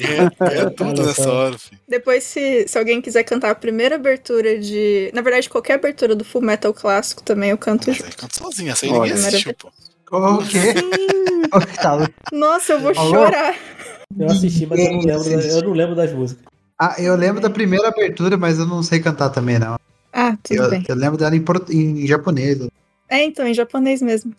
É, é tudo nessa hora, filho. Depois, se, se alguém quiser cantar a primeira abertura de. Na verdade, qualquer abertura do Full Metal clássico também eu canto Mas junto. sozinho, essa aí Olha. ninguém assistiu, pô. O quê? Tá- Nossa, eu vou Alô? chorar. Eu assisti, mas eu não lembro, eu não lembro das músicas. Ah, eu lembro da primeira abertura, mas eu não sei cantar também, não. Ah, tudo Eu, bem. eu lembro dela em, em japonês. É, então, em japonês mesmo.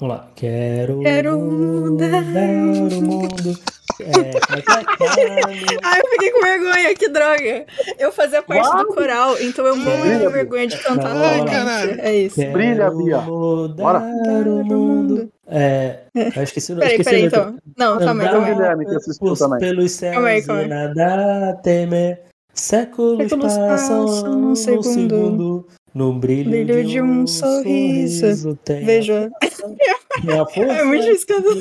Vamos lá. Quero, Quero mudar o mundo. É, é é? Ah, eu fiquei com vergonha, que droga. Eu fazia parte do coral, então eu morro de vergonha de cantar novamente. caralho. É isso. Quero Brilha, Bia. mudar Bora. o mundo. É, eu esqueci, eu Peraí, esqueci peraí, a letra. então. Não, calma aí, calma aí. Guilherme, que assistiu Pus também. Pelos céus Calma aí, calma aí. e nada temer. Séculos, Séculos passam passam num num segundo. segundo. No brilho, Brilho de um sorriso. tem Vejo. a, tem a força É muito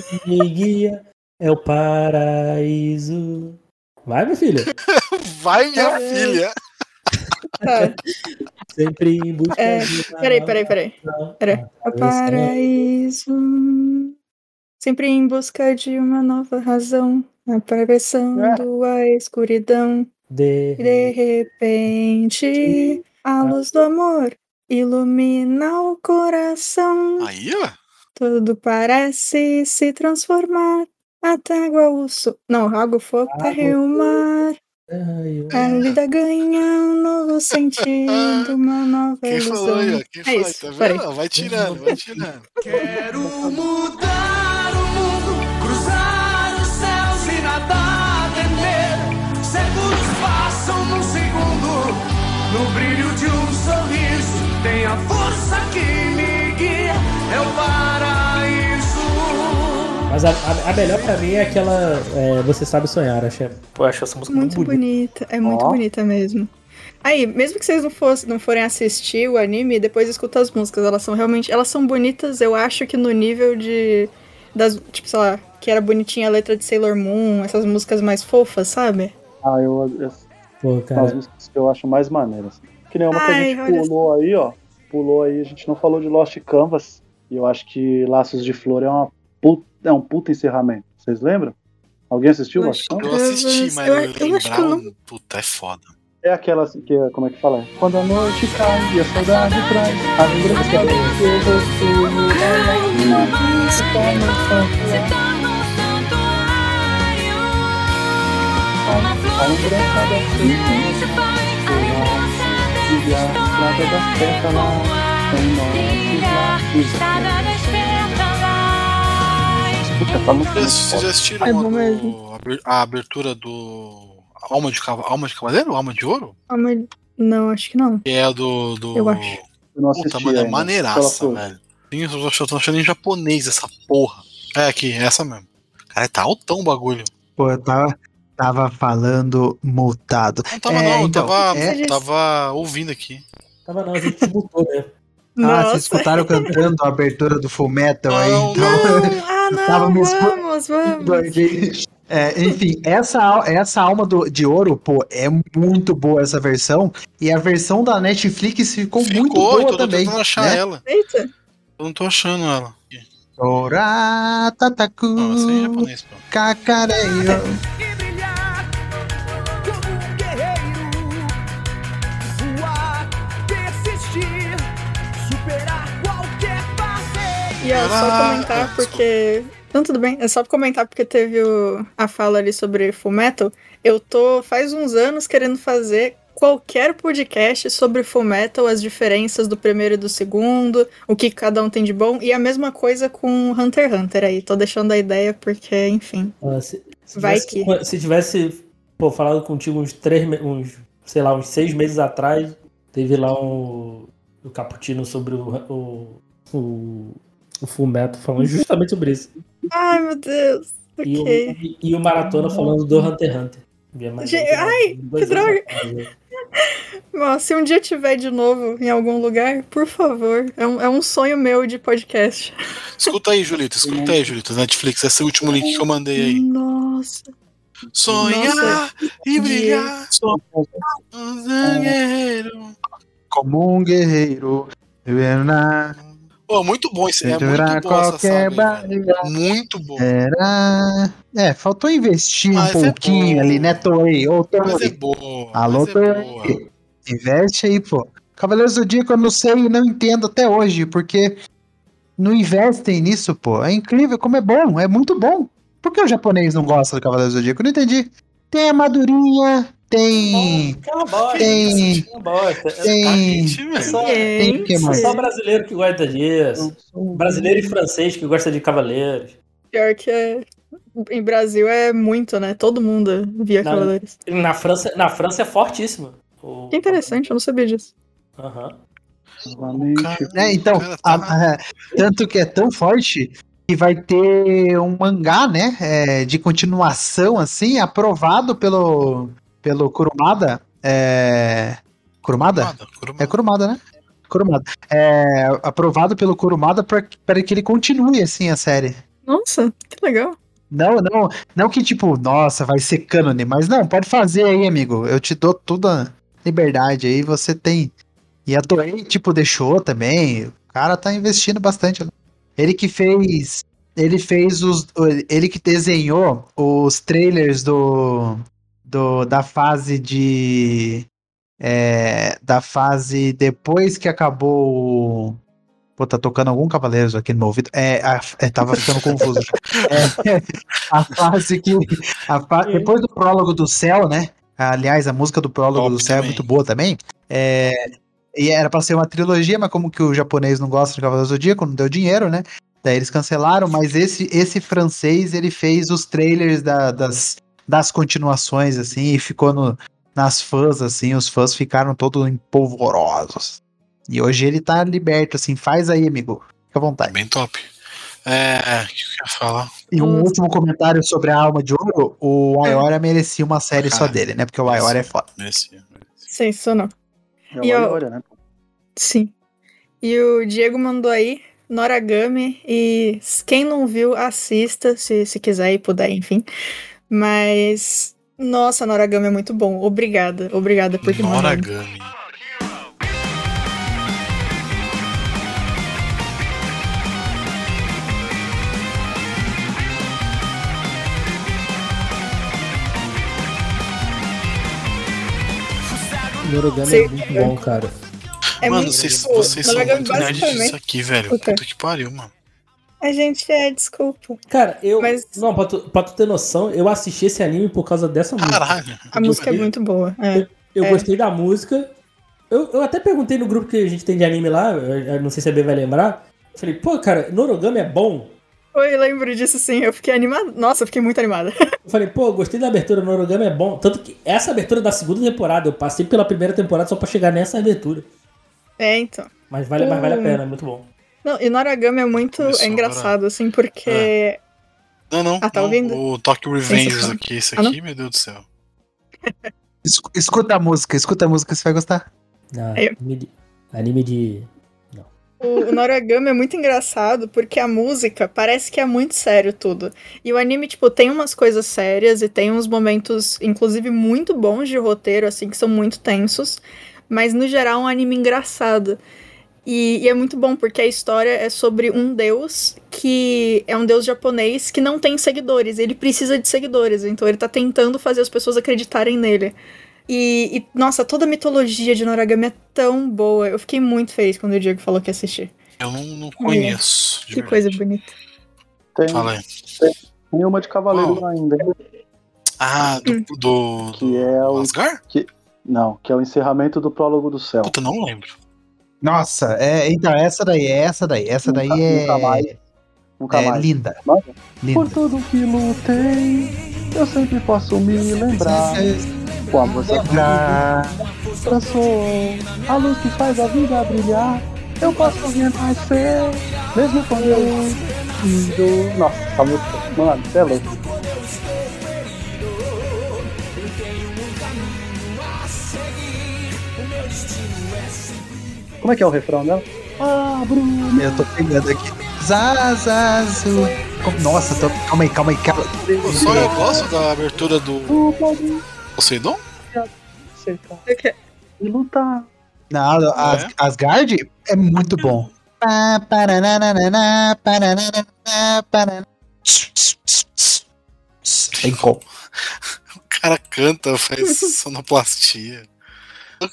que me guia. É o paraíso. Vai, minha filha. Vai, minha É. filha. Tá. Sempre em busca É, de uma peraí, nova peraí, peraí. razão. Peraí. O paraíso. Sempre em busca de uma nova razão. Atravessando a escuridão. De... De repente, a luz do amor ilumina o coração. Aí, ó. Tudo parece se transformar. Até água, o sol. Não, água, fogo, terra e o mar. A vida ganha um novo sentido, uma nova Quem ilusão. falou aí, ó? Quem é falou? isso, Tá vendo? Vai tirando, vai tirando. Quero mudar Mas a, a- a melhor pra mim é aquela é, Você Sabe Sonhar, achei. Pô, eu acho essa música muito, Muito bonita. bonita, é muito Ó. bonita mesmo. Aí, mesmo que vocês não, fossem, não forem assistir o anime, depois escuta as músicas. Elas são realmente. Elas são bonitas, eu acho que no nível de. Das, tipo, sei lá, que era bonitinha a letra de Sailor Moon, essas músicas mais fofas, sabe? Ah, eu, eu Pô, são cara. as músicas que eu acho mais maneiras. Que nem uma que a Ai, gente pulou aí, ó. Pulou aí, a gente não falou de Lost Canvas. E eu acho que Laços de Flor é, uma é um puta encerramento. Vocês lembram? Alguém assistiu Eu Canvas? assisti, mas Eu- eu, eu acho que lembrar. eu não- um- Puta, é foda. É aquela assim, que é, como é que fala? Quando a noite cai e a saudade traz a lembrança de que se torna um santuário. A lembrança da e a estrada em laços. Puta, essa música é muito Vocês foda. já assistiram É bom mesmo. a abertura do. Alma de, Cava- Alma de Cavaleiro? Alma de Ouro? Mas- Não, acho que não. Que é a do. do... Eu acho. Não Puta, assisti mano, é maneiraça, velho. Sim, eu tô achando- tô achando em japonês essa porra. É aqui, é essa mesmo. Cara, tá altão o bagulho. Pô, eu tava, tava falando mutado. Não tava É, não, eu então, tava, é- tava ouvindo aqui. Tava não, a gente mutou, né? Ah, Nossa. vocês escutaram cantando a abertura do Full Metal aí? Não, Então, Ah, não, vamos, vamos. É, enfim, essa, essa alma do- de ouro, pô, é muito boa essa versão. E a versão da Netflix ficou, muito Ficou, boa então eu tô também. tentando achar né? ela. Eita. Eu não tô achando ela. Ora, tataku, aí é japonês, pô. cacareio. E é só comentar porque. Não, tudo bem. É só comentar porque teve o- a fala ali sobre Full Metal. Eu tô faz uns anos querendo fazer qualquer podcast sobre Full Metal, as diferenças do primeiro e do segundo, o que cada um tem de bom. E a mesma coisa com Hunter x Hunter aí. Tô deixando a ideia porque, enfim. Ah, se, se Vai tivesse, se tivesse pô, falado contigo uns três, uns, sei lá, uns seis meses atrás, teve lá um, o Caputino sobre o, o, o, o Full Metal falando justamente sobre isso. Ai, meu Deus. E, o, Ok. e, e o Maratona falando do Hunter x Hunter. Mais Gente, ai, que droga. né? Bom, se um dia tiver de novo em algum lugar, por favor. É um, é um sonho meu de podcast. Escuta aí, Julito, escuta aí, Julito. Netflix, esse último link que eu mandei aí. Nossa. Sonhar Nossa. e brilhar. Um zagueiro. Como um guerreiro. Pô, muito bom esse. É muito bom essa qualquer saga. aí. Muito bom. Era. É, faltou investir Mas um é pouquinho boa. ali, né, Toei? Ô, Mas é Toei. boa. Alô, mas é boa. Toei. Investe aí, pô. Cavaleiros do Zodíaco eu não sei e não entendo até hoje, porque não investem nisso, pô. É incrível como é bom, é muito bom. Por que o japonês não gosta do Cavaleiros do Zodíaco? Eu não entendi. Tem armadurinha, tem. Aquela bosta. Tem- bosta. É- Tem. É só, Tem o que é mais? só brasileiro que gosta disso. Brasileiro e francês que gosta de cavaleiros. Pior que é. Em Brasil é muito, né? Todo mundo via Na- Cavaleiros. Na França, na França é fortíssimo. O- Que interessante, eu não sabia disso. Aham. É, então, a- a- tanto que é tão forte que vai ter um mangá, né, é, de continuação, assim, aprovado pelo, pelo Kurumada. É, Kurumada? É Kurumada, né? Kurumada. É, aprovado pelo Kurumada para que ele continue, assim, a série. Nossa, que legal. Não, não, não que tipo, nossa, vai ser cânone, mas não, pode fazer aí, amigo. Eu te dou toda. liberdade aí, você tem. E a Toei, tipo, deixou também. O cara tá investindo bastante. Ele que fez. Ele fez os. Ele que desenhou os trailers do. Do da fase de. é, da fase depois que acabou o. Pô, tá tocando algum Cavaleiros aqui no meu ouvido. É, a- é, tava ficando confuso. É, a fase que. a fa- depois do prólogo do céu, né? Aliás, a música do prólogo do céu é muito boa também. É, e era pra ser uma trilogia, mas como que o japonês não gosta de Cavaleiros do Zodíaco, não deu dinheiro, né? Daí eles cancelaram, mas esse, esse francês, ele fez os trailers da- das, das continuações, assim, e ficou no, nas fãs, assim, os fãs ficaram todos empolvorosos. E hoje ele tá liberto, assim, faz aí, amigo. Fica à vontade. Bem top. É, o que eu ia falar? E um último comentário sobre a Alma de Ouro, o Ayora merecia uma série só Cara, dele, né? Porque o Ayora é foda. Merecia. Sensacional. É E o eu- Ayora, né? Sim. E o Diego mandou aí Noragami e quem não viu, assista, se, se quiser e puder, enfim. Mas, nossa, Noragami é muito bom. Obrigada, obrigada por ter. Noragami. Norogami Sei. é muito bom, cara. É mano, muito vocês, vocês são Noragami muito nerds disso aqui, velho. Puta que pariu, mano. A gente é, desculpa. Cara, eu. Mas Não, pra tu, pra tu ter noção, eu assisti esse anime por causa dessa música. Caralho. a música é muito boa. É. Eu É. gostei da música. Eu, eu até perguntei no grupo que a gente tem de anime lá, eu, eu não sei se a B vai lembrar. Eu falei, pô, cara, Norogami é bom. Oi, eu lembro disso sim. Eu fiquei animada. Nossa, eu fiquei muito animada. Eu falei, pô, gostei da abertura, Norogami é bom. Tanto que essa abertura da segunda temporada, eu passei pela primeira temporada só pra chegar nessa abertura. É, então. Mas vale, mas vale a Hum. pena, é muito bom. Não, e Noragami é muito Começou é engraçado, assim, porque. Não, não. Ah, tá não, ouvindo? O Tokyo Revengers aqui, esse Ah, aqui, meu Deus do céu. Es- Escuta a música, escuta a música, você vai gostar. Ah, eu- anime, de, anime de. O, o Noragami é muito engraçado porque a música parece que é muito sério tudo. E o anime, tipo, tem umas coisas sérias e tem uns momentos, inclusive, muito bons de roteiro, assim, que são muito tensos. Mas, no geral, é um anime engraçado. E, e é muito bom porque a história é sobre um deus que é um deus japonês que não tem seguidores. Ele precisa de seguidores, então ele tá tentando fazer as pessoas acreditarem nele. E, e, nossa, toda a mitologia de Noragami é tão boa. Eu fiquei muito feliz quando o Diego falou que ia assistir. Eu não, não conheço. de Que verdade. coisa bonita. Tem, Fala aí. tem uma de Cavaleiro ainda. Ah, Hum. do. do, Que é o. Asgard? Que, não, que é o encerramento do prólogo do céu. Puta, não lembro. Nossa, é, então, essa daí, essa daí, essa daí Nunca- é, nunca mais. Nunca é mais. linda. Mas, Linda. Por tudo que lutei, eu sempre posso me lembrar. Com a força Lembrar. sou a luz que faz a vida brilhar. Eu posso renascer, mesmo quando eu. Nossa, essa música, mano, você é louco. Como é que é o refrão dela? Ah, Bruno. Eu tô pegando aqui. Zazazu. Nossa, tô... calma aí, calma aí. Calma. Só eu gosto da abertura do Poseidon? E lutar. Não, As, Asgard é muito bom. Tem como. O cara canta, faz sonoplastia.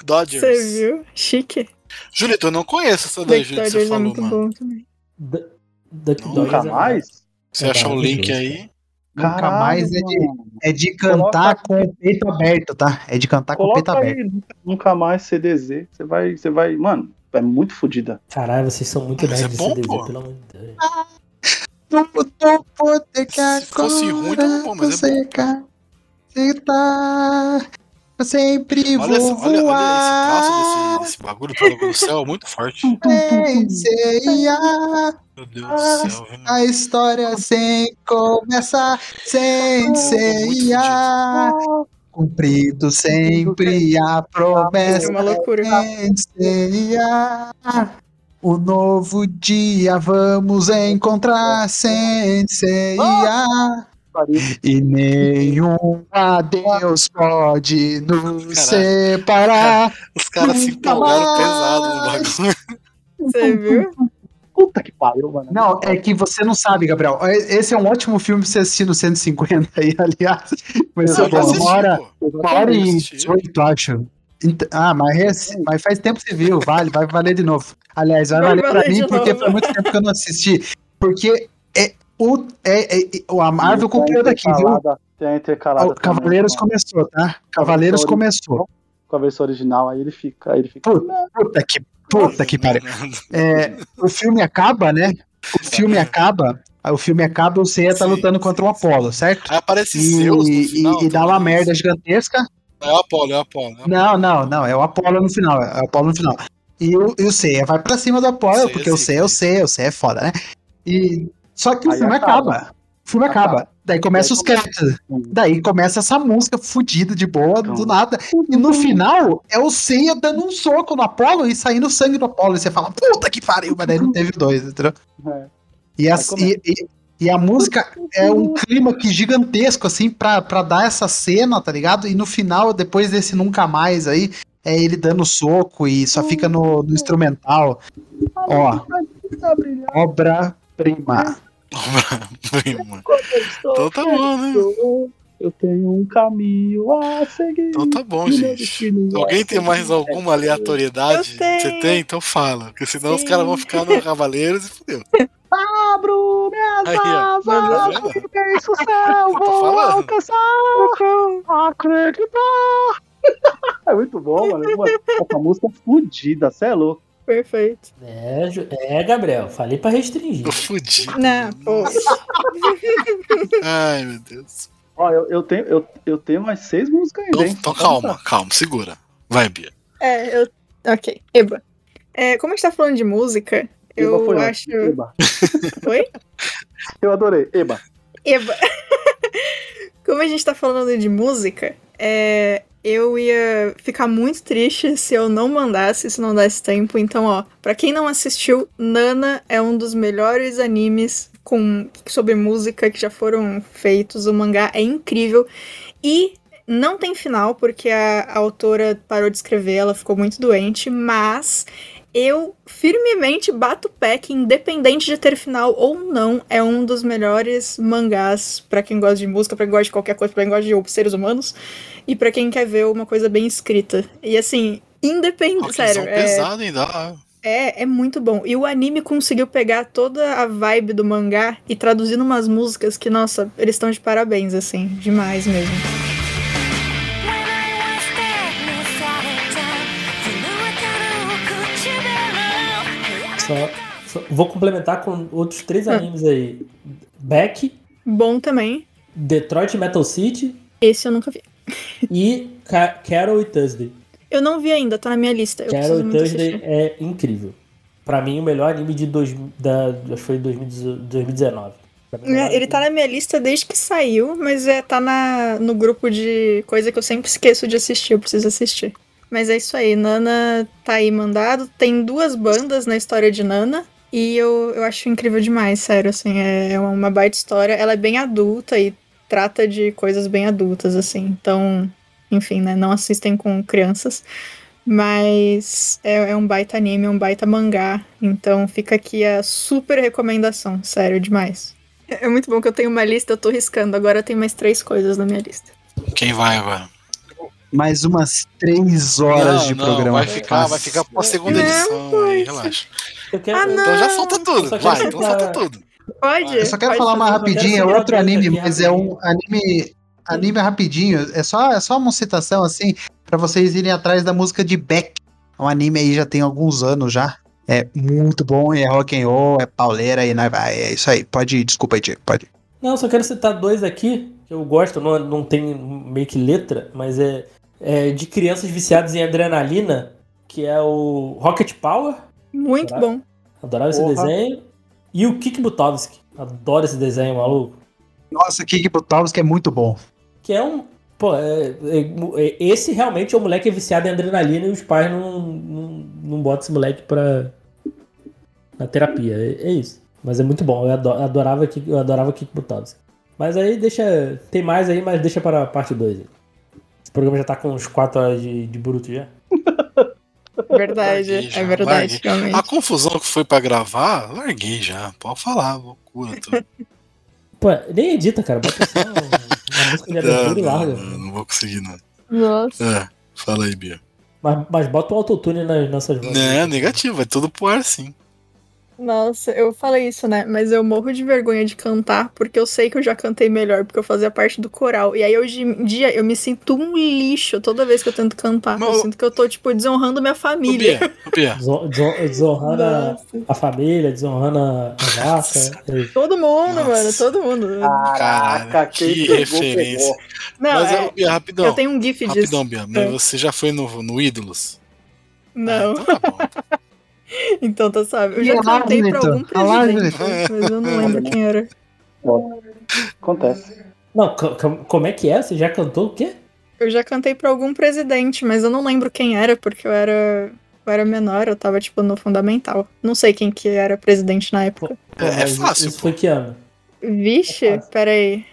Dodgers. Você viu? Chique. Julito, eu não conheço essa daí, Julito, que você é falou, muito mano. bom também. Duck Nunca Dodgers é- mais? Você achar o link aí. Nunca Caralho, mais é de, é de cantar com o peito aberto, tá? É de cantar com o peito aberto. aí, nunca mais CDZ. Você vai, você vai, mano, é muito fodida. Caralho, vocês são muito é nerds de bom, CDZ, pô. pelo amor de Deus. Não vou poder que Se fosse ruim, tá bom, mas é bom. bom. Você tá. Eu sempre Olha, vou essa, olha, olha esse voar. traço desse, desse bagulho pelo do céu, é muito forte. Venceria Meu Deus do céu, viu? a história sem começar. Senseia. Cumprido sempre a promessa. É uma loucura. Senseia. O novo dia vamos encontrar. Senseia. Pariu. E nenhum adeus pode nos separar. Os caras se empolgaram pesado no bagulho. Você viu? Puta que pariu, mano. Não, é que você não sabe, Gabriel. Esse é um ótimo filme pra você assistir no 150 aí, aliás. Ser Não, eu assisti, Uma hora, uma hora e assisti. 18, acho. Ah, mas, rec- mas faz tempo que você viu, vale, vai valer de novo. Aliás, vai, Vai valer valer pra mim porque foi muito tempo que eu não assisti. Porque é o, é, é- o- a Marvel copiou daqui, viu? Tem a intercalada. O Cavaleiros também, começou, tá? Cavaleiros começou. Com a versão original, aí ele fica. Aí ele fica. Puta, puta que, puta que pariu. É, o filme acaba, né? O filme acaba. aí O filme acaba, o Seiya tá lutando contra o Apollo, certo? Aí aparece E, Zeus no e- final. e dá tá uma merda gigantesca. É o Apolo, é o Apolo. é o Não, não, não. É o Apollo no final. É o Apollo no final. E o, e o Seiya vai pra cima do Apollo, Seiya, porque o Seiya é o Seiya, o Seiya é foda, né? E, só que o Aí filme acaba. acaba. O filme acaba. Daí começa os créditos. Daí começa essa música fudida de boa, do nada. E no final é o Seiya dando um soco no Apollo e saindo sangue do Apollo. E você fala, puta que pariu, mas daí não teve dois, entendeu? É. E, as- e, e- e a música é um clima que gigantesco, assim, pra, pra dar essa cena, tá ligado? E no final, depois desse Nunca Mais aí, é ele dando soco e só fica no, no instrumental. Ó, obra-prima. Prima. Então tá bom, né? Eu tenho um caminho a seguir. Então tá bom, gente. Alguém tem mais alguma aleatoriedade? Você tem? Então fala. Porque senão os caras vão ficar no Cavaleiros e fudeu. Abro minhas Aí, asas, Tá vendo? penso o céu, vou alcançar, acreditar. É muito bom, mano. Mano, Essa música é fodida, cê é louco. Perfeito. É, é, Gabriel, falei pra restringir. Tô fudido. Não, pô. Ai, meu Deus. Ó, eu, eu, tenho, eu, eu tenho umas seis músicas ainda, Então, hein? então calma, calma, segura. Vai, Bia. É, eu. Ok, Eba. É, como a gente tá falando de música, eu Eba foi acho. Eba. Oi? Eu adorei. Eba. Eba. Como a gente tá falando de música, é, eu ia ficar muito triste se eu não mandasse, se não desse tempo. Então, ó, pra quem não assistiu, Nana é um dos melhores animes com, sobre música que já foram feitos. O mangá é incrível. E não tem final, porque a, a autora parou de escrever, ela ficou muito doente, mas eu firmemente bato o pé que, independente de ter final ou não, é um dos melhores mangás pra quem gosta de música, pra quem gosta de qualquer coisa, pra quem gosta de seres humanos e pra quem quer ver uma coisa bem escrita. E assim, independente. Sério, é, pesado ainda. é, é muito bom. E o anime conseguiu pegar toda a vibe do mangá e traduzir umas músicas que, nossa, eles estão de parabéns, assim, demais mesmo. Só, só- vou complementar com outros três Hum. animes aí. Beck, Bom também. Detroit Metal City Esse eu nunca vi. e Ca- Carol e Thursday. Eu não vi ainda, tá na minha lista. Eu Carol e Thursday assistir. é incrível. Pra mim, o melhor anime de dois, da, acho que foi 2019. Pra mim, o melhor É, Ele tá na minha lista desde que saiu, mas é, tá na, no grupo de coisa que eu sempre esqueço de assistir, eu preciso assistir. Mas é isso aí, Nana tá aí mandado. Tem duas bandas na história de Nana. E eu, eu acho incrível demais, sério, assim, é uma baita história. Ela é bem adulta e trata de coisas bem adultas, assim. Então, enfim, né, não assistem com crianças. Mas é, é um baita anime, é um baita mangá. Então fica aqui a super recomendação, sério, demais. É muito bom que eu tenho uma lista, eu tô riscando. Agora tem mais três coisas na minha lista. Quem vai agora? Mais umas três horas Não, de não, programa. Vai ficar, vai ficar pra segunda Não, edição aí, relaxa. Quero, Ah, não. Então já solta tudo. Vai, então soltar- solta tudo. Pode? Eu só quero Pode falar mais fazer. rapidinho, é outro anime, aqui mas é um anime. Anime rapidinho. É só, é só uma citação assim, pra vocês irem atrás da música de Beck. É um anime aí já tem alguns anos já. É muito bom, e é rock and roll, é pauleira e nós vai. É isso aí. Pode ir, desculpa aí, Diego, pode ir. Não, só quero citar dois aqui, que eu gosto, não, não tem meio que letra, mas é, é de crianças viciadas em adrenalina, que é o Rocket Power. Muito Será? bom. Adorava esse Porra. desenho. E o Kik Butovski. Adoro esse desenho, maluco. Nossa, Kiki Butovski é muito bom. Que é um. Pô, é- é- é- esse realmente é o moleque que é viciado em adrenalina e os pais não, não, não botam esse moleque pra. na terapia. É, é isso. Mas é muito bom. Eu ado- adorava, Kik- eu adorava Kik Butovski. Mas aí deixa. Tem mais aí, mas deixa para a parte 2. Esse programa já tá com uns 4 horas de, de bruto já. Verdade, Larguei já, é verdade. A confusão que foi pra gravar, larguei já. Pode falar, loucura. Tô... Pô, nem edita, cara. Bota só uma, uma música de não, abertura e larga. não, não, não vou conseguir, não. Nossa. É, fala aí, Bia. Mas, mas bota o autotune nas nossas vozes. Não, negativo, é tudo pro ar sim. Nossa, eu falei isso, né? Mas eu morro de vergonha de cantar, porque eu sei que eu já cantei melhor, porque eu fazia parte do coral. E aí hoje em dia eu me sinto um lixo toda vez que eu tento cantar. Eu sinto que eu tô, tipo, desonrando minha família. Deson- deson- Desonrando a, a família, desonrando a, a vaca. É Todo mundo, mano, todo mundo. Caraca, que referência. Não, Mas, é- Bia, rapidão. eu tenho um gif disso. Rapidão, Bia, mas É. você já foi no, no Ídolos? Não. Ah, então tá sabe. Eu E já lá, cantei pra algum lá, presidente, mas eu não lembro quem era. Acontece. Não, co- co- como é que é? Você já cantou o quê? Eu já cantei pra algum presidente, mas eu não lembro quem era, porque eu era. Eu era menor, eu tava, tipo, no fundamental. Não sei quem que era presidente na época. Pô, mas Isso foi que ano? Vixe, peraí.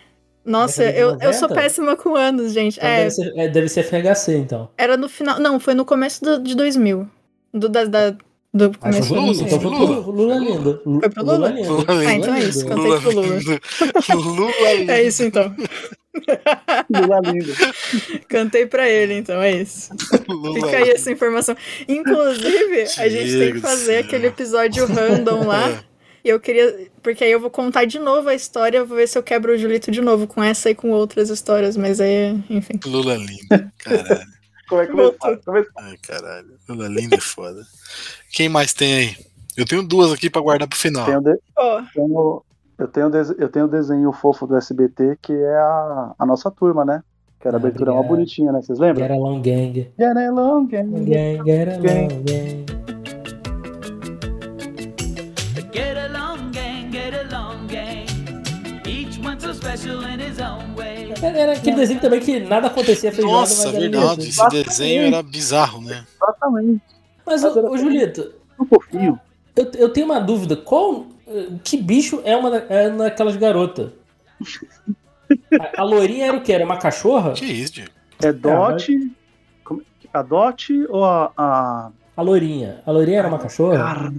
Nossa, eu, eu sou 90? péssima com anos, gente. Então É, deve, ser, é, deve ser FHC, então. era no final. Não, foi no começo do, de 2000. Do, da, da- do Ah, foi começo pro do Lula, então foi pro Lula lindo. Foi pro Lula? lindo. Ah, então é isso, cantei pro Lula. Lula É isso então. Lula lindo. Cantei pra ele, então é isso. Fica aí essa informação. Inclusive, a gente tem que fazer aquele episódio random lá. E eu queria. Porque aí eu vou contar de novo a história, eu vou ver se eu quebro o Julito de novo com essa e com outras histórias, mas aí, enfim. Lula lindo, caralho. Como é que vai Ai, caralho. Lula lindo é foda. Quem mais tem aí? Eu tenho duas aqui pra guardar pro final. Tenho de- Ó. tenho- eu, tenho dese- eu tenho o desenho fofo do SBT, que é a, a nossa turma, né? Que era a abertura uma bonitinha, né? Vocês lembram? Get Along Gang. Get along, gang. Gang, get along gang. Get along, gang, get along, gang. Each one so special in his own way. Era aquele desenho também que nada acontecia, fez Nossa, nada, mas era verdade. Esse desenho era bizarro, né? Exatamente. Mas, ô, ô, Julito, Um fofinho. eu, eu tenho uma dúvida. Qual. eh, Que bicho é uma é daquelas garotas? A, a loirinha era o quê? Era uma cachorra? Que isso, Diego? É Dot. como- A Dot ou a. a... A loirinha. A loirinha era uma cachorra?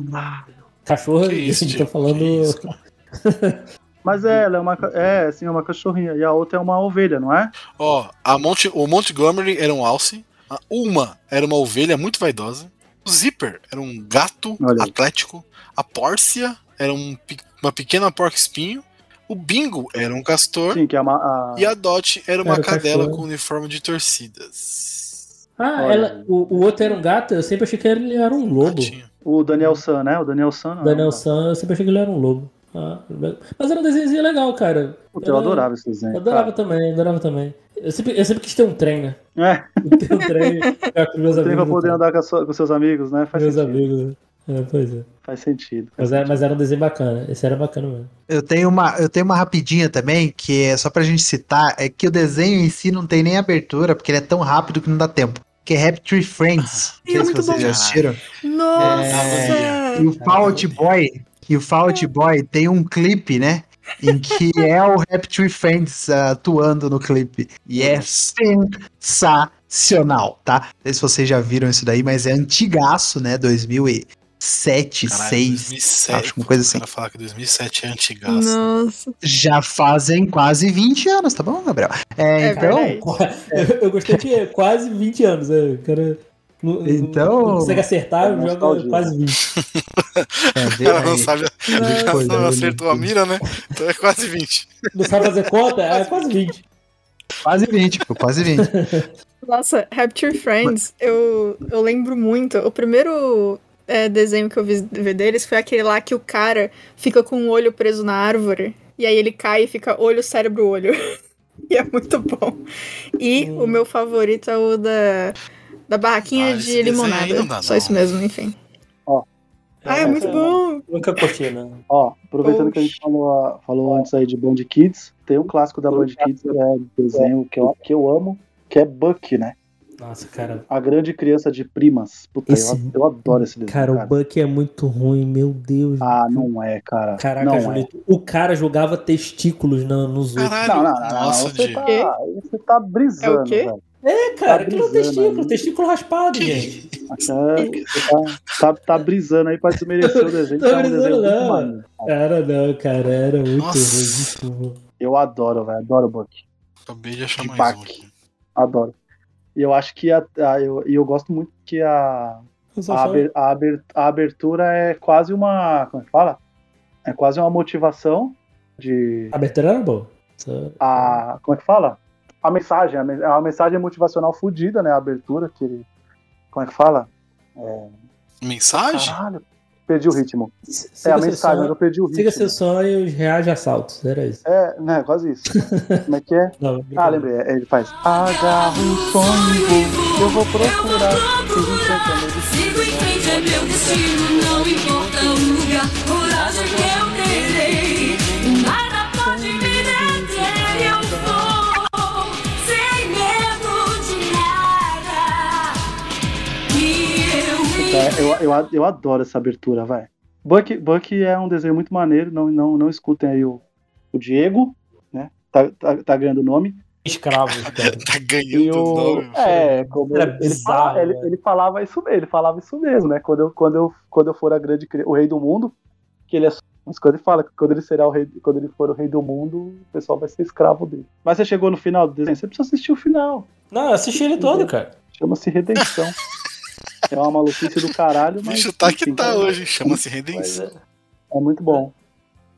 Cachorra, Que isso, gente, tô Diego? falando. Mas é, ela é uma, é, sim, é uma cachorrinha. E a outra é uma ovelha, não é? Ó, a Monte, o Montgomery era um alce. Uma era uma ovelha muito vaidosa. O Zipper era um gato atlético. A Pórcia era um uma pequena porca espinho. O Bingo era um castor. Sim, que é uma. a- E a Dot era uma Era cadela cachorro. com uniforme de torcidas. Ah, ela, o, o outro era um gato, eu sempre achei que ele era um lobo. O Daniel San, né? O Daniel San. não, Daniel não. San, eu sempre achei que ele era um lobo. Ah, mas era um desenho legal, cara. Puta, eu Era- adorava esse desenho. Eu adorava cara. também, eu adorava também. Eu sempre, eu sempre quis ter um trem, né? É. Ter um trem, ficar com meus Tem pra amigos. poder então. andar com, a sua- com seus amigos, né? Faz Meus sentido. amigos. né? É, pois é. Faz sentido. Mas era, mas era um desenho bacana. Esse era bacana mesmo. Eu tenho uma, eu tenho uma rapidinha também, que é só pra gente citar, é que o desenho em si não tem nem abertura, porque ele é tão rápido que não dá tempo. Que é Happy Tree Friends. é Não sei se muito vocês bom. já assistiram. Nossa! E o Fault Boy, e o Fault Boy tem um clipe, né? Em que é o Tree Friends ah, atuando no clipe. E é sensacional, tá? Não sei se vocês já viram isso daí, mas é antigaço, né? 2007, Caralho, 2006, 2007. acho, uma coisa assim. O cara fala que 2007 é antigaço. Nossa. Já fazem quase 20 anos, tá bom, Gabriel? É, É então. Eu, eu gostei que é quase 20 anos, né? O cara. Não, não- Então- não consegue acertar, É joga quase 20. é, cara não sabe, cara não acertou a mira, né? Então é quase 20. Não sabe fazer conta? É quase 20. quase 20, pô, quase 20. Nossa, Rapture Friends, eu, eu lembro muito. O primeiro é, desenho que eu vi vi deles foi aquele lá que o cara fica com o olho preso na árvore. E aí ele cai e fica olho, cérebro, olho. e é muito bom. E o meu favorito é o da, da barraquinha Ah, de limonada. não dá, Só isso mesmo, enfim. Ó. Ah, é muito bom! Nunca curti, né? Ó, aproveitando que a gente falou, falou antes aí de Band Kids, tem um clássico da Band Kids, que é um desenho que eu, que eu amo, que é Buck, né? Nossa, cara. A grande criança de primas. Puta, Esse- eu, eu adoro esse desenho. Cara, o Buck é muito ruim, meu Deus. Ah, não é, cara. Caraca, não é. O cara jogava testículos na- nos outros. Não, não, não, não, Nossa, você, tá, você tá brisando, É o quê? velho. É, cara, Tá aquilo é brisando testículo, aí. testículo raspado, gente. É, tá, tá, tá brisando aí pra desmerecer o desenho. é um desenho brisando, muito não. maneiro. Cara, não, cara, era muito Nossa. ruim. muito. Eu adoro, velho. Adoro o Buck. Acabei de achar De mais Pac. um aqui. Adoro. E eu acho que a, a- eu, e eu gosto muito que a, a, aber- a aber- a abertura é quase uma. Como é que fala? É quase uma motivação de. A abertura era boa. Só- A, como é que fala? A mensagem. a É uma mensagem motivacional fodida, né? A abertura, que ele. Como é que fala? É, Mensagem? caralho, perdi o ritmo. Siga É a seu mensagem, sonho- eu perdi o Siga ritmo. seus sonhos, reage a assaltos. Era isso. É, né, quase isso. Como é que é? Não, Ah, lembrei. é, Ele faz. Agarro um sonho e. Eu vou procurar. Sigo em frente, é meu destino, eu eu, eu, adoro essa abertura, vai. Buck, Buck é um desenho muito maneiro. Não, não, não escutem aí o, o Diego, né? Tá, tá, tá ganhando o nome. Escravos, cara. Tá ganhando o o, nome. é, como Era ele, ele, bizarro, ele, ele falava isso mesmo, ele falava isso mesmo, né? Quando eu, quando eu, quando eu for a grande, o rei do mundo, que ele é mas quando ele fala que quando ele será o rei, quando ele for o rei do mundo, o pessoal vai ser escravo dele. Mas você chegou no final do desenho, você precisa assistir o final. Não, eu assisti ele todo, cara. Chama-se redenção. é uma maluquice do caralho, O mas bicho tá que enfim, tá é- hoje, chama-se Redenção. É muito bom.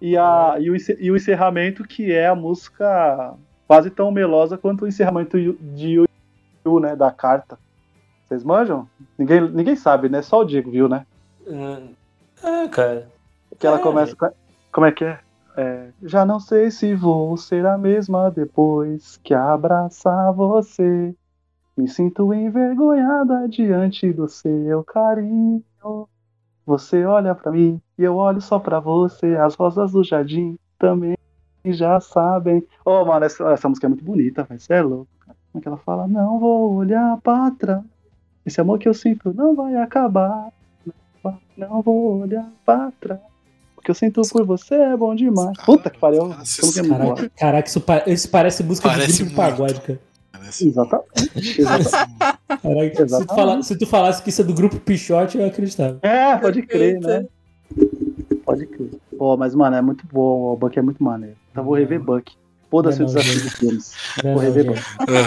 E, a, e, o, e o encerramento, que é a música quase tão melosa quanto o encerramento de Yu, né? Da carta. Vocês manjam? Ninguém, ninguém sabe, né? Só o Diego viu, né? É, cara. Que ela É. começa com. Como é que é? É, Já não sei se vou ser a mesma depois que abraçar você. Me sinto envergonhada diante do seu carinho. Você olha pra mim e eu olho só pra você. As rosas do jardim também já sabem. Oh, mano, essa, essa música é muito bonita, velho. Você é louco. cara. Como é que ela fala? Não vou olhar pra trás. Esse amor que eu sinto não vai acabar. Não vou olhar pra trás. O que eu sinto por você é bom demais. Puta que pariu. É. Caraca, caraca isso, pa- isso parece música Parece de grupo de pagode, cara. Exatamente. Exatamente. Caraca, se, tu Exatamente. fala- se tu falasse que isso é do grupo Pichote, eu acreditava. É, pode crer, né? Pode crer. Pô, mas, mano, é muito bom. O Buck é muito maneiro. Então vou rever Buck. Foda-se o Não, desafio de filmes. Não, Vou rever. Buck.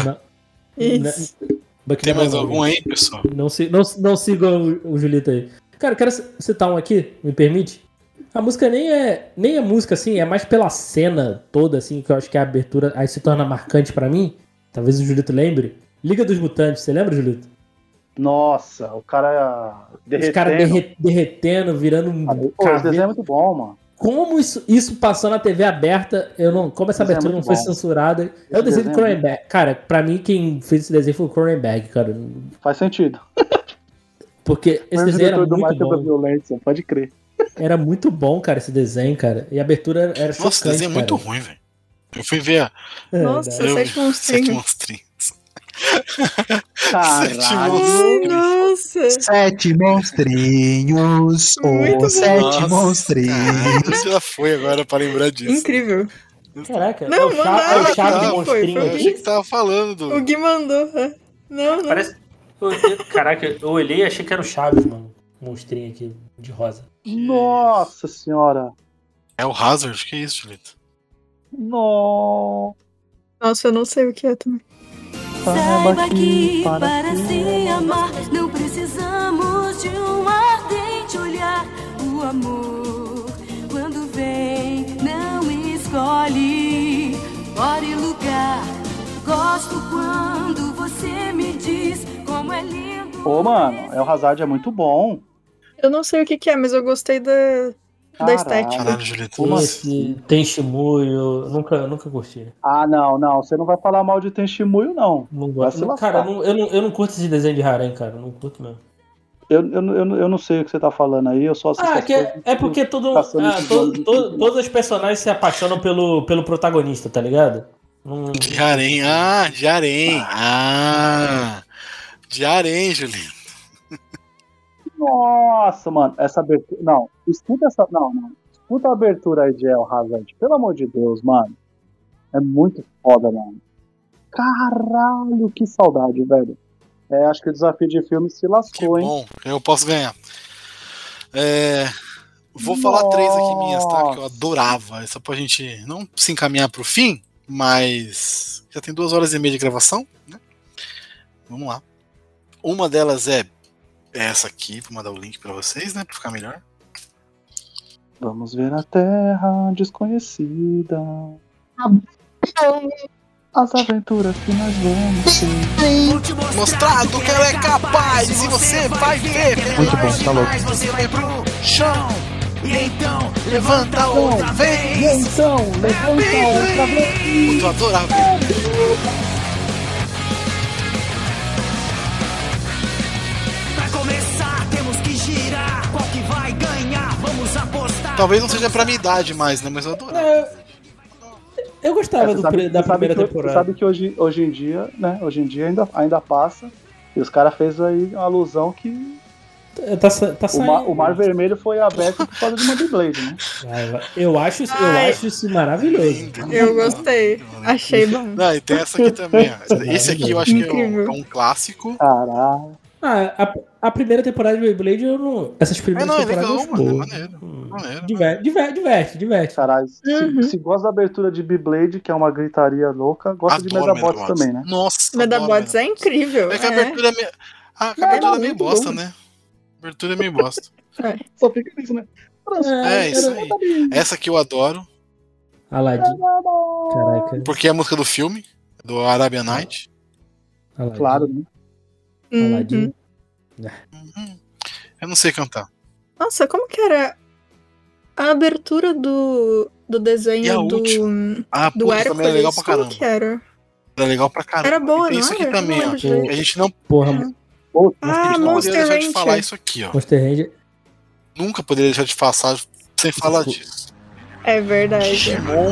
Não- Isso. Buck Tem mais não, algum aí, pessoal? Não, si- não, não sigam o, o Julito aí. Cara, eu quero citar um aqui, me permite? A música nem é nem é música assim, é mais pela cena toda assim, que eu acho que a abertura aí se torna marcante pra mim. Talvez o Julito lembre. Liga dos Mutantes, você lembra, Julito? Nossa, o cara Os derretendo. caras derre- derretendo, virando um Pô, esse desenho é muito bom, mano. Como isso, isso passou na TV aberta, eu não, como essa Esse é abertura não muito foi bom. censurada. É Esse o desenho do é Cronenberg. Cara, pra mim quem fez esse desenho foi o Cronenberg, cara. Faz sentido. Porque esse desenho era muito da bom. Violência, pode crer. Era muito bom, cara, esse desenho, cara. E a abertura era Nossa, chocante, esse desenho é muito ruim, velho. Eu fui ver a. É, Nossa, eu- sete monstrinhos. Sete monstrinhos. Sete Caralho. monstrinhos. Nossa. Sete monstrinhos, Muito oh, sete Nossa, monstrinhos. Você já foi agora pra lembrar disso. Incrível. Caraca, Não, é o Cha- mandaram, é o Chaves não, de foi, monstrinho. foi. Eu achei que tava falando do. O Gui mandou. é. Não, não. Parece... Caraca, eu olhei e achei que era o Chaves, mano. Monstrinho aqui, de rosa. Nossa senhora. É o Hazard? Que isso, Julito? Nossa. Nossa, eu não sei o que é também. Saiba que para se amar não precisamos de um ardente olhar. O amor, quando vem, não escolhe hora e lugar. Gosto quando você me diz como é lindo. Ô, mano, é o Hazard é muito bom. Eu não sei o que, que é, mas eu gostei da, da estética. Caralho, Julito. Como Esse tem Shimuyo, nunca, nunca curti. Ah, não, não. Você não vai falar mal de Tenshimuyo, não. Não gosto. cara, eu não, eu, não, eu não curto esse desenho de harem, cara. Eu não curto mesmo. Eu, eu, eu, eu não sei o que você tá falando aí, eu só assisto Ah, que é, é porque todo, caçando ah, esses to- jogos to- de- todos os personagens se apaixonam pelo, pelo protagonista, tá ligado? Não- De harém. Ah, de harém. Ah. De Arangeli. Nossa, mano, essa abertura. Não, escuta essa. Não, não. Escuta a abertura aí de El Hazard. Pelo amor de Deus, mano. É muito foda, mano. Caralho, que saudade, velho. É, acho que o desafio de filme se lascou, hein? Bom, eu posso ganhar. É, Vou falar três aqui minhas, tá? Que eu adorava. É Só pra gente não se encaminhar pro fim, mas já tem duas horas e meia de gravação, né? Vamos lá. Uma delas é essa aqui, vou mandar o link pra vocês, né? Pra ficar melhor. Vamos ver a terra desconhecida. As aventuras que nós vamos ter. Mostrado que ela é capaz e você vai ver. Muito bom, tá louco. Você vai pro chão. E então, levanta outra vez. E então, levanta outra vez. Eu adorava. Talvez não seja pra minha idade mais, né? Mas eu adorava. É, Eu gostava É, do você sabe- da você primeira que- você temporada. sabe que hoje, hoje em dia, né? Hoje em dia ainda, ainda passa. E os caras fez aí uma alusão que Tá, sa- tá o, mar, saindo. o mar vermelho foi aberto por causa de uma Beyblade, né? Eu acho, eu Ai. acho isso maravilhoso. Eu gostei. Achei bom. Não, e tem essa aqui também. ó. Esse aqui eu acho que é um, é um clássico. Caralho. Ah, a, a primeira temporada de Beyblade, eu não. Essas É, primeiras não, é temporadas legal, eu mano. É maneiro. maneiro. Diverte, diverte, diverte, diverte. Caralho, se, Uhum. se gosta da abertura de Beyblade, que é uma gritaria louca, gosta de Adoro Medabots Medabots. também, né? Nossa. Medabots é incrível. É que a é. abertura é meio. A Não, abertura não, é meio bosta, bom. né? A abertura é meio bosta. Só fica nisso, né? É, isso aí. Essa aqui eu adoro, Aladdin. Caraca. porque é a música do filme, do Arabian Night. Aladdin. Claro, né? Uhum. Aladdin. Eu não sei cantar. Nossa, como que era a abertura do, do E a desenho do, última? Ah, do puta, também é legal pra Hércules? Como caramba. que era? Era legal pra caramba. Era boa, não isso aqui era? também, Não ó. A gente não, Porra, Ah, a gente não Monster poderia deixar de falar isso aqui, ó. Monster Ranger. Nunca poderia deixar de passar sem falar disso. É verdade. Digimon.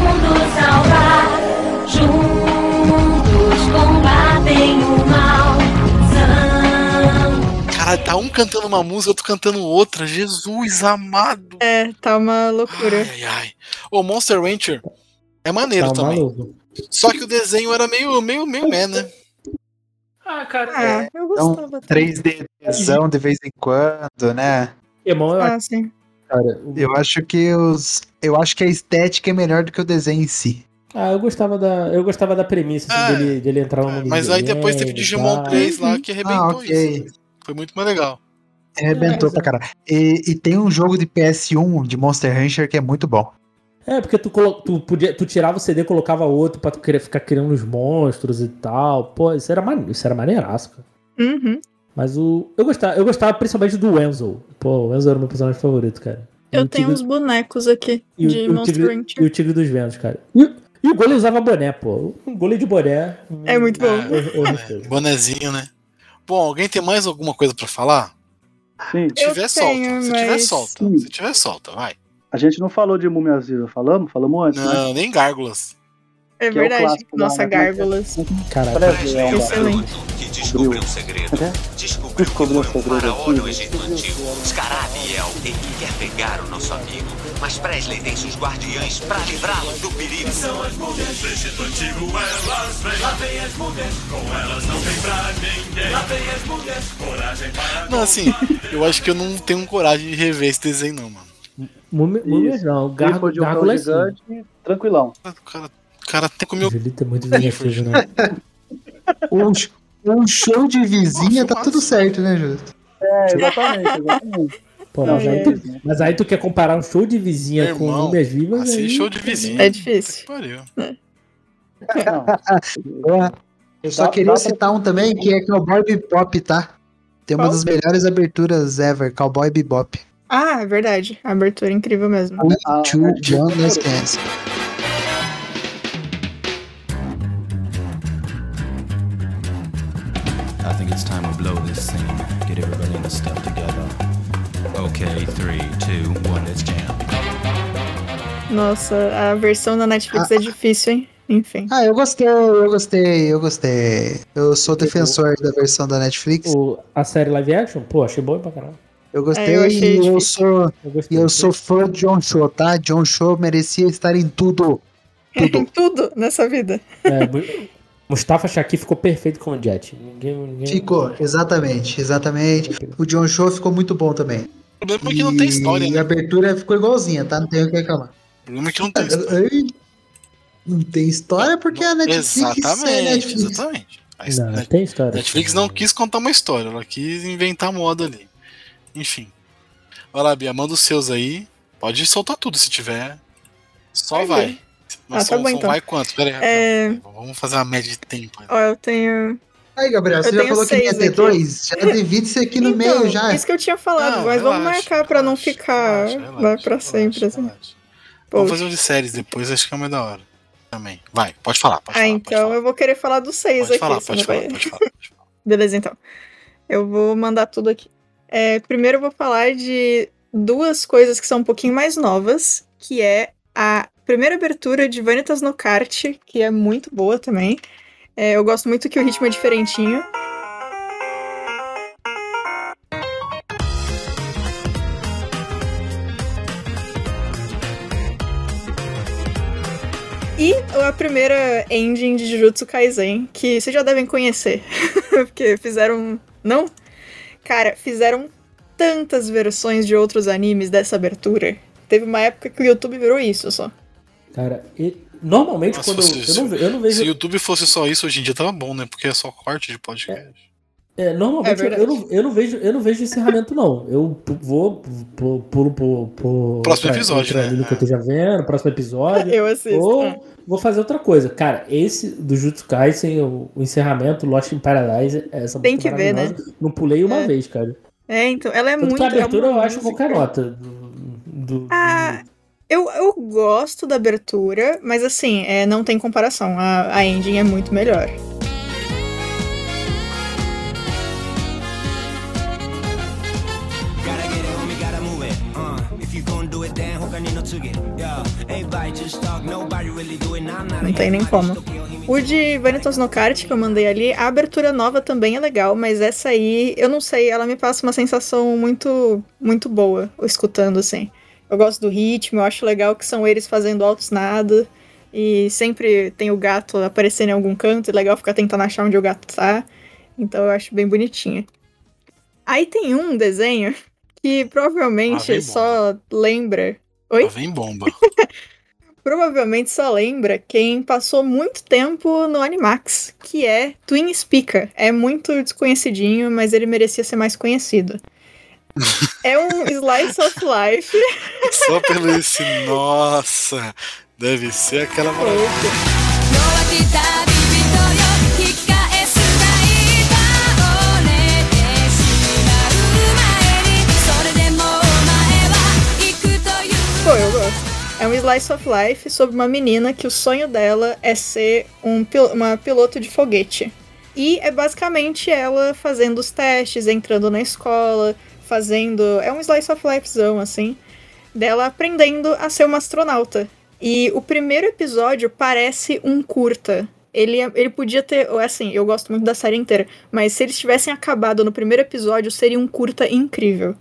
tá um cantando uma música, outro cantando outra. Jesus amado. É, tá uma loucura. Ai, ai. O Monster Rancher é maneiro Tá também. maluco. Só que o desenho era meio, meio, meio meh, né? Ah, cara. Ah, eu Então, gostava. também. 3Dzão de vez em quando, né? Irmão, eu Ah, acho, sim. cara. o- Eu acho que os. Eu acho que a estética é melhor do que o desenho em si. Ah, eu gostava da, eu gostava da premissa assim, É. dele, dele entrar no mundo Mas aí depois teve Digimon tal. 3 lá que arrebentou Ah, ok. isso. Foi muito mais legal. Arrebentou pra caralho. E, e tem um jogo de PS1 de Monster Rancher que é muito bom. É, porque tu, tu, podia, tu tirava o CD e colocava outro pra tu querer ficar criando os monstros e tal. Pô, isso era, mane- isso era maneiraço, cara. Uhum. Mas o. Eu gostava, eu gostava principalmente do Enzo. Pô, o Enzo era o meu personagem favorito, cara. Eu tenho Tigre- uns bonecos aqui e de o Monster Rancher. E o Tigre dos Ventos, cara. E, o- e o goleiro usava boné, pô. Um goleiro de boné. É muito bom. Eu- eu respeito. Bonezinho, né? Bom, alguém tem mais alguma coisa pra falar? Sim. Se tiver, Eu solta. tenho, Se tiver, mas- solta. Sim. Se tiver, solta, vai. A gente não falou de Múmia falamos? Falamos antes, né? Não, nem gárgulas. É Que é o verdade. clássico lá, Nossa, né? gárgulas. É um Excelente. que descobriu um segredo. É? Descobriu que Descobriu o um segredo no aqui. Egito Antigo. Scarabiel, ele quer pegar o nosso amigo. Mas Presley tem seus guardiães pra livrá-lo do perigo. São as múmias do Egito Antigo, elas vêm. Lá vem as múmias, com elas não vem pra ninguém. Lá vem as múmias, coragem para Não, assim, eu acho que eu não tenho coragem de rever esse desenho, não, mano. Múmia múmia não. Gar, Tipo de um gárgula é sim. gigante, tranquilão. O cara, o cara até comeu. Julito é muito vinhetivo, né? Um, um show de vizinha tá tudo certo, né, Justo? É, exatamente, exatamente. Pô, mas, aí é tu, isso. mas aí tu quer comparar um show de vizinha Meu com irmão, múmias vivas? Assim, aí... show de vizinho. É difícil. Pariu. Não, Eu só queria citar um também que é Cowboy Bebop, tá? Tem uma das melhores aberturas ever, Cowboy Bebop. Ah, é verdade. A abertura é incrível mesmo. Ah, Two é. John Last Dance. I think it's time we blow this scene. Get everybody in the stuff together. Okay, three, two, one, let's jam. Nossa, a versão da Netflix é difícil, hein? Enfim. Ah, eu gostei, eu gostei, eu gostei. Eu sou defensor da versão da Netflix. O, a série live action, pô, achei boa pra caramba. Eu gostei É, eu achei e eu sou, Eu gostei. eu sou fã de John Cho, tá? John Cho merecia estar em tudo. Em tudo nessa vida. É, Mu- Mustafa Shaki ficou perfeito como Jet. Ninguém, ninguém... Ficou, exatamente, exatamente. O John Cho ficou muito bom também. O problema é que não tem história, E né? a abertura ficou igualzinha, tá? Não tem o que reclamar. O problema é que não tem história. Não tem história porque a Netflix é Exatamente, Netflix. exatamente. A Não, tem história. Netflix não quis contar uma história, ela quis inventar moda ali. Enfim. Vai lá, Bia, manda os seus aí. Pode soltar tudo se tiver. Só Vai vai. ver. Mas Ah, tá são, bom, são então. vai quanto? Pera aí, É. Vamos fazer uma média de tempo. aí. ó, eu tenho. Aí, Gabriel, Eu você já falou que ia ter aqui. dois? Já divide isso aqui no então, meio já. Isso que eu tinha falado, Não, mas vamos relaxa, marcar pra não ficar. vai pra sempre, assim. Vamos fazer um de séries depois, acho que é mais da hora. Também. Vai, pode falar, pode ah, falar. então eu vou querer falar dos seis Pode aqui. falar, pode falar, vai- pode falar. Beleza, então. Eu vou mandar tudo aqui. É, primeiro eu vou falar de duas coisas que são um pouquinho mais novas, que é a primeira abertura de Vanitas no Kart, que é muito boa também. É, eu gosto muito que o ritmo é diferentinho. E a primeira engine de Jujutsu Kaisen, que vocês já devem conhecer, porque fizeram. Não? Cara, fizeram tantas versões de outros animes dessa abertura. Teve uma época que o YouTube virou isso só. Cara, normalmente Nossa, quando. se, eu, não, eu não se vejo. o YouTube fosse só isso hoje em dia tava bom, né? Porque é só corte de podcast. É, normalmente É eu, não, eu, não vejo, eu não vejo encerramento, não. Eu vou pu- pulo pro, pro Próximo outra- episódio, outro né? que eu esteja vendo, próximo episódio. Eu assisto. Ou é. vou fazer outra coisa. Cara, esse do Jutsu Kaisen, o, o encerramento, Lost in Paradise, é essa Tem que ver, né? Não pulei uma É. vez, cara. É, então, ela é Tanto muito. que a abertura é eu acho qualquer nota. Do, do- Ah, eu, eu gosto da abertura, mas assim, é, não tem comparação. A, a ending é muito melhor. Não tem nem como. O de Vanitas no Kart que eu mandei ali, a abertura nova também é legal, mas essa aí, eu não sei, ela me passa uma sensação muito muito boa escutando assim. Eu gosto do ritmo, eu acho legal que são eles fazendo altos nada. E sempre tem o gato aparecendo em algum canto, é legal ficar tentando achar onde o gato tá. Então eu acho bem bonitinha. Aí tem um desenho que provavelmente só lembra. Oi? Vem bomba. provavelmente só lembra quem passou muito tempo no Animax, que é Twin Speaker. É muito desconhecidinho, mas ele merecia ser mais conhecido. É um slice of life. Só pelo esse, nossa, deve ser aquela maravilha. Eu gosto. É um slice of life sobre uma menina que o sonho dela é ser um, uma piloto de foguete. E é basicamente ela fazendo os testes, entrando na escola, fazendo. É um slice of lifezão, assim. Dela aprendendo a ser uma astronauta. E o primeiro episódio parece um curta. Ele, ele podia ter. Assim, eu gosto muito da série inteira. Mas se eles tivessem acabado no primeiro episódio, seria um curta incrível.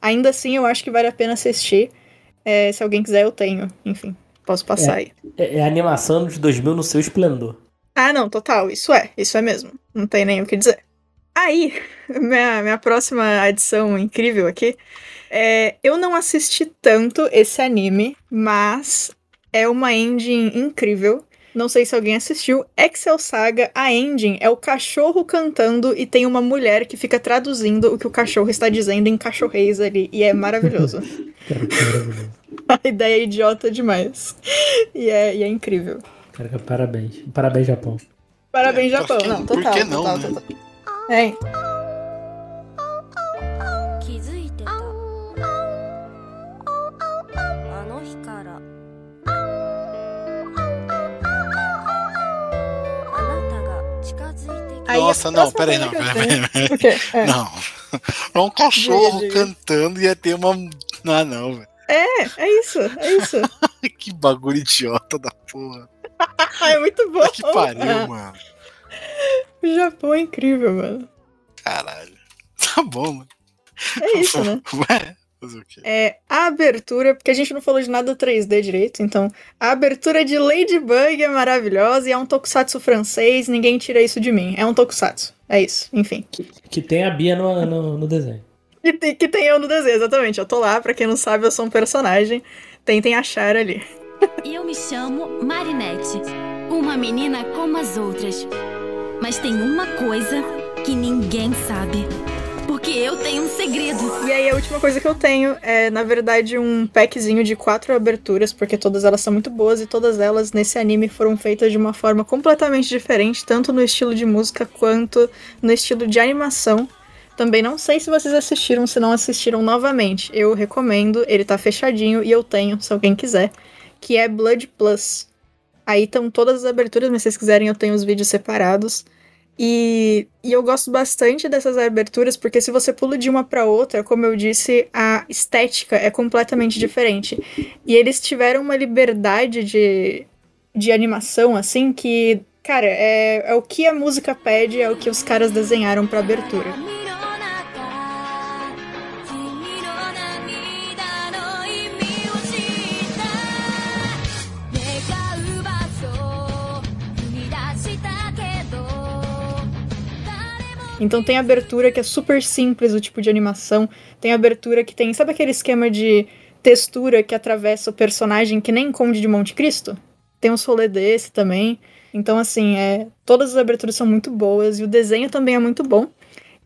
Ainda assim, eu acho que vale a pena assistir. É, se alguém quiser, eu tenho. Enfim, posso passar aí. É, é a animação de 2000 no seu esplendor. Ah, não, total. Isso é. Isso é mesmo. Não tem nem o que dizer. Aí, minha, minha próxima adição incrível aqui. É, eu não assisti tanto esse anime, mas é uma ending incrível. Não sei se alguém assistiu. Excel Saga, a ending é o cachorro cantando e tem uma mulher que fica traduzindo o que o cachorro está dizendo em cachorrês ali. E é maravilhoso. Cara, que maravilhoso. a ideia é idiota demais. E é, e é incrível. Cara, parabéns. Parabéns, Japão. Parabéns, É, Japão. por que- Não, por total. que não, total, né? total. É. Hein? Nossa, não, peraí, não, peraí, peraí, peraí. É. Não. É um cachorro cantando ia ter uma. Ah, não, velho. É, é isso, é isso. que bagulho idiota da porra. é muito bom. É que pariu, ah. mano. O Japão é incrível, mano. Caralho. Tá bom, mano. É isso, né? Ué, fazer o quê? É a abertura, porque a gente não falou de nada 3D direito, então a abertura de Ladybug é maravilhosa e é um tokusatsu francês, ninguém tira isso de mim. É um tokusatsu. É isso, enfim. Que tem a Bia no, no, no desenho. Que tem, que tem eu no desenho, exatamente. Eu tô lá, pra quem não sabe, eu sou um personagem. Tentem achar ali. E eu me chamo Marinette, uma menina como as outras. Mas tem uma coisa que ninguém sabe. Porque eu tenho um segredo. E aí a última coisa que eu tenho é, na verdade, um packzinho de quatro aberturas, porque todas elas são muito boas e todas elas nesse anime foram feitas de uma forma completamente diferente, tanto no estilo de música quanto no estilo de animação. Também não sei se vocês assistiram, se não assistiram novamente. Eu recomendo, ele tá fechadinho e eu tenho, se alguém quiser, que é Blood Plus. Aí estão todas as aberturas, mas se vocês quiserem eu tenho os vídeos separados. E, e eu gosto bastante dessas aberturas porque se você pula de uma para outra, como eu disse, a estética é completamente diferente. E eles tiveram uma liberdade de, de animação assim que, cara, é, é o que a música pede, é o que os caras desenharam pra abertura. Então tem abertura que é super simples o tipo de animação, tem abertura que tem, sabe aquele esquema de textura que atravessa o personagem que nem Conde de Monte Cristo? Tem uns rolê desse também. Então assim, é, todas as aberturas são muito boas e o desenho também é muito bom.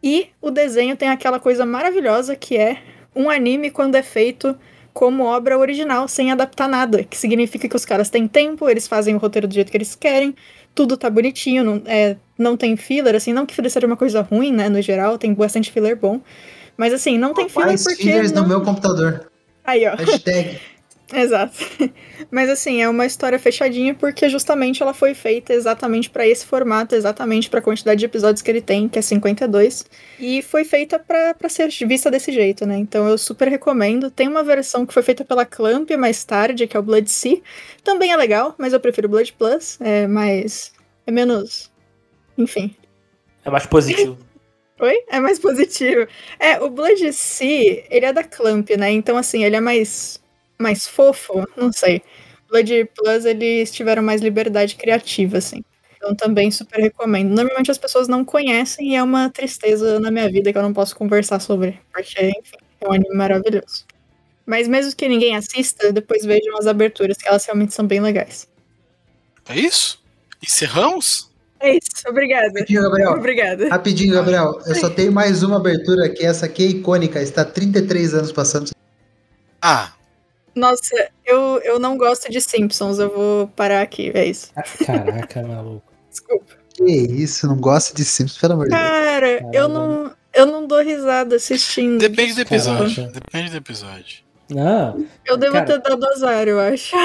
E o desenho tem aquela coisa maravilhosa que é um anime quando é feito como obra original, sem adaptar nada. Que significa que os caras têm tempo, eles fazem o roteiro do jeito que eles querem, tudo tá bonitinho, não, é, não tem filler, assim, não que filler seja uma coisa ruim, né, no geral, tem bastante filler bom. Mas assim, não tem filler Mais porque. fillers não... no meu computador. Aí, ó. Hashtag. Exato. Mas assim, é uma história fechadinha porque justamente ela foi feita exatamente pra esse formato, exatamente pra quantidade de episódios que ele tem, que é 52, e foi feita pra pra ser vista desse jeito, né? Então eu super recomendo. Tem uma versão que foi feita pela Clamp mais tarde, que é o Blood Sea. Também é legal, mas eu prefiro Blood Plus, é mais é menos, enfim. É mais positivo. Oi? É mais positivo. É, o Blood Sea, ele é da Clamp, né? Então, assim, ele é mais, mais fofo, não sei. Blood Plus, eles tiveram mais liberdade criativa, assim. Então, também super recomendo. Normalmente as pessoas não conhecem e é uma tristeza na minha vida que eu não posso conversar sobre. Porque, enfim, é um anime maravilhoso. Mas mesmo que ninguém assista, depois vejam as aberturas, que elas realmente são bem legais. É isso? Encerramos? É isso, obrigada. Rapidinho, Gabriel. Obrigada. Rapidinho, Gabriel. Eu só tenho mais uma abertura aqui. Essa aqui é icônica. Está 33 anos passando. Ah, Nossa, eu, eu não gosto de Simpsons, eu vou parar aqui, é isso. Caraca, maluco. Desculpa. Que isso, não gosto de Simpsons, pelo amor de Deus. Cara, eu não, eu não dou risada assistindo. depende do episódio. Caraca. Depende do episódio. Não. Eu devo Cara, ter dado azar, eu acho.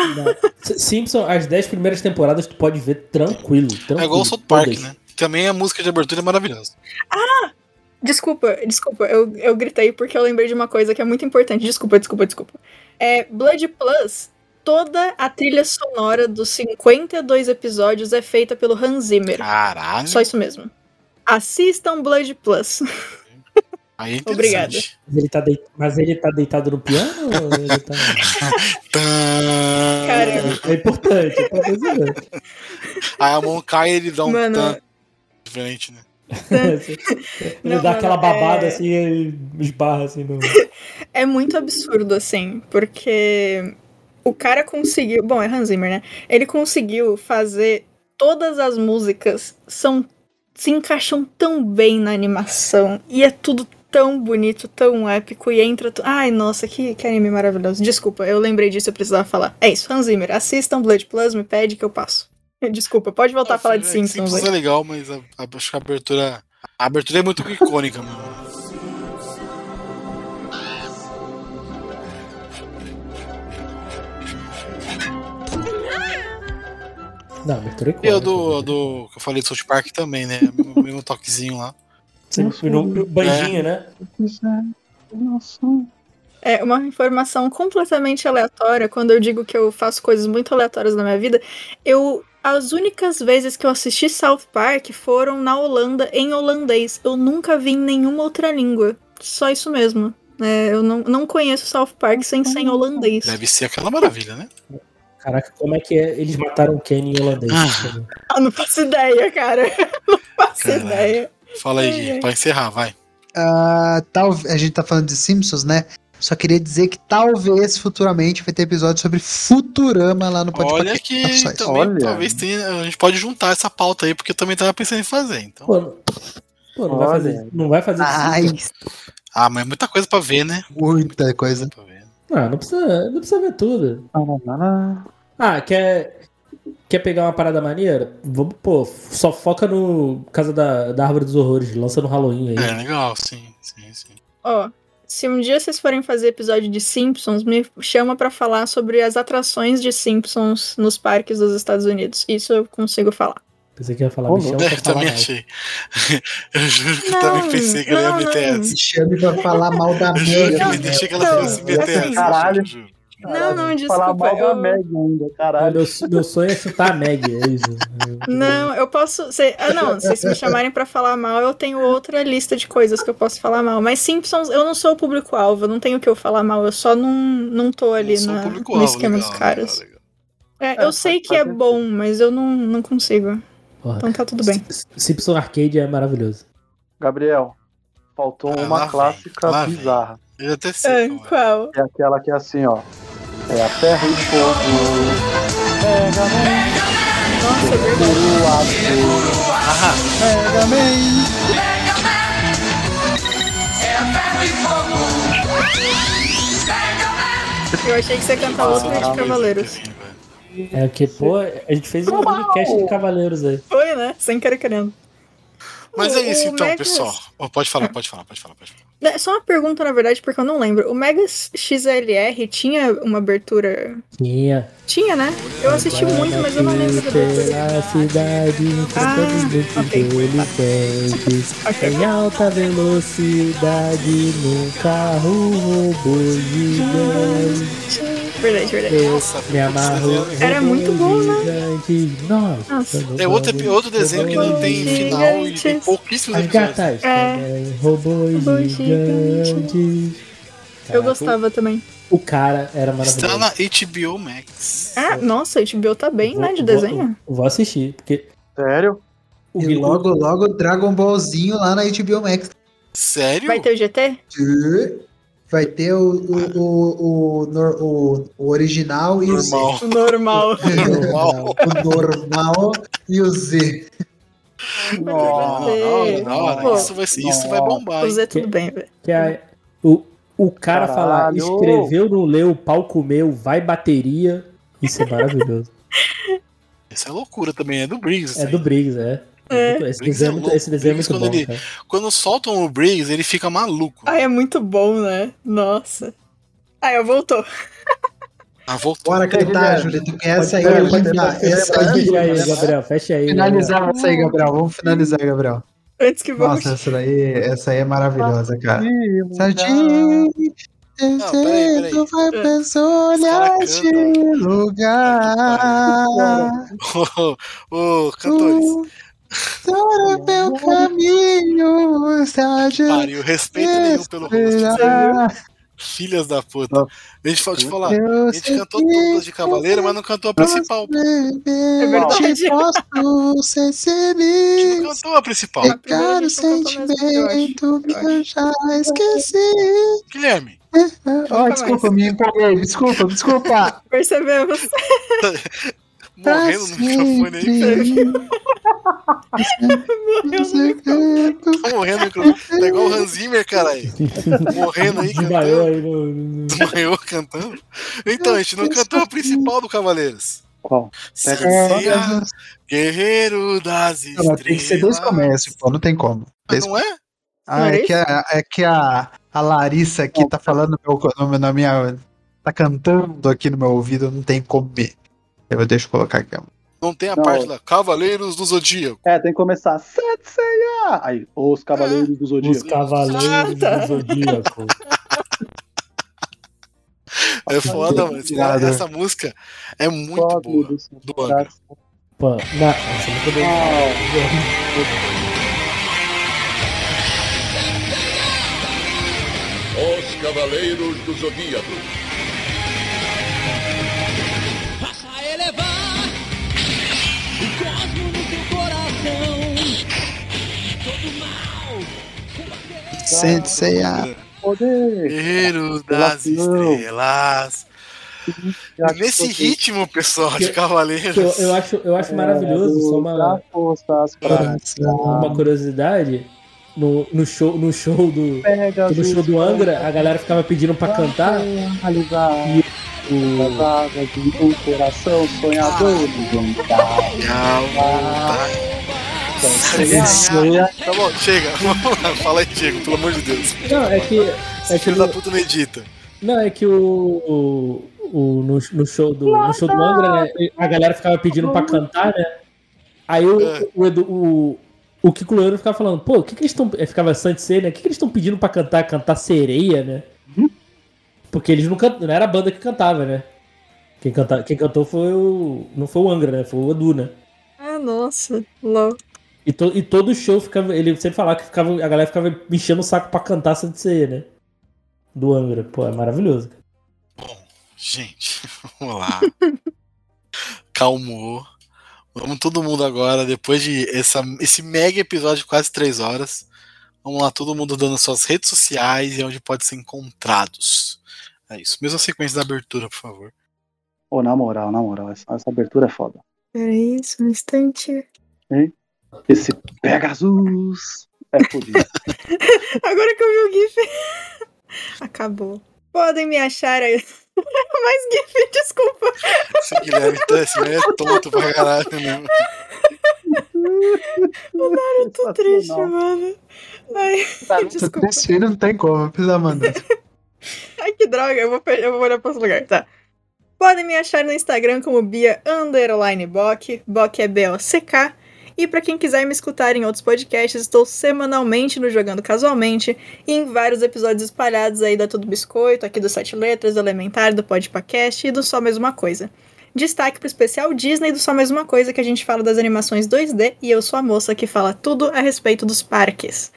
S- Simpson, as 10 primeiras temporadas tu pode ver tranquilo. tranquilo É igual o South Park, né? Também a música de abertura é maravilhosa. Desculpa, desculpa, eu, eu gritei porque eu lembrei de uma coisa que é muito importante. Desculpa, desculpa, desculpa. É, Blood Plus, toda a trilha sonora dos 52 episódios é feita pelo Hans Zimmer. Caralho. Só isso mesmo. Assistam Blood Plus. Aí é Obrigada. Mas ele, tá deit- Mas ele tá deitado no piano ou ele tá. Cara, É importante, é importante saber. Aí a mão cai e ele dá um Mano. tan diferente, né? Ele Não, dá aquela babada é- assim e esbarra assim no. É muito absurdo, assim, porque o cara conseguiu. Bom, é Hans Zimmer, né? Ele conseguiu fazer todas as músicas são se encaixam tão bem na animação e é tudo tão bonito, tão épico e entra. tu- Ai, nossa, que, que anime maravilhoso. Desculpa, eu lembrei disso, eu precisava falar. É isso, Hans Zimmer, assistam Blood Plus, me pede que eu passo. Desculpa, pode voltar a falar de É, Simpsons. Simpsons é legal, mas a, a- acho que a abertura. A abertura é muito icônica, mano. Não, abertura E icônica. o do, do que eu falei do South Park também, né? O mesmo, toquezinho lá. Sim, no, no banjinho, né? É uma informação completamente aleatória. Quando eu digo que eu faço coisas muito aleatórias na minha vida, eu as únicas vezes que eu assisti South Park foram na Holanda em holandês. Eu nunca vi em nenhuma outra língua. Só isso mesmo. É, eu não, não conheço South Park sem ser em holandês. Deve ser aquela maravilha, né? Caraca, como é que é? Eles mataram Kenny em holandês. Ah, não faço ideia, cara. Não faço ideia. Fala aí. Gui, pra encerrar, vai. Ah, tal, a gente tá falando de Simpsons, né? Só queria dizer que talvez futuramente vai ter episódio sobre Futurama lá no podcast. Olha que também talvez tenha. A gente pode juntar essa pauta aí, porque eu também tava pensando em fazer. Então. Pô, pô, não vai fazer. Não vai fazer Ai, Ah, mas é muita coisa pra ver, né? muita coisa. Ah, não precisa, não precisa ver tudo. Ah, quer, quer pegar uma parada maneira? Vamos, pô, só foca no Casa da, da Árvore dos Horrores, lança no Halloween aí. É, legal, sim, sim, sim. Ó, se um dia vocês forem fazer episódio de Simpsons, me chama pra falar sobre as atrações de Simpsons nos parques dos Estados Unidos. Isso eu consigo falar. Pensei que ia falar, Ô, me chama pra eu falar também mal. achei. Eu juro que eu Não, também pensei que ela ia não, meter não. essa. Me chame pra falar mal da Eu juro que eu deixei que ela fosse meter essa. Caralho. Não, não, Falar desculpa. mal da Eu... Meg ainda, caralho. Meu, meu sonho é chutar a Meg, é isso. Não, eu posso. se- Ah, não, se vocês me chamarem pra falar mal, eu tenho outra lista de coisas que eu posso falar mal. Mas Simpsons, eu não sou o público-alvo, eu não tenho o que eu falar mal, eu só não, não tô ali sou o na, no esquema legal, dos caras. legal, É, eu sei que é bom, mas eu não, não consigo. Porra. Então tá tudo bem. Simpson Arcade é maravilhoso. Gabriel, faltou Ah, uma clássica lá vem. bizarra. Eu até sei. Qual é. qual? É aquela que é assim, ó. É a terra e fogo. Mega Man. Nossa, é verdade. Mega Man. Eu achei que você ia cantar outro de Cavaleiros. É que, pô, a gente fez um podcast de Cavaleiros aí. Foi, né? Sem querer querendo. Mas é isso então, Megas- pessoal. Pode falar, pode falar, pode falar, pode falar. É, Só uma pergunta, na verdade, porque eu não lembro. O Mega XLR tinha uma abertura. Tinha. Tinha, né? Eu assisti muito, mas eu não lembro da abertura. Pela cidade, muitos delinquentes. Em alta velocidade, num carro robô gigante. Verdade, verdade. Me amarro. Era muito bom, né? Nossa. Nossa. É outro, outro desenho que não tem final e tem pouquíssimos As episódios. gatas É. robôs Robôs gigantes. Eu Caraca, gostava também. O cara era Está maravilhoso. na HBO Max. Ah, nossa, a HBO tá bem, né, de Vou- desenho. Vou, vou assistir, porque Sério? o E logo, logo Dragon Ballzinho lá na HBO Max. Sério? Vai ter o GT? Vai ter o, o, o, o, o- o original e o Z. Normal. O normal. Normal. O normal e o Z. Não, não, não, isso vai, isso vai bombar. Z tudo bem, velho. que a- o, o cara falar, escreveu, não leu, o pau comeu, vai bateria. Isso é maravilhoso. Isso é loucura também, é do Briggs. é do Briggs, é. É. Esse Briggs desenho, é é esse desenho é Briggs, muito bom, quando ele- cara. Quando soltam o Briggs, ele fica maluco. Ai, é muito bom, né? Nossa. Ai, eu voltou. Ah, voltou. Bora gritar, Julito, que essa aí Pode- pode- linda. pode- Essa pode aí, Gabriel. Fecha aí. Finalizar essa aí, Gabriel. Vamos finalizar, Gabriel. Antes que volte. Nossa, essa daí, essa aí é maravilhosa, cara. Ih, Certinho. peraí, peraí. Tu vai pensar olhar este lugar. Ô, cantores. Para meu caminho, está de Pariu, respeito nenhum pelo rosto. Filhas da puta. Deixa eu te falar. A gente cantou todas de Cavaleiro, mas não cantou a principal. É verdade. Posso ser A gente não cantou a principal. A primeira Pegar a o gente não cantou mesmo, eu acho. sentimento que eu já esqueci. Guilherme. Oh, desculpa, me empolguei. Desculpa, desculpa. Percebemos. Morrendo no microfone aí. Tô morrendo no microfone. Tá igual o Hans Zimmer, caralho. Morrendo aí, cantando. Desmaiou cantando. Então, a gente não cantou a principal do Cavaleiros. Qual? Sacia, Guerreiro das Não, mas tem que ser Estrelas. começo, pô. Não tem como. Mas Desde- não é? Ah, é que, a, é que a, a Larissa aqui tá falando meu, no meu- na minha. tá cantando aqui no meu ouvido, não tem como me. Eu deixa eu colocar aqui. ó. Não tem a Não. parte lá, Cavaleiros do Zodíaco. É, tem que começar. Setseia! Aí, os Cavaleiros do Os Zodíaco. Cavaleiros Ah, tá. do Zodíaco. É foda, mano. Essa música é muito Foda, boa. do Angra. Pô, não, essa música do... Os Cavaleiros do Zodíaco. Mal. Senseiya. Poder. Guerreiro das. Estrelas. Nesse ritmo, pessoal, de Cavaleiros. Eu, eu acho, eu acho maravilhoso, só uma, uma curiosidade. No, no, show, no show do. No show do Angra, a galera ficava pedindo pra cantar. Realizar E o, as vagas de um Senseiya. Tá bom, chega. Vamos lá, fala aí, Diego, pelo amor de Deus. Não, é que. É que Filho da puta não edita. Não, é que o. o, o- no, no show do, no show do Angra, né, a galera ficava pedindo pra cantar, né? Aí o, É. o, Edu- o, o Kiko Leandro ficava falando, pô, o que, que eles estão. Ficava Santi né? O que, que eles estão pedindo pra cantar? Cantar sereia, né? Porque eles não cantam. Não era a banda que cantava, né? Quem, canta, quem cantou foi o. Não foi o Angra, né? Foi o Edu, né? Ah, nossa. Lol. E, to, e todo show ficava. Ele sempre falava que ficava, a galera ficava enchendo o saco pra cantar Santi Ceia, né? Do Angra. Pô, é maravilhoso. cara. Gente, vamos lá. Calmou. Vamos todo mundo agora, depois de essa, esse mega episódio de quase três horas. Vamos lá, todo mundo dando suas redes sociais e onde pode ser encontrados. É isso. Mesma sequência da abertura, por favor. Ô, na moral, na moral, essa, essa abertura é foda. Peraí, só um instante. Esse Pegasus é fodido. Agora que eu vi o GIF. Acabou. Podem me achar aí. Mais GIF, desculpa. Esse Guilherme, tá- esse é tonto pra caralho mesmo. Eu tô triste, mano. Ai, desculpa. Esse não tem como, precisa mandar. Ai, que droga, eu vou, eu vou olhar pra outro lugar, tá. Podem me achar no Instagram como Bia Underline Bock, Bock é B-O-C-K. E pra quem quiser me escutar em outros podcasts, estou semanalmente no Jogando Casualmente e em vários episódios espalhados aí da Tudo Biscoito, aqui do Sete Letras, do Elementar, do Podpacast e do Só Mesma Coisa. Destaque pro especial Disney do Só Mesma Coisa, que a gente fala das animações 2D e eu sou a moça que fala tudo a respeito dos parques.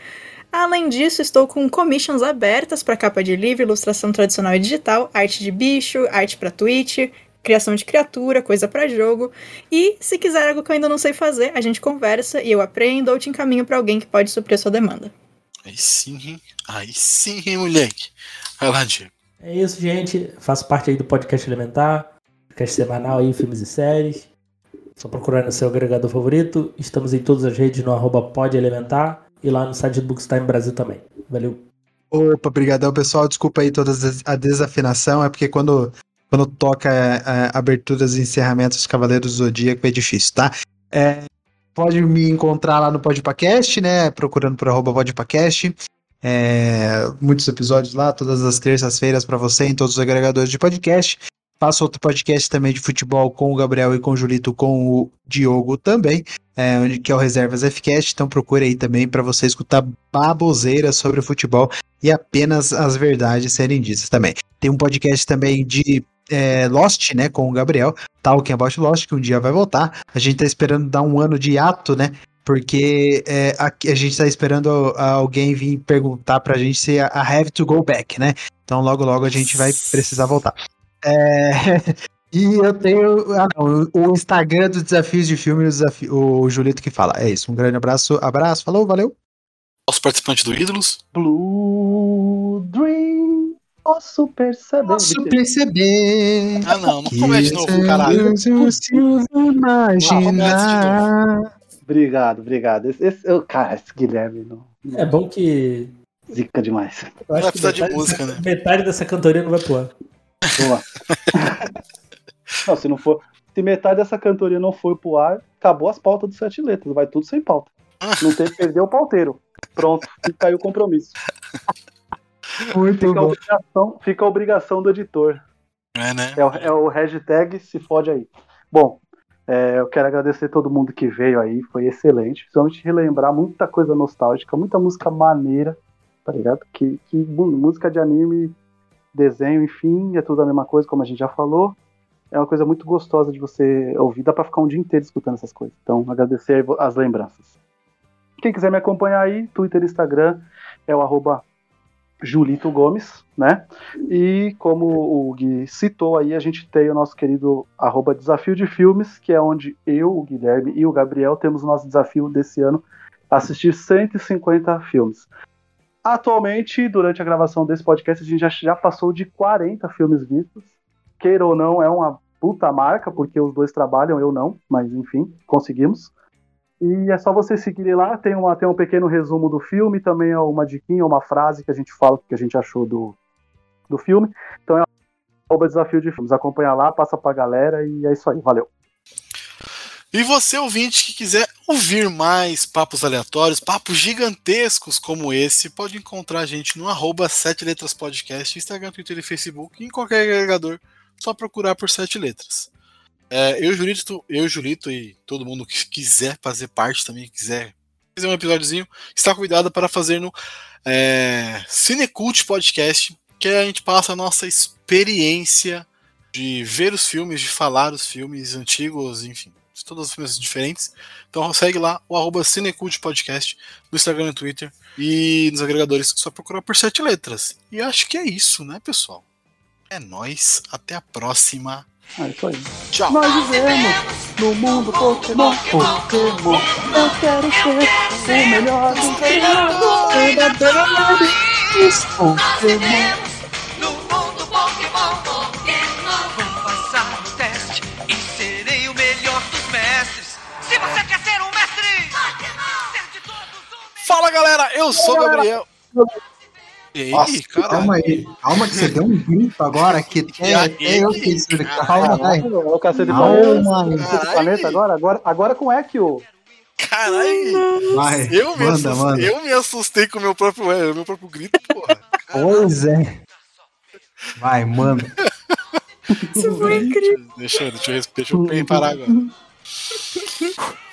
Além disso, estou com commissions abertas para capa de livro, ilustração tradicional e digital, arte de bicho, arte para Twitch, criação de criatura, coisa para jogo. E se quiser algo que eu ainda não sei fazer, a gente conversa e eu aprendo ou te encaminho para alguém que pode suprir a sua demanda. Aí sim, hein? Aí sim, hein, moleque. Vai lá, Diego. É isso, gente. Faço parte aí do podcast Elementar, podcast semanal aí, filmes e séries. Só procurar no seu agregador favorito. Estamos em todas as redes no arroba podelementar e lá no site do Bookstime Brasil também. Valeu. Opa, brigadão, pessoal. Desculpa aí toda a desafinação, é porque quando, quando toca é, aberturas e encerramentos dos Cavaleiros do Zodíaco é difícil, tá? É, pode me encontrar lá no Podpacast, né? Procurando por arroba Podpacast. É, muitos episódios lá, todas as terças-feiras para você em todos os agregadores de podcast. Faço outro podcast também de futebol com o Gabriel e com o Julito, com o Diogo também, é, que é o Reservas FCast. Então procure aí também para você escutar baboseiras sobre futebol e apenas as verdades serem ditas também. Tem um podcast também de é, Lost, né, com o Gabriel, Talking About Lost, que um dia vai voltar. A gente tá esperando dar um ano de ato, né, porque é, a, a gente tá esperando alguém vir perguntar pra gente se a, a have to go back, né? Então logo logo a gente vai precisar voltar. É, e eu tenho ah, não, o Instagram dos desafios de filme, o, desafio, o Julito que fala. É isso, um grande abraço, abraço, falou, valeu. Os participantes do Ídolos. Blue Dream, posso perceber. Posso perceber. Ah, não, não comete de novo, caralho. imaginar. Obrigado, obrigado. Esse, esse, eu, cara, esse Guilherme não, não É bom que. zica demais. Eu acho Vai que precisar de metade, música, dessa, né? metade dessa cantoria não vai pro ar. Boa. não, se não for. Se metade dessa cantoria não foi pro ar, acabou as pautas dos sete letras. Vai tudo sem pauta. Não tem que perder o pauteiro. Pronto, aí o compromisso. Muito Fica a bom. obrigação, fica a obrigação do editor. É, né? É o, é o hashtag se fode aí. Bom, É, eu quero agradecer todo mundo que veio aí, foi excelente. Principalmente relembrar muita coisa nostálgica, muita música maneira, tá ligado? Que, que música de anime, desenho, enfim, é tudo a mesma coisa, como a gente já falou. É uma coisa muito gostosa de você ouvir, dá pra ficar um dia inteiro escutando essas coisas. Então, agradecer as lembranças. Quem quiser me acompanhar aí, Twitter e Instagram é o arroba Julito Gomes, né? E como o Gui citou aí, a gente tem o nosso querido arroba Desafio de Filmes, que é onde eu, o Guilherme e o Gabriel temos o nosso desafio desse ano, assistir 150 filmes. Atualmente, durante a gravação desse podcast, a gente já, já passou de 40 filmes vistos. Queira ou não, é uma puta marca, porque os dois trabalham, eu não, mas enfim, conseguimos. E é só você seguir lá, tem, uma, tem um pequeno resumo do filme, também é uma diquinha, uma frase que a gente fala o que a gente achou do, do filme. Então é arroba desafio de filmes. Acompanha lá, passa pra galera e é isso aí. Valeu. E você, ouvinte, que quiser ouvir mais papos aleatórios, papos gigantescos como esse, pode encontrar a gente no arroba 7 Letras Podcast, Instagram, Twitter e Facebook, em qualquer agregador, só procurar por 7 letras. É, eu, Julito, eu, Julito e todo mundo que quiser fazer parte também, quiser fazer um episódiozinho, está convidado para fazer no é, Cinecult Podcast, que a gente passa a nossa experiência de ver os filmes, de falar os filmes antigos, enfim, de todas as filmes diferentes. Então segue lá o arroba Cinecult Podcast no Instagram e Twitter e nos agregadores, só procurar por sete letras. E acho que é isso, né, pessoal? É nóis, até a próxima. Aí. Tchau. Nós vivemos no mundo Pokémon. Pokémon. Eu quero ser o melhor dos treinadores. Pokémon. Vou passar no teste e serei o melhor dos mestres. Se você quer ser um mestre, Fala galera, eu sou o Gabriel. Ei, Nossa, caralho. calma aí. Calma que você deu um grito agora que até, até eu fiz. Calma, vai. É o cacete de Calma, planeta. Agora, agora, agora com Ekio. Caralho! Vai, Eu me, manda, assustei, manda. eu me assustei com o meu próprio, é, meu próprio grito, porra. Pois é. Vai, manda. Isso foi incrível. Deixa, deixa, eu, deixa eu parar agora.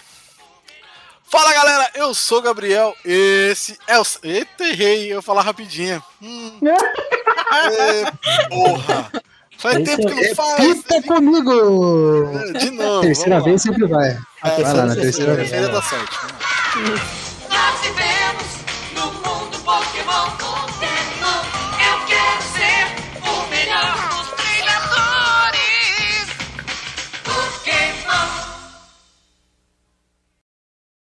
Fala galera, eu sou o Gabriel. Esse é o. Eita, errei, eu vou falar rapidinho. Hum. É, porra! Faz Esse tempo que é- não faz. Repita comigo! De novo. Terceira vez sempre vai. É, vai lá na terceira vez. terceira da sorte. nós vivemos no mundo Pokémon.